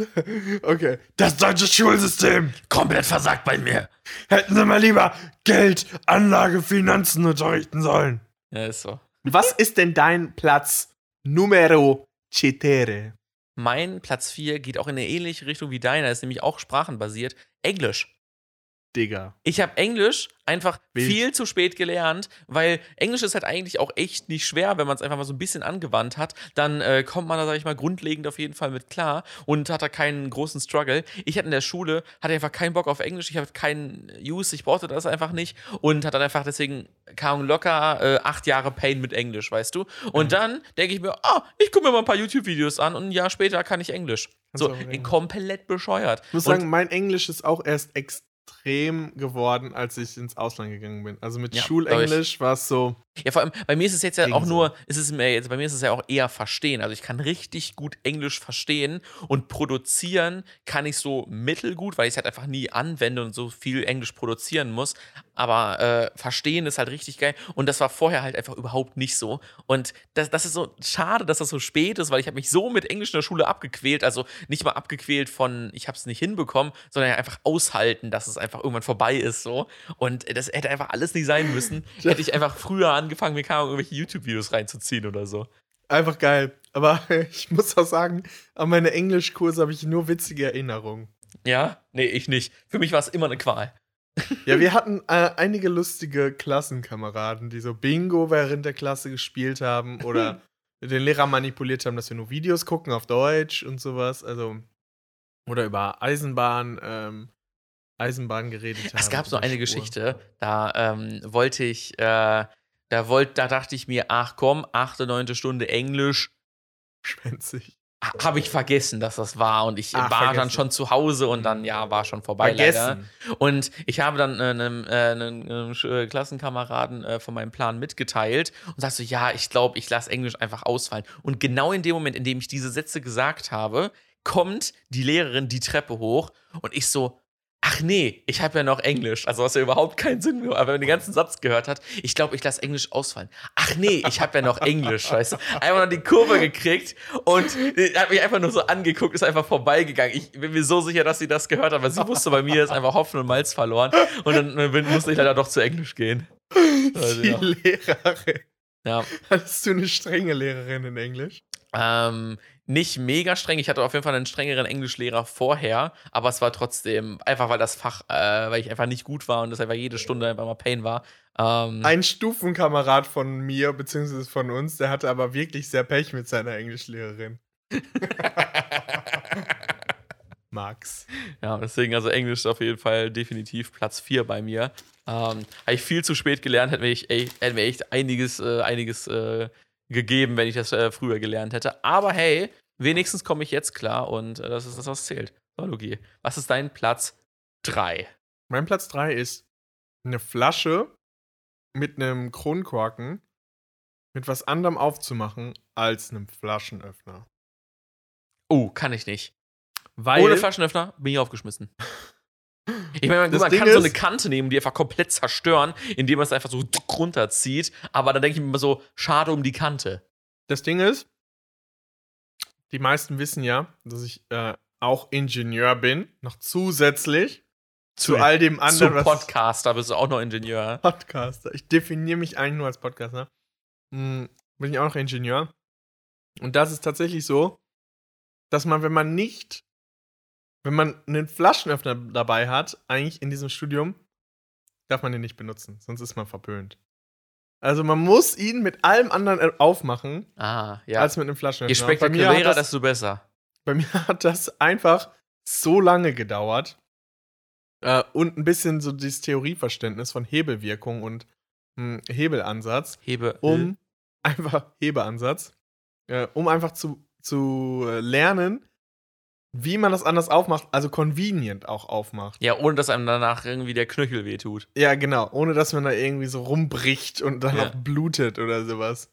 Okay. Das deutsche Schulsystem. Komplett versagt bei mir. Hätten sie mal lieber Geld, Anlage, Finanzen unterrichten sollen. Ja, ist so. Was ist denn dein Platz Numero Cetere? Mein Platz 4 geht auch in eine ähnliche Richtung wie deiner, ist nämlich auch sprachenbasiert. Englisch. Digga. Ich habe Englisch einfach Wild. viel zu spät gelernt, weil Englisch ist halt eigentlich auch echt nicht schwer, wenn man es einfach mal so ein bisschen angewandt hat. Dann äh, kommt man da, sag ich mal, grundlegend auf jeden Fall mit klar und hat da keinen großen Struggle. Ich hatte in der Schule, hatte einfach keinen Bock auf Englisch, ich hatte keinen Use, ich brauchte das einfach nicht und hat dann einfach deswegen kam locker äh, acht Jahre Pain mit Englisch, weißt du? Und dann denke ich mir, ah, ich gucke mir mal ein paar YouTube-Videos an und ein Jahr später kann ich Englisch. So, reden. komplett bescheuert. Ich muss Und- sagen, mein Englisch ist auch erst extrem geworden, als ich ins Ausland gegangen bin. Also mit Ja, Schulenglisch war es so. Ja, vor allem, bei mir ist es jetzt ja auch nur, ist es mir jetzt, bei mir ist es ja auch eher verstehen. Also ich kann richtig gut Englisch verstehen und produzieren kann ich so mittelgut, weil ich es halt einfach nie anwende und so viel Englisch produzieren muss. Aber äh, verstehen ist halt richtig geil. Und das war vorher halt einfach überhaupt nicht so. Und das, das ist so schade, dass das so spät ist, weil ich habe mich so mit Englisch in der Schule abgequält. Also nicht mal abgequält von, ich habe es nicht hinbekommen, sondern einfach aushalten, dass es einfach irgendwann vorbei ist so. Und das hätte einfach alles nicht sein müssen. Hätte ich einfach früher angefangen, mir Ahnung, irgendwelche YouTube-Videos reinzuziehen oder so. Einfach geil. Aber ich muss auch sagen, an meine Englischkurse habe ich nur witzige Erinnerungen. Ja? Nee, ich nicht. Für mich war es immer eine Qual. Ja, wir hatten äh, einige lustige Klassenkameraden, die so Bingo während der Klasse gespielt haben oder den Lehrer manipuliert haben, dass wir nur Videos gucken auf Deutsch und sowas. Also, oder über Eisenbahn, ähm, Eisenbahn geredet haben. Es gab so eine Spur. Geschichte, da ähm, wollte ich, äh, da wollte, da dachte ich mir, ach komm, achte, neunte Stunde Englisch. Schwänzig. Habe ich vergessen, dass das war und ich Ach, war dann vergessen. schon zu Hause und dann, ja, war schon vorbei leider. Vergessen. Und ich habe dann äh, einem, äh, einem, äh, Klassenkameraden äh, von meinem Plan mitgeteilt und sagte so, ja, ich glaube, ich lasse Englisch einfach ausfallen. Und genau in dem Moment, in dem ich diese Sätze gesagt habe, kommt die Lehrerin die Treppe hoch und ich so, ach nee, ich habe ja noch Englisch. Also was ja überhaupt keinen Sinn mehr, aber wenn man den ganzen Satz gehört hat, ich glaube, ich lasse Englisch ausfallen. Ach nee, ich habe ja noch Englisch, weißt du. Einfach noch die Kurve gekriegt und hat mich einfach nur so angeguckt, ist einfach vorbeigegangen. Ich bin mir so sicher, dass sie das gehört hat, aber sie wusste, bei mir ist einfach Hopfen und Malz verloren und dann musste ich leider doch zu Englisch gehen. Also, Die ja. Lehrerin. Ja. Hattest du eine strenge Lehrerin in Englisch? Ähm, nicht mega streng. Ich hatte auf jeden Fall einen strengeren Englischlehrer vorher, aber es war trotzdem einfach, weil das Fach, äh, weil ich einfach nicht gut war und das einfach jede Stunde einfach mal Pain war. Ähm, Ein Stufenkamerad von mir, beziehungsweise von uns, der hatte aber wirklich sehr Pech mit seiner Englischlehrerin. Max. ja, deswegen, also Englisch ist auf jeden Fall definitiv Platz 4 bei mir. Ähm, Habe ich viel zu spät gelernt, hätte mir echt einiges, äh, einiges äh, gegeben, wenn ich das äh, früher gelernt hätte. Aber hey, wenigstens komme ich jetzt klar und äh, das ist das, was zählt. So, Logi. Was ist dein Platz 3? Mein Platz 3 ist eine Flasche mit einem Kronkorken mit was anderem aufzumachen als einem Flaschenöffner. Oh, kann ich nicht. Weil Ohne Flaschenöffner bin ich aufgeschmissen. Ich meine, man, man kann so eine ist- Kante nehmen, die einfach komplett zerstören, indem man es einfach so runterzieht. Aber dann denke ich mir immer so, schade um die Kante. das Ding ist, die meisten wissen ja, dass ich äh, auch Ingenieur bin, noch zusätzlich zu, Zu- all dem Zu anderen, was Podcaster bist du auch noch Ingenieur. Podcaster. Ich definiere mich eigentlich nur als Podcaster. Hm, bin ich auch noch Ingenieur. Und das ist tatsächlich so, dass man, wenn man nicht, wenn man einen Flaschenöffner dabei hat, eigentlich in diesem Studium, darf man den nicht benutzen, sonst ist man verpönt. Also man muss ihn mit allem anderen äh, aufmachen, Ah, ja. als mit einem Flaschenöffner. Je Und bei, mir spektakulärer, das, desto besser. bei mir hat das einfach so lange gedauert. Äh, und ein bisschen so dieses Theorieverständnis von Hebelwirkung und hm, Hebelansatz Hebe. um einfach Hebeansatz, äh, um einfach zu, zu äh, lernen, wie man das anders aufmacht, also convenient auch aufmacht. Ja, ohne dass einem danach irgendwie der Knöchel wehtut. Ja, genau, ohne dass man da irgendwie so rumbricht und dann Ja. auch blutet oder sowas.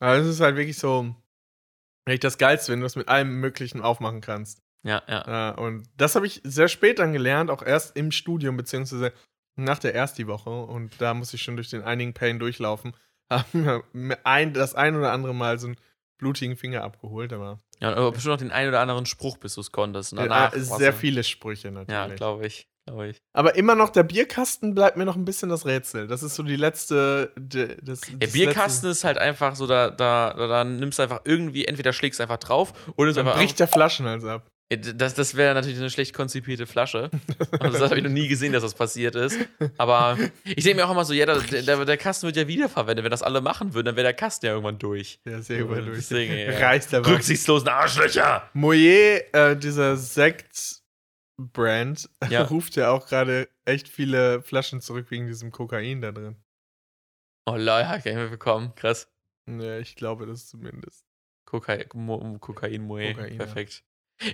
Aber es ist halt wirklich so, echt das Geilste, wenn du es mit allem Möglichen aufmachen kannst. Ja, ja. Äh, und das habe ich sehr spät dann gelernt, auch erst im Studium, beziehungsweise nach der Ersti-Woche. Und da muss ich schon durch den einigen Pain durchlaufen. Haben ein, das ein oder andere Mal so einen blutigen Finger abgeholt, aber Ja, aber bestimmt noch den einen oder anderen Spruch, bis du es konntest. Äh, danach sehr war's dann- viele Sprüche natürlich. Ja, glaube ich. Glaube ich. aber immer noch der Bierkasten bleibt mir noch ein bisschen das Rätsel. Das ist so die letzte. Die, das, Der Bierkasten ist halt einfach so, da, da, da, da nimmst du einfach irgendwie, entweder schlägst du einfach drauf oder es Letzte, einfach. bricht der Flaschenhals ab. Das, das wäre natürlich eine schlecht konzipierte Flasche. Also das habe ich noch nie gesehen, dass das passiert ist. Aber ich denke mir auch immer so, ja, der, der, der Kasten wird ja wiederverwendet. Wenn das alle machen würden, dann wäre der Kasten ja irgendwann durch. Ist sehr über durch. Deswegen, ja. Reißt der Rücksichtslosen Arschlöcher! Moyer, äh, dieser Sekt-Brand, Ja. ruft ja auch gerade echt viele Flaschen zurück wegen diesem Kokain da drin. Oh lol, nicht mehr bekommen. Krass. Ja, ich glaube das zumindest. Kokain, Mo, Kokain, Moe. Kokain, ja. Perfekt.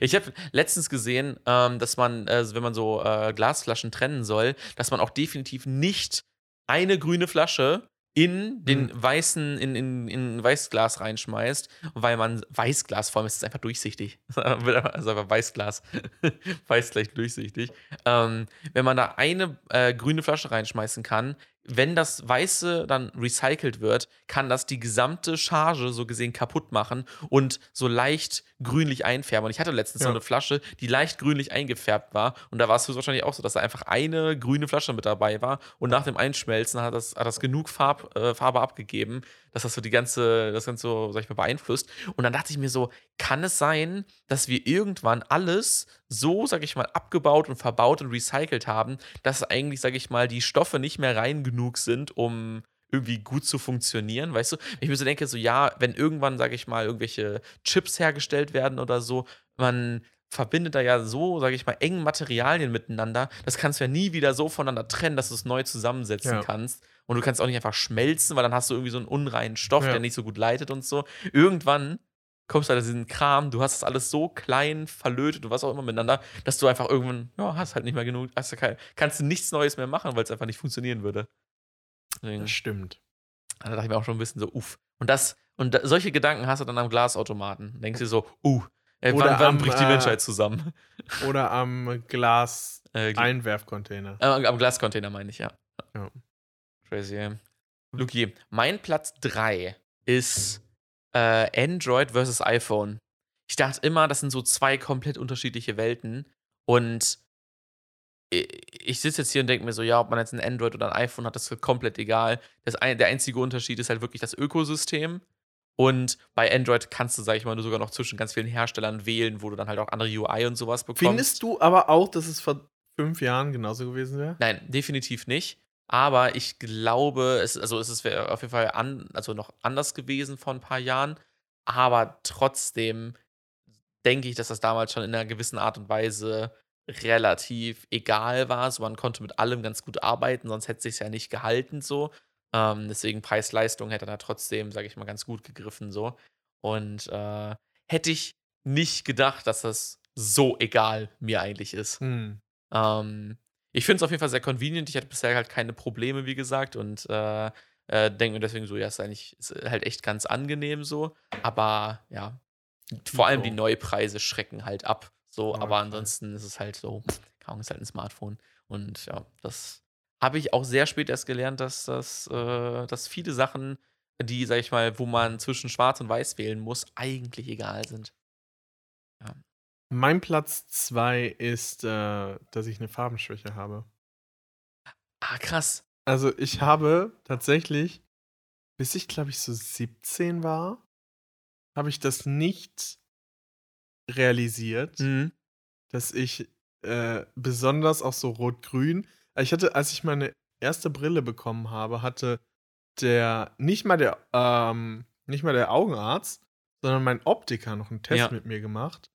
Ich habe letztens gesehen, ähm, dass man, äh, wenn man so äh, Glasflaschen trennen soll, dass man auch definitiv nicht eine grüne Flasche in den Mhm. weißen, in, in, in Weißglas reinschmeißt, weil man Weißglas, vor allem ist es einfach durchsichtig. also einfach Weißglas. Weiß gleich durchsichtig. Ähm, wenn man da eine äh, grüne Flasche reinschmeißen kann, wenn das Weiße dann recycelt wird, kann das die gesamte Charge so gesehen kaputt machen und so leicht grünlich einfärben. Und ich hatte letztens Ja. so eine Flasche, die leicht grünlich eingefärbt war. Und da war es wahrscheinlich auch so, dass da einfach eine grüne Flasche mit dabei war. Und nach dem Einschmelzen hat das, hat das genug Farb, äh, Farbe abgegeben, dass das so die ganze, das Ganze so, sag ich mal, beeinflusst. Und dann dachte ich mir so, kann es sein, dass wir irgendwann alles so, sag ich mal, abgebaut und verbaut und recycelt haben, dass eigentlich, sag ich mal, die Stoffe nicht mehr rein genug sind, um irgendwie gut zu funktionieren, weißt du? Ich mir so denke, so ja, wenn irgendwann, sag ich mal, irgendwelche Chips hergestellt werden oder so, man verbindet da ja so, sag ich mal, eng Materialien miteinander, das kannst du ja nie wieder so voneinander trennen, dass du es neu zusammensetzen Ja. kannst. Und du kannst auch nicht einfach schmelzen, weil dann hast du irgendwie so einen unreinen Stoff, Ja. der nicht so gut leitet und so. Irgendwann kommst du halt diesen Kram, du hast das alles so klein verlötet und was auch immer miteinander, dass du einfach irgendwann, ja, hast halt nicht mehr genug, hast du kein, kannst du nichts Neues mehr machen, weil es einfach nicht funktionieren würde. Deswegen, Das stimmt. da dachte ich mir auch schon ein bisschen so, uff. Und das, und da, solche Gedanken hast du dann am Glasautomaten. Denkst dir so, uh, ey, Oder wann, wann am, bricht die äh, Menschheit zusammen? Oder am Glas Äh, Einwerfcontainer. äh, am Glascontainer meine ich, ja. Ja. Crazy. ey. Luki, mein Platz 3 ist äh, Android versus iPhone. Ich dachte immer, das sind so zwei komplett unterschiedliche Welten. Und ich sitze jetzt hier und denke mir so, ja, ob man jetzt ein Android oder ein iPhone hat, das ist komplett egal. Das der einzige Unterschied ist halt wirklich das Ökosystem. Und bei Android kannst du, sag ich mal, nur sogar noch zwischen ganz vielen Herstellern wählen, wo du dann halt auch andere UI und sowas bekommst. Findest du aber auch, dass es vor fünf Jahren genauso gewesen wäre? Nein, definitiv nicht. Aber ich glaube, es, also es ist wär auf jeden Fall an, also noch anders gewesen vor ein paar Jahren. Aber trotzdem denke ich, dass das damals schon in einer gewissen Art und Weise relativ egal war. So, man konnte mit allem ganz gut arbeiten, sonst hätte es sich ja nicht gehalten so. Ähm, deswegen Preis-Leistung hätte da trotzdem, sage ich mal, ganz gut gegriffen so. Und äh, hätte ich nicht gedacht, dass das so egal mir eigentlich ist. Hm. Ähm, ich finde es auf jeden Fall sehr convenient. Ich hatte bisher halt keine Probleme, wie gesagt, und äh, äh, denke mir deswegen so, ja, ist eigentlich ist halt echt ganz angenehm so. Aber ja, vor allem die. Neupreise schrecken halt ab. So, aber Neupreis. ansonsten ist es halt so, Ahnung, ist halt ein Smartphone. Und ja, das habe ich auch sehr spät erst gelernt, dass das, äh, dass viele Sachen, die, sag ich mal, wo man zwischen Schwarz und Weiß wählen muss, eigentlich egal sind. Mein Platz 2 ist, äh, dass ich eine Farbenschwäche habe. Ah, krass. Also ich habe tatsächlich, bis ich glaube ich so 17 war, habe ich das nicht realisiert, Mhm. dass ich äh, besonders auch so rot-grün. Ich hatte, als ich meine erste Brille bekommen habe, hatte der nicht mal der ähm, nicht mal der Augenarzt, sondern mein Optiker noch einen Test Ja. mit mir gemacht.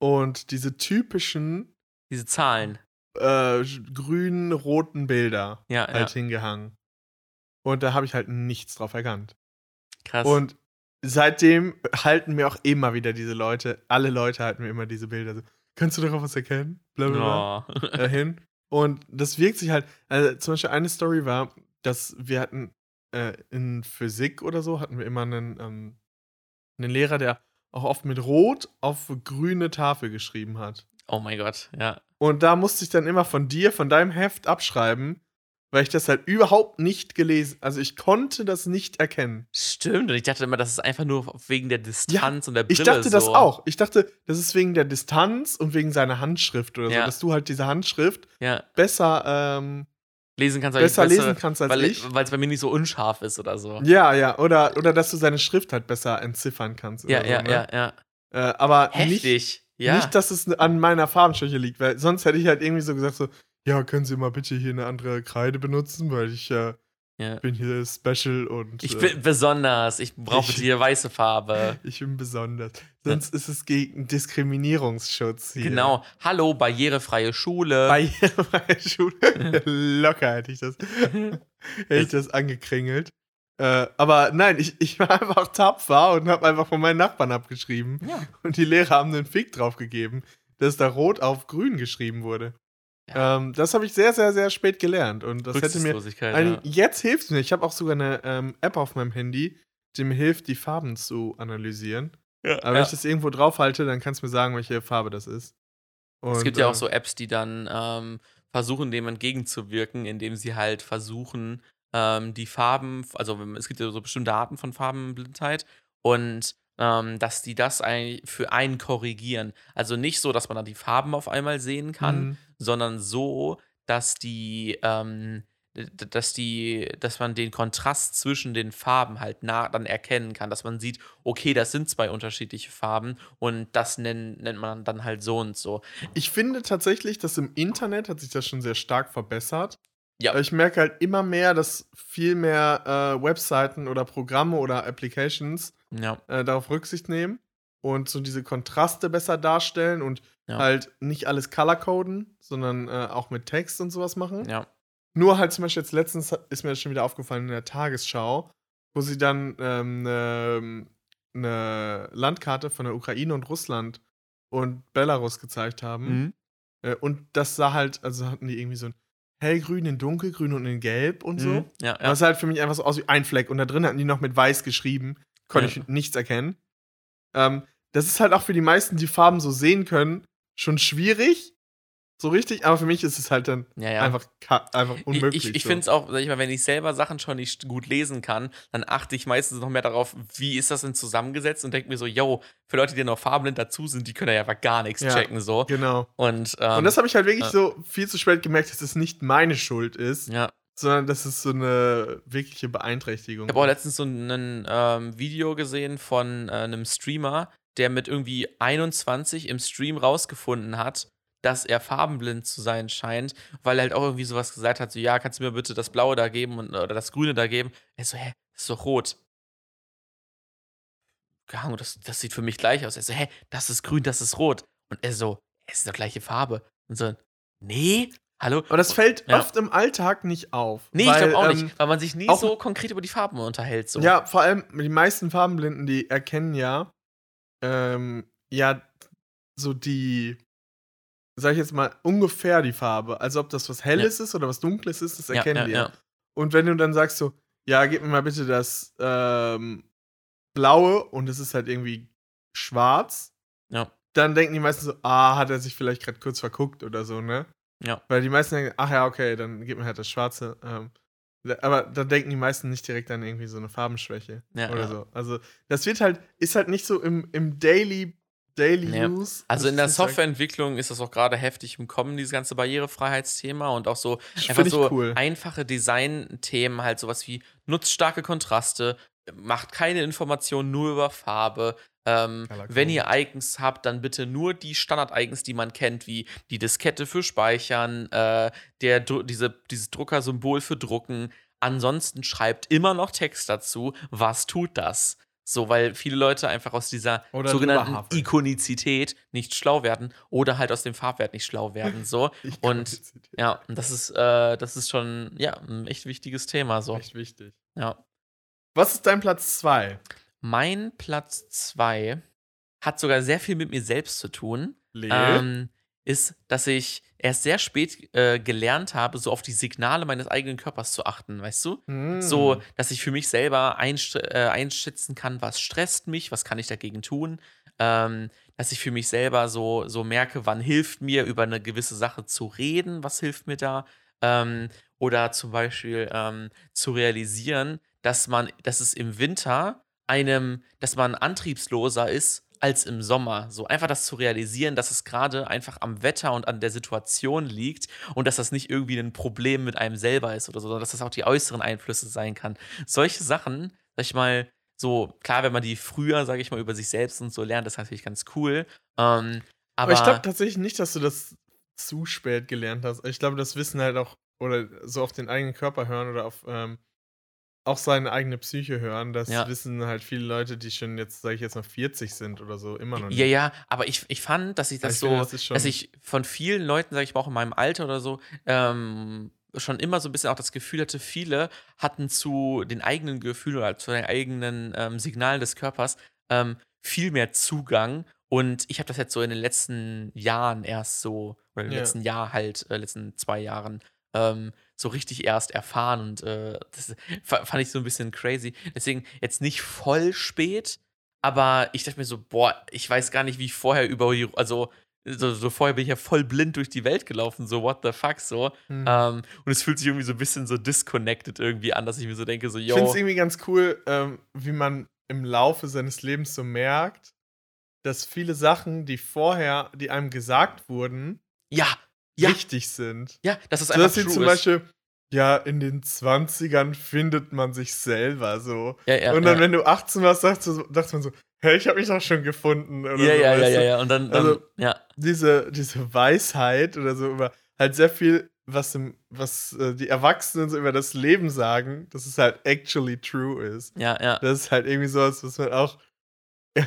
Und diese typischen Diese Zahlen. äh, grünen, roten Bilder Ja, halt ja. hingehangen. Und da habe ich halt nichts drauf erkannt. Krass. Und seitdem halten mir auch immer wieder diese Leute, alle Leute halten mir immer diese Bilder so, kannst du darauf was erkennen? Blablabla. oh. Äh, hin. Und das wirkt sich halt, also zum Beispiel eine Story war, dass wir hatten äh, in Physik oder so, hatten wir immer einen, ähm, einen Lehrer, der auch oft mit Rot auf grüne Tafel geschrieben hat. oh mein Gott, ja. Und da musste ich dann immer von dir, von deinem Heft abschreiben, weil ich das halt überhaupt nicht gelesen, also ich konnte das nicht erkennen. Stimmt. Und ich dachte immer, das ist einfach nur wegen der Distanz und der Brille Ich dachte das so. auch. Ich dachte, das ist wegen der Distanz und wegen seiner Handschrift oder so, Ja. dass du halt diese Handschrift Ja. besser, ähm, Lesen kannst, besser besser- lesen kannst als weil ich. Weil es bei mir nicht so unscharf ist oder so. Ja, ja, oder, oder dass du seine Schrift halt besser entziffern kannst. Ja, oder so, ja, ne? ja, ja. Äh, aber nicht, ja. nicht, dass es an meiner Farbenschwäche liegt, weil sonst hätte ich halt irgendwie so gesagt so, ja, können Sie mal bitte hier eine andere Kreide benutzen, weil ich äh, ja. bin hier special und Ich äh, bin besonders. Ich brauche Ich- hier weiße Farbe. ich bin besonders. Sonst ist es gegen Diskriminierungsschutz hier. Genau. Hallo, barrierefreie Schule. Barrierefreie Schule. Locker hätte ich das, hätte ich das angekringelt. Äh, aber nein, ich, ich war einfach tapfer und habe einfach von meinen Nachbarn abgeschrieben. Ja. Und die Lehrer haben einen Fick drauf gegeben, dass da rot auf grün geschrieben wurde. Ähm, das habe ich sehr, sehr, sehr spät gelernt. Und das hätte mir. Ein, ja. Jetzt hilft es mir. Ich habe auch sogar eine ähm, App auf meinem Handy, die mir hilft, die Farben zu analysieren. Ja, Aber wenn ich das irgendwo draufhalte, dann kannst du mir sagen, welche Farbe das ist. es Und, gibt ja auch äh, so Apps, die dann ähm, versuchen, dem entgegenzuwirken, indem sie halt versuchen, ähm, die Farben, also es gibt ja so bestimmte Arten von Farbenblindheit und ähm, dass die das eigentlich für einen korrigieren. Also nicht so, dass man dann die Farben auf einmal sehen kann, Mhm. Sondern so, dass die, ähm, dass die, dass man den Kontrast zwischen den Farben halt nah dann erkennen kann, dass man sieht, okay, das sind zwei unterschiedliche Farben und das nennt, nennt man dann halt so und so. Ich finde tatsächlich, dass im Internet hat sich das schon sehr stark verbessert. Ja. Ich merke halt immer mehr, dass viel mehr äh, Webseiten oder Programme oder Applications Ja, äh, darauf Rücksicht nehmen und so diese Kontraste besser darstellen und Ja. halt nicht alles colorcoden, sondern äh, auch mit Text und sowas machen. ja, Nur halt zum Beispiel jetzt letztens ist mir das schon wieder aufgefallen in der Tagesschau, wo sie dann ähm, eine ne Landkarte von der Ukraine und Russland und Belarus gezeigt haben. Mhm. Äh, und das sah halt, also hatten die irgendwie so ein hellgrün in dunkelgrün und in gelb und so. Mhm. Ja, ja. Das sah halt für mich einfach so aus wie ein Fleck. Und da drin hatten die noch mit weiß geschrieben. Konnte Ja. ich nichts erkennen. Ähm, das ist halt auch für die meisten, die Farben so sehen können, schon schwierig. So richtig. Aber für mich ist es halt dann ja, ja. einfach, einfach unmöglich. Ich, ich, ich so. finde es auch, sag ich mal, wenn ich selber Sachen schon nicht gut lesen kann, dann achte ich meistens noch mehr darauf, wie ist das denn zusammengesetzt und denke mir so, yo, für Leute, die noch farbenblind dazu sind, die können ja einfach gar nichts Ja, checken so. Genau. Und, ähm, und das habe ich halt wirklich ja. so viel zu spät gemerkt, dass es nicht meine Schuld ist, ja. sondern dass es so eine wirkliche Beeinträchtigung Ich habe auch letztens so ein ähm, Video gesehen von äh, einem Streamer, der mit irgendwie 21 im Stream rausgefunden hat, dass er farbenblind zu sein scheint, weil er halt auch irgendwie sowas gesagt hat, so, ja, kannst du mir bitte das Blaue da geben und, oder das Grüne da geben? Er so, hä, das ist doch rot. Keine Ahnung, das, das sieht für mich gleich aus. Er so, hä, das ist grün, das ist rot. Und er so, es ist doch gleiche Farbe. Und so, nee, hallo? Aber das fällt Ja. oft im Alltag nicht auf. Nee, weil, ich glaube auch ähm, nicht, weil man sich nie so konkret über die Farben unterhält. So. Ja, vor allem die meisten Farbenblinden, die erkennen ja, ähm, ja, so die, sag ich jetzt mal, ungefähr die Farbe. Also ob das was Helles ist oder was Dunkles ist, das ja, erkennen ja, die. ja. Und wenn du dann sagst so, ja, gib mir mal bitte das ähm, Blaue und es ist halt irgendwie schwarz, Ja. dann denken die meisten so, ah, hat er sich vielleicht gerade kurz verguckt oder so, ne? Ja. Weil die meisten denken, ach ja, okay, dann gib mir halt das Schwarze. Ähm, aber da denken die meisten nicht direkt an irgendwie so eine Farbenschwäche Ja, oder ja. so. Also das wird halt, ist halt nicht so im, im Daily Daily Ja. Use. Also in der Softwareentwicklung ist das auch gerade heftig im Kommen, dieses ganze Barrierefreiheitsthema und auch so Das einfach so cool. einfache Designthemen, halt sowas wie nutzt starke Kontraste, macht keine Informationen nur über Farbe. Ähm, wenn ihr. Icons habt, dann bitte nur die Standard-Icons, die man kennt, wie die Diskette für Speichern, äh, der, diese, dieses Druckersymbol für Drucken. Ansonsten schreibt immer noch Text dazu. Was tut das? So, weil viele Leute einfach aus dieser Oder sogenannten. Ikonizität nicht schlau werden oder halt aus dem Farbwert nicht schlau werden. So. Und ja, das ist, äh, das ist schon ja, ein echt wichtiges Thema. So. echt wichtig. Ja. Was ist dein Platz 2? Mein Platz 2 hat sogar sehr viel mit mir selbst zu tun. Ähm, ist, dass ich erst sehr spät äh, gelernt habe, so auf die Signale meines eigenen Körpers zu achten, weißt du? Hm. So, dass ich für mich selber einsch äh, einschätzen kann, was stresst mich, was kann ich dagegen tun. Ähm, dass ich für mich selber so, so merke, wann hilft mir, über eine gewisse Sache zu reden, was hilft mir da. Ähm, oder zum Beispiel ähm, zu realisieren, dass man, dass es im Winter einem, dass man antriebsloser ist als im Sommer. So einfach das zu realisieren, dass es gerade einfach am Wetter und an der Situation liegt und dass das nicht irgendwie ein Problem mit einem selber ist oder so, sondern dass das auch die äußeren Einflüsse sein kann. Solche Sachen, sag ich mal, so, klar, wenn man die früher, sag ich mal, über sich selbst und so lernt, das ist natürlich ganz cool. Ähm, aber, Aber ich glaube tatsächlich nicht, dass du das zu spät gelernt hast. Ich glaube, das Wissen halt auch, oder so auf den eigenen Körper hören oder auf ähm, auch seine eigene Psyche hören, das Ja. wissen halt viele Leute, die schon jetzt, sage ich jetzt mal, 40 sind oder so, immer noch nicht. ja, ja, aber ich, ich fand, dass ich das Ich so, finde, das dass ich von vielen Leuten, sag ich mal auch in meinem Alter oder so, ähm, schon immer so ein bisschen auch das Gefühl hatte, viele hatten zu den eigenen Gefühlen oder zu den eigenen ähm, Signalen des Körpers ähm, viel mehr Zugang. Und ich habe das jetzt so in den letzten Jahren erst so, oder im Ja. letzten Jahr halt, äh, letzten zwei Jahren, ähm, so richtig erst erfahren. Und äh, das fa- fand ich so ein bisschen crazy. Deswegen jetzt nicht voll spät, aber ich dachte mir so, boah, ich weiß gar nicht, wie ich vorher über, also so, so vorher bin ich ja voll blind durch die Welt gelaufen, so what the fuck, so. Hm. Ähm, und es fühlt sich irgendwie so ein bisschen so disconnected irgendwie an, dass ich mir so denke, so, Ich finde yo, es irgendwie ganz cool, ähm, wie man im Laufe seines Lebens so merkt, dass viele Sachen, die vorher, die einem gesagt wurden, ja, ja, richtig sind. ja, das ist So, einfach dass sie zum ist. Beispiel, ja, in den 20ern findet man sich selber so. Ja, ja, und dann, ja. wenn du 18 warst, dachte, so- dachte man so, hä, ich habe mich doch schon gefunden. Oder ja, so, ja, ja, ja, du? ja, und dann, dann Also- ja, Diese, diese Weisheit oder so über halt sehr viel, was, im, was äh, die Erwachsenen so über das Leben sagen, dass es halt actually true ist. ja, ja. Das ist halt irgendwie so, was man auch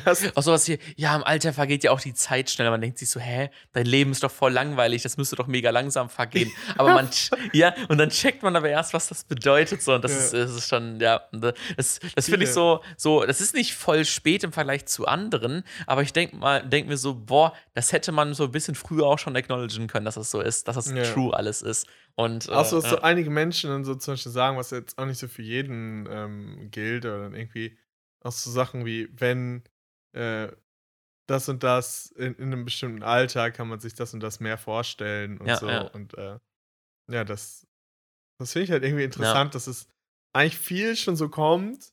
erst Auch sowas hier, ja, im Alter vergeht ja auch die Zeit schneller. Man denkt sich so, hä, dein Leben ist doch voll langweilig, das müsste doch mega langsam vergehen. Aber man, ja, und dann checkt man aber erst, was das bedeutet. So, und das, Ja. ist, das ist schon, ja, das, das finde ich so, so, das ist nicht voll spät im Vergleich zu anderen, aber ich denke mal, denk mir so, boah, das hätte man so ein bisschen früher auch schon acknowledgen können, dass das so ist, dass das Ja. true alles ist. Und, äh, Auch so, dass so einige Menschen dann so zum Beispiel sagen, was jetzt auch nicht so für jeden ähm, gilt, oder dann irgendwie auch so Sachen wie, wenn äh, das und das in, in einem bestimmten Alter kann man sich das und das mehr vorstellen und Ja, so. ja. Und äh, ja, das, das finde ich halt irgendwie interessant, dass es eigentlich viel schon so kommt,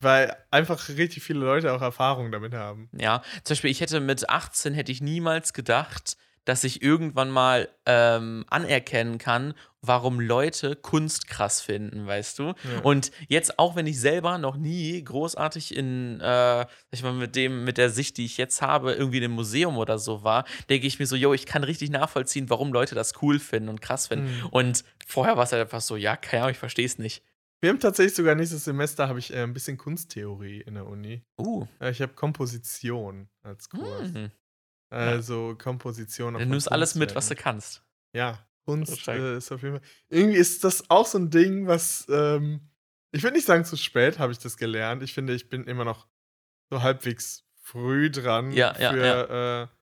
weil einfach richtig viele Leute auch Erfahrung damit haben. Ja, zum Beispiel, ich hätte mit 18 hätte ich niemals gedacht, dass ich irgendwann mal ähm, anerkennen kann, warum Leute Kunst krass finden, weißt du? Ja. Und jetzt, auch wenn ich selber noch nie großartig in, äh, sag ich mal, mit dem, mit der Sicht, die ich jetzt habe, irgendwie in einem Museum oder so war, denke ich mir so, yo, ich kann richtig nachvollziehen, warum Leute das cool finden und krass finden. Mhm. Und vorher war es halt einfach so, ja, keine Ahnung, ich verstehe es nicht. Wir haben tatsächlich sogar nächstes Semester habe ich äh, ein bisschen Kunsttheorie in der Uni. Uh. Äh, ich habe Komposition als Kurs. Hm. Also Komposition. Du von nimmst alles mit, was du kannst. Ja, Kunst äh, ist auf jeden Fall. Irgendwie ist das auch so ein Ding, was. Ähm, ich würde nicht sagen, zu spät habe ich das gelernt. Ich finde, ich bin immer noch so halbwegs früh dran Ja, ja, für Äh,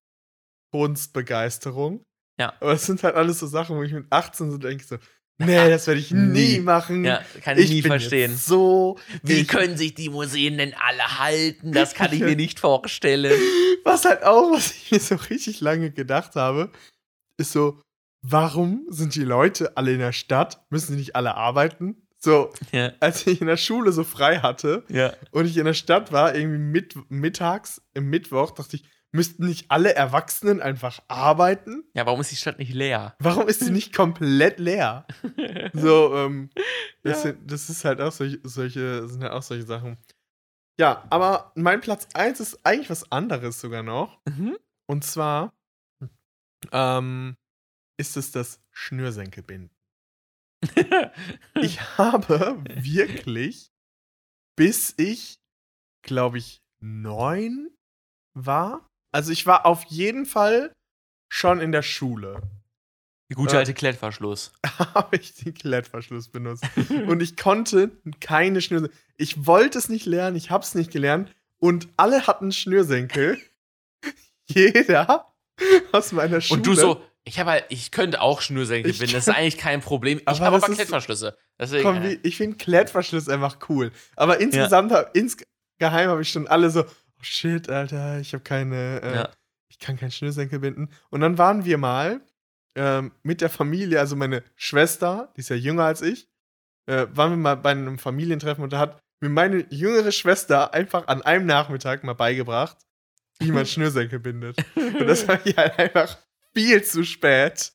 Kunstbegeisterung. Ja. Aber es sind halt alles so Sachen, wo ich mit 18 so denke, so, nee, das werde ich nie Nie. machen. Ja, kann ich, nie bin verstehen. So. Wie ich, können sich die Museen denn alle halten? Das kann ich mir nicht vorstellen. Was halt auch, was ich mir so richtig lange gedacht habe, ist so, warum sind die Leute alle in der Stadt? Müssen sie nicht alle arbeiten? So, Ja, als ich in der Schule so frei hatte ja. und ich in der Stadt war, irgendwie mit, mittags, im Mittwoch, dachte ich, Müssten nicht alle Erwachsenen einfach arbeiten? Ja, warum ist die Stadt nicht leer? Warum ist sie nicht komplett leer? So, ähm, das, sind, das ist halt auch solche, solche, sind ja auch solche Sachen. Ja, aber mein Platz 1 ist eigentlich was anderes sogar noch. Mhm. Und zwar ähm, ist es das Schnürsenkelbinden. Ich habe wirklich, bis ich, glaube ich, neun war. Also ich war auf jeden Fall schon in der Schule. Die gute Äh. alte Klettverschluss. habe ich den Klettverschluss benutzt. Und ich konnte keine Schnürsenkel. Ich wollte es nicht lernen, ich habe es nicht gelernt. Und alle hatten Schnürsenkel. Jeder aus meiner Schule. Und du so, ich habe halt, ich könnte auch Schnürsenkel Ich binden, das ist eigentlich kein Problem. Ich habe aber Klettverschlüsse. Deswegen, Komm, äh, wie, ich finde Klettverschluss einfach cool. Aber insgesamt, hab, insgeheim habe ich schon alle so, oh shit, Alter, ich habe keine, äh, Ja. ich kann keinen Schnürsenkel binden. Und dann waren wir mal ähm, mit der Familie, also meine Schwester, die ist ja jünger als ich, äh, waren wir mal bei einem Familientreffen und da hat mir meine jüngere Schwester einfach an einem Nachmittag mal beigebracht, wie man Schnürsenkel bindet. Und das habe ich halt einfach viel zu spät,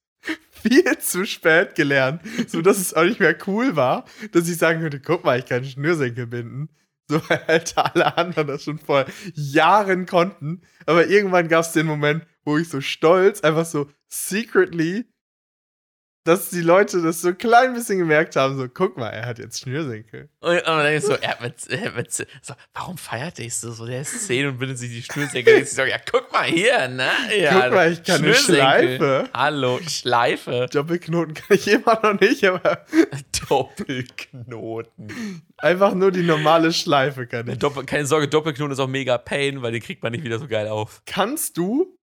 viel zu spät gelernt, so dass es auch nicht mehr cool war, dass ich sagen könnte, guck mal, ich kann Schnürsenkel binden. So, weil alle anderen das schon vor Jahren konnten. Aber irgendwann gab es den Moment, wo ich so stolz, einfach so secretly, dass die Leute das so ein klein bisschen gemerkt haben, so, guck mal, er hat jetzt Schnürsenkel. Und, und dann denkst du, er hat mit, er mit, so, warum feiert der so? so? Der ist 10 und bindet sich die Schnürsenkel. Ich so, ja, guck mal hier, ne? Ja, Guck mal, ich kann eine. Schleife. Hallo, Schleife. Doppelknoten kann ich immer noch nicht, aber Doppelknoten. einfach nur die normale Schleife kann ich. Doppel, keine Sorge, Doppelknoten ist auch mega Pain, weil den kriegt man nicht wieder so geil auf. Kannst du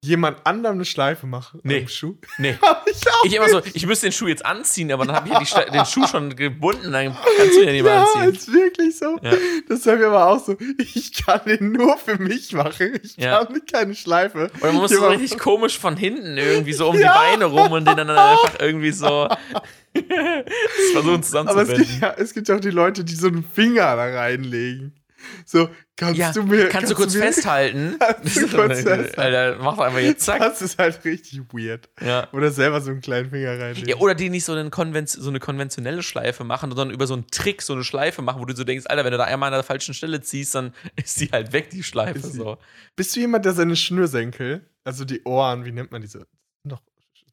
jemand anderem eine Schleife machen? Nee. Am Schuh? Nee. Ich Ich immer so, ich müsste den Schuh jetzt anziehen, aber dann habe ich ja den Schuh schon gebunden, dann kannst du den nicht mehr Ja, anziehen. ist wirklich so. Ja. Das haben wir aber auch so. Ich kann den nur für mich machen. Ich Ja. kann keine Schleife. Oder man muss so richtig komisch von hinten irgendwie so um Ja. die Beine rum und den dann einfach irgendwie so versuchen Aber es zusammenzubinden. gibt, ja, es gibt auch die Leute, die so einen Finger da reinlegen. So, kannst Ja, du mir. kannst, du kurz mir- festhalten? Kannst du kurz festhalten? Alter, mach doch einfach jetzt zack. Das ist halt richtig weird. Ja. Oder selber so einen kleinen Finger reinlegen. Ja, oder die nicht so, einen Konven so eine konventionelle Schleife machen, sondern über so einen Trick so eine Schleife machen, wo du so denkst, Alter, wenn du da einmal an der falschen Stelle ziehst, dann ist die halt weg, die Schleife. So. Bist du jemand, der seine Schnürsenkel, also die Ohren, wie nennt man diese?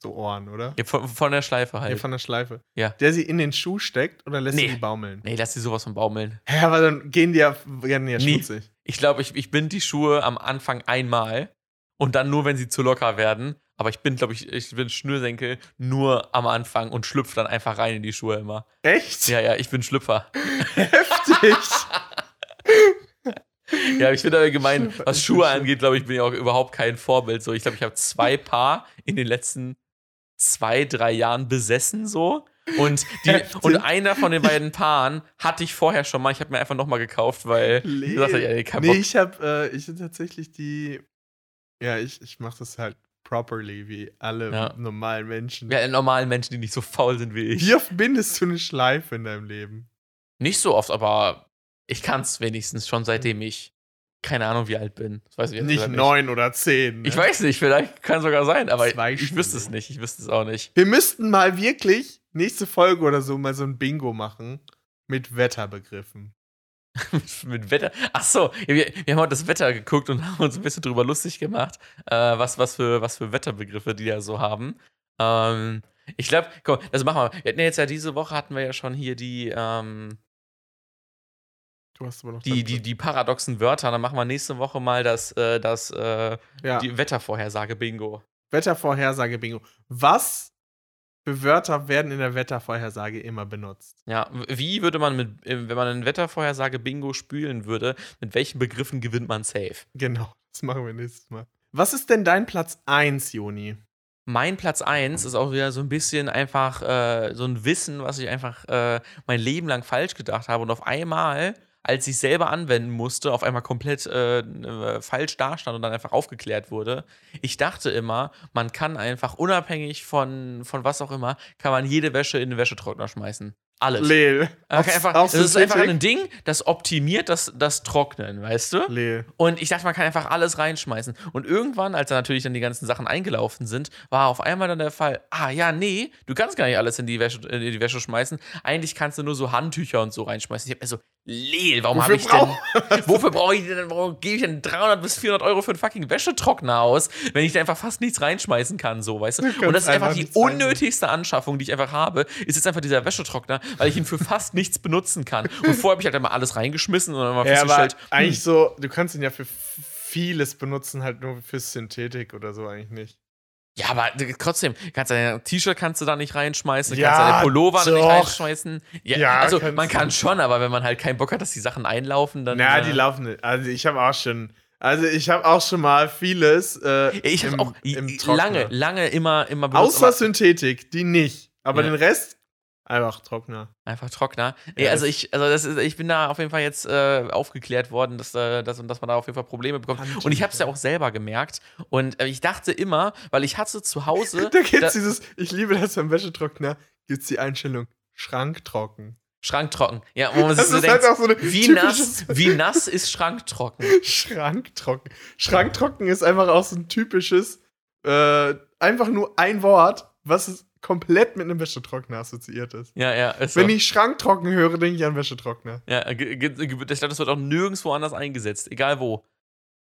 Noch so Ohren, oder? Ja, von, von der Schleife Ja, halt. von der Schleife. Ja. Der sie in den Schuh steckt oder lässt Nee. sie baumeln? nee, lass die sowas von baumeln. Hä, aber dann gehen die ja, werden die ja Nie. schmutzig. Ich glaube, ich, ich bind die Schuhe am Anfang einmal und dann nur, wenn sie zu locker werden. Aber ich bin, glaube ich, ich bin Schnürsenkel nur am Anfang und schlüpfe dann einfach rein in die Schuhe immer. Echt? Ja, ja, ich bin Schlüpfer. Heftig. Ja, ich finde aber gemein, was Schuhe angeht, glaube ich, bin ich auch überhaupt kein Vorbild. So, ich glaube, ich habe zwei Paar in den letzten zwei, drei Jahren besessen so. Und, die, und einer von den beiden Paaren hatte ich vorher schon mal. Ich habe mir einfach nochmal gekauft, weil habe, ja, nee, kein nee, Bock. ich habe äh, ich hab tatsächlich die. Ja, ich, ich mache das halt properly, wie alle Ja. normalen Menschen. Ja, normalen Menschen, die nicht so faul sind wie ich. Wie oft bindest du eine Schleife in deinem Leben? Nicht so oft, aber ich kann es wenigstens schon seitdem ich keine Ahnung wie alt bin. Das weiß ich Nicht neun oder zehn. Ne? Ich weiß nicht, vielleicht kann sogar sein, aber ich Stunden. wüsste es nicht. Ich wüsste es auch nicht. Wir müssten mal wirklich nächste Folge oder so mal so ein Bingo machen mit Wetterbegriffen. mit Wetter. Ach so, wir, wir haben heute das Wetter geguckt und haben uns ein bisschen drüber lustig gemacht, äh, was, was, für, was für Wetterbegriffe die da so haben. Ähm, ich glaube, komm, das machen wir. Wir hatten ja jetzt ja diese Woche hatten wir ja schon hier die, ähm, Du hast aber noch die, die, die paradoxen Wörter. Dann machen wir nächste Woche mal das, äh, das äh, ja. die Wettervorhersage Bingo. Wettervorhersage Bingo. Was für Wörter werden in der Wettervorhersage immer benutzt? Ja, wie würde man mit, äh, wenn man ein Wettervorhersage Bingo spielen würde, mit welchen Begriffen gewinnt man safe? Genau, das machen wir nächstes Mal. Was ist denn dein Platz 1, Joni? Mein Platz 1 ist auch wieder so ein bisschen einfach äh, so ein Wissen, was ich einfach äh, mein Leben lang falsch gedacht habe und auf einmal, als ich selber anwenden musste, auf einmal komplett äh, äh, falsch dastand und dann einfach aufgeklärt wurde. Ich dachte immer, man kann einfach unabhängig von, von was auch immer, kann man jede Wäsche in den Wäschetrockner schmeißen. Alles. Leel. Einfach, das ist einfach ein Ding, das optimiert das, das Trocknen, weißt du? Leel. Und ich dachte, man kann einfach alles reinschmeißen. Und irgendwann, als dann natürlich dann die ganzen Sachen eingelaufen sind, war auf einmal dann der Fall, ah ja, nee, du kannst gar nicht alles in die Wäsche, in die Wäsche schmeißen. Eigentlich kannst du nur so Handtücher und so reinschmeißen. Ich hab mir so, Leel, warum habe ich denn, wofür brauche ich denn, warum gebe ich denn 300 bis 400 Euro für einen fucking Wäschetrockner aus, wenn ich da einfach fast nichts reinschmeißen kann, so, weißt du? Und das ist einfach die unnötigste Anschaffung, die ich einfach habe, ist jetzt einfach dieser Wäschetrockner, weil ich ihn für fast nichts benutzen kann. Und vorher habe ich halt immer alles reingeschmissen und dann mal Ja, aber hm, eigentlich so, du kannst ihn ja für vieles benutzen, halt nur für Synthetik oder so eigentlich nicht. Ja, aber trotzdem, kannst dein T-Shirt kannst du da nicht reinschmeißen, Ja, kannst deine Pullover da nicht doch. reinschmeißen. Ja, Ja, also man kann schon, aber wenn man halt keinen Bock hat, dass die Sachen einlaufen, dann. Na, äh, die laufen nicht. Also ich habe auch schon, also ich habe auch schon mal vieles äh, Ich habe auch im lange, lange immer, immer benutzt, Außer Synthetik, die nicht. Aber Ja. den Rest einfach Trockner. einfach Trockner. Nee, Ja, also ich, also das ist, ich bin da auf jeden Fall jetzt äh, aufgeklärt worden, dass, äh, dass, dass man da auf jeden Fall Probleme bekommt. Und ich habe es ja auch selber gemerkt. Und äh, ich dachte immer, weil ich hatte zu Hause. Da gibt's da- dieses, ich liebe das beim Wäschetrockner, gibt's die Einstellung schranktrocken. Schranktrocken. Ja, wo man sich so denkt, halt so wie, nass, wie nass ist Schranktrocken? Schranktrocken. Schranktrocken ist einfach auch so ein typisches, äh, einfach nur ein Wort, was es komplett mit einem Wäschetrockner assoziiert ist. Ja, ja. Ist Wenn so. ich Schranktrocken höre, denke ich an Wäschetrockner. Ja, ich glaube, das wird auch nirgendwo anders eingesetzt, egal wo.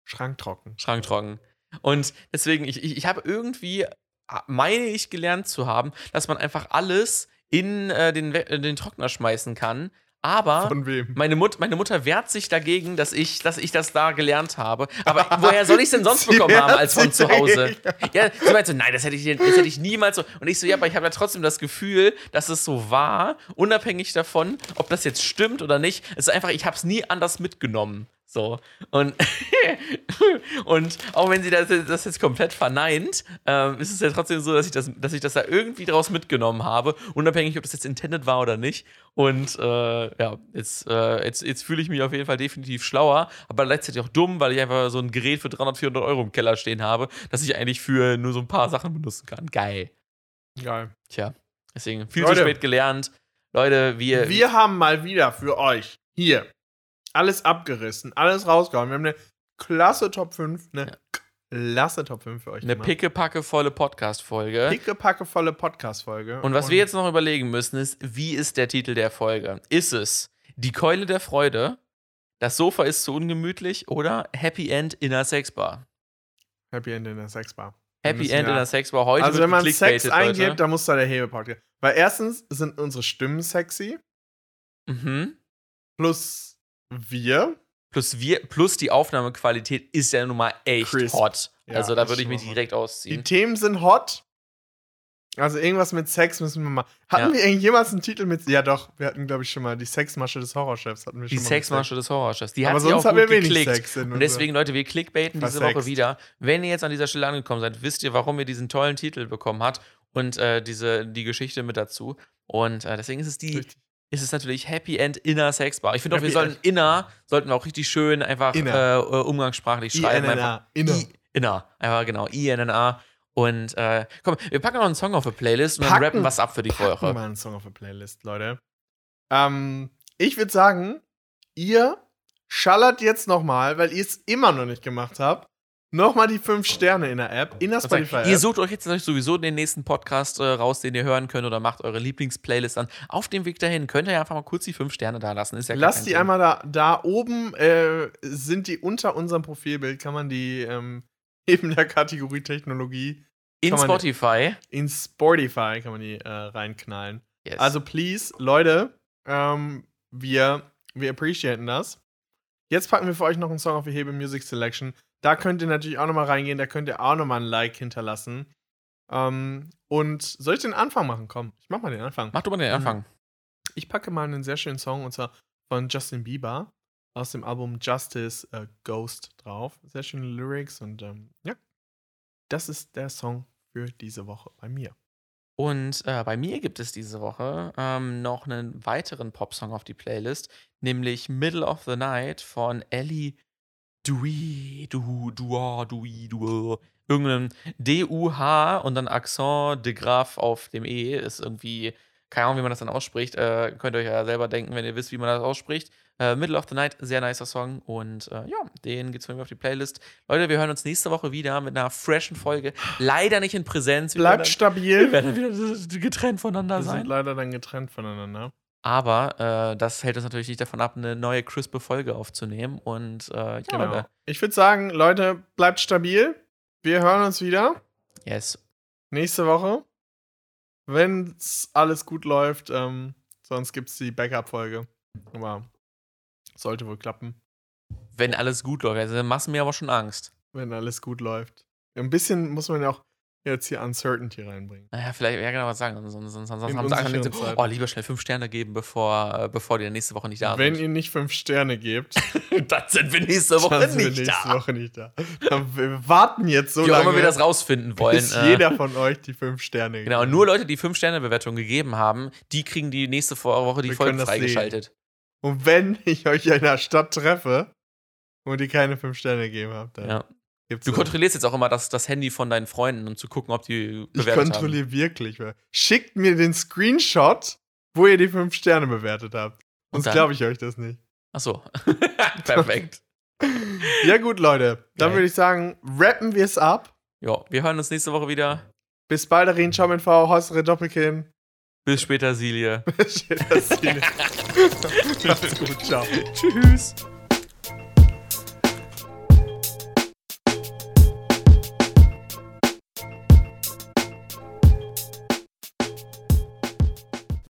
Schranktrocken. Schranktrocken. Und deswegen, ich, ich, ich habe irgendwie, ah, meine ich gelernt zu haben, dass man einfach alles in äh, den, äh, den Trockner schmeißen kann. Aber Von wem? meine, Mut, meine Mutter wehrt sich dagegen, dass ich, dass ich das da gelernt habe. Aber woher soll ich es denn sonst bekommen haben als von zu Hause? Ja, sie meinte so, nein, das hätte, ich, das hätte ich niemals so. Und ich so, ja, aber ich habe ja trotzdem das Gefühl, dass es so war, unabhängig davon, ob das jetzt stimmt oder nicht. Es ist einfach, ich habe es nie anders mitgenommen. So. Und, und auch wenn sie das, das jetzt komplett verneint, ähm, ist es ja trotzdem so, dass ich, das, dass ich das da irgendwie draus mitgenommen habe, unabhängig, ob das jetzt intended war oder nicht. Und äh, ja, jetzt, äh, jetzt, jetzt fühle ich mich auf jeden Fall definitiv schlauer, aber gleichzeitig auch dumm, weil ich einfach so ein Gerät für 300, 400 Euro im Keller stehen habe, das ich eigentlich für nur so ein paar Sachen benutzen kann. Geil. Geil. Tja, deswegen viel Leute. zu spät gelernt. Leute, wir. Wir haben mal wieder für euch hier alles abgerissen, alles rausgehauen. Wir haben eine klasse Top 5, eine klasse Top 5 für euch. eine pickepackevolle Podcast-Folge. pickepackevolle Podcast-Folge. Und was wir jetzt noch überlegen müssen, ist, wie ist der Titel der Folge? Ist es Die Keule der Freude, Das Sofa ist zu ungemütlich oder Happy End in der Sexbar? Happy End in der Sexbar. Happy End in ja- der Sexbar. Heute Also wenn man Sex eingibt, dann muss da der Hebepart. Weil erstens sind unsere Stimmen sexy, Mhm. plus wir. Plus, wir, plus die Aufnahmequalität ist ja nun mal echt Crisp. hot. Ja, also da würde ich mich direkt Die ausziehen. Themen sind hot. Also irgendwas mit Sex müssen wir mal. Hatten Ja. wir eigentlich jemals einen Titel mit. Ja, doch. Wir hatten, glaube ich, schon mal die Sexmasche des Horrorchefs. Hatten wir Die schon mal mit Sexmasche des Horrorchefs. Die hat sonst auch haben wir gut wenig geklickt. Sex in Und deswegen, Leute, wir clickbaiten diese Woche wieder. Wenn ihr jetzt an dieser Stelle angekommen seid, wisst ihr, warum ihr diesen tollen Titel bekommen habt und äh, diese, die Geschichte mit dazu. Und äh, deswegen ist es die, Richtig. Ist es natürlich Happy End Inner Sexbar. Ich finde auch, wir sollten. Inner, sollten wir auch richtig schön einfach äh, äh, umgangssprachlich schreiben. INNA. Inner. I, Inner. Einfach genau, INNA. Und äh, komm, wir packen noch einen Song auf die Playlist und dann Packen- rappen was ab für die Packen Woche. mal einen Song auf der Playlist, Leute. Ähm, ich würde sagen, ihr schallert jetzt nochmal, weil ihr es immer noch nicht gemacht habt, nochmal die fünf Sterne in der App, in der Spotify-App. Ihr sucht euch jetzt sowieso den nächsten Podcast äh, raus, den ihr hören könnt oder macht eure Lieblingsplaylist an. Auf dem Weg dahin könnt ihr einfach mal kurz die fünf Sterne da lassen. Ist ja Lasst die Ding. einmal da, da oben, äh, sind die unter unserem Profilbild, kann man die ähm, neben der Kategorie Technologie in Spotify. in Spotify kann man die äh, reinknallen. Yes. Also please, Leute, ähm, wir, wir appreciaten das. Jetzt packen wir für euch noch einen Song auf die Hebe Music Selection. Da könnt ihr natürlich auch nochmal reingehen, da könnt ihr auch nochmal ein Like hinterlassen. Ähm, und soll ich den Anfang machen? Komm, ich mach mal den Anfang. Mach du mal den Mhm. Anfang. Ich packe mal einen sehr schönen Song und zwar von Justin Bieber aus dem Album Justice äh, Ghost drauf. Sehr schöne Lyrics und ähm, ja, das ist der Song für diese Woche bei mir. Und äh, bei mir gibt es diese Woche ähm, noch einen weiteren Popsong auf die Playlist, nämlich Middle of the Night von Ellie Dui, Du, Dua, Dui, Du. Irgendein D-U-H und dann Accent de Graf auf dem E ist irgendwie, keine Ahnung, wie man das dann ausspricht. Äh, könnt ihr euch ja selber denken, wenn ihr wisst, wie man das ausspricht. Äh, Middle of the Night, sehr nicer Song. Und äh, ja, den gibt's von mir auf die Playlist. Leute, wir hören uns nächste Woche wieder mit einer freshen Folge. Leider nicht in Präsenz. Wir Bleibt werden, stabil. wir werden wieder getrennt voneinander Wir sind sein. leider dann getrennt voneinander. Aber äh, das hält uns natürlich nicht davon ab, eine neue crispe Folge aufzunehmen. Und äh, Genau. Leute. Ich würde sagen, Leute, bleibt stabil. Wir hören uns wieder Yes. nächste Woche. Wenn's alles gut läuft, ähm, sonst gibt's die Backup-Folge. Aber sollte wohl klappen, Wenn alles gut läuft. Also, machst du mir aber schon Angst. wenn alles gut läuft. Ein bisschen muss man ja auch jetzt hier Uncertainty reinbringen. Naja, vielleicht, ja genau, was sagen. Sonst, sonst, sonst haben sie Angst, Zeiten. oh, lieber schnell fünf Sterne geben, bevor, äh, bevor die nächste Woche nicht da Wenn sind. ihr nicht fünf Sterne gebt, dann sind wir nächste Woche dann sind wir nicht nächste da. Woche nicht da. Dann wir warten jetzt so Wie auch lange, immer wir das rausfinden wollen. bis äh, jeder von euch die fünf Sterne Genau, und nur Leute, die 5-Sterne-Bewertung gegeben haben, die kriegen die nächste Woche die Wir Folgen das freigeschaltet. Und wenn ich euch in der Stadt treffe und ihr keine fünf Sterne gegeben habt, dann Ja. Gibt's Du so- kontrollierst jetzt auch immer das, das Handy von deinen Freunden, um zu gucken, ob die Ich bewertet haben. kontrolliere wirklich. weil- Schickt mir den Screenshot, wo ihr die fünf Sterne bewertet habt. Sonst glaube ich euch das nicht. Achso. Perfekt. Ja, gut, Leute. Dann Geil. würde ich sagen, rappen wir es ab. Ja, wir hören uns nächste Woche wieder. Bis bald, Arin, Ciao mit V, Hausre Doppelkin. Bis später, Silje. Shit, das ist Macht's gut, ciao. Tschüss.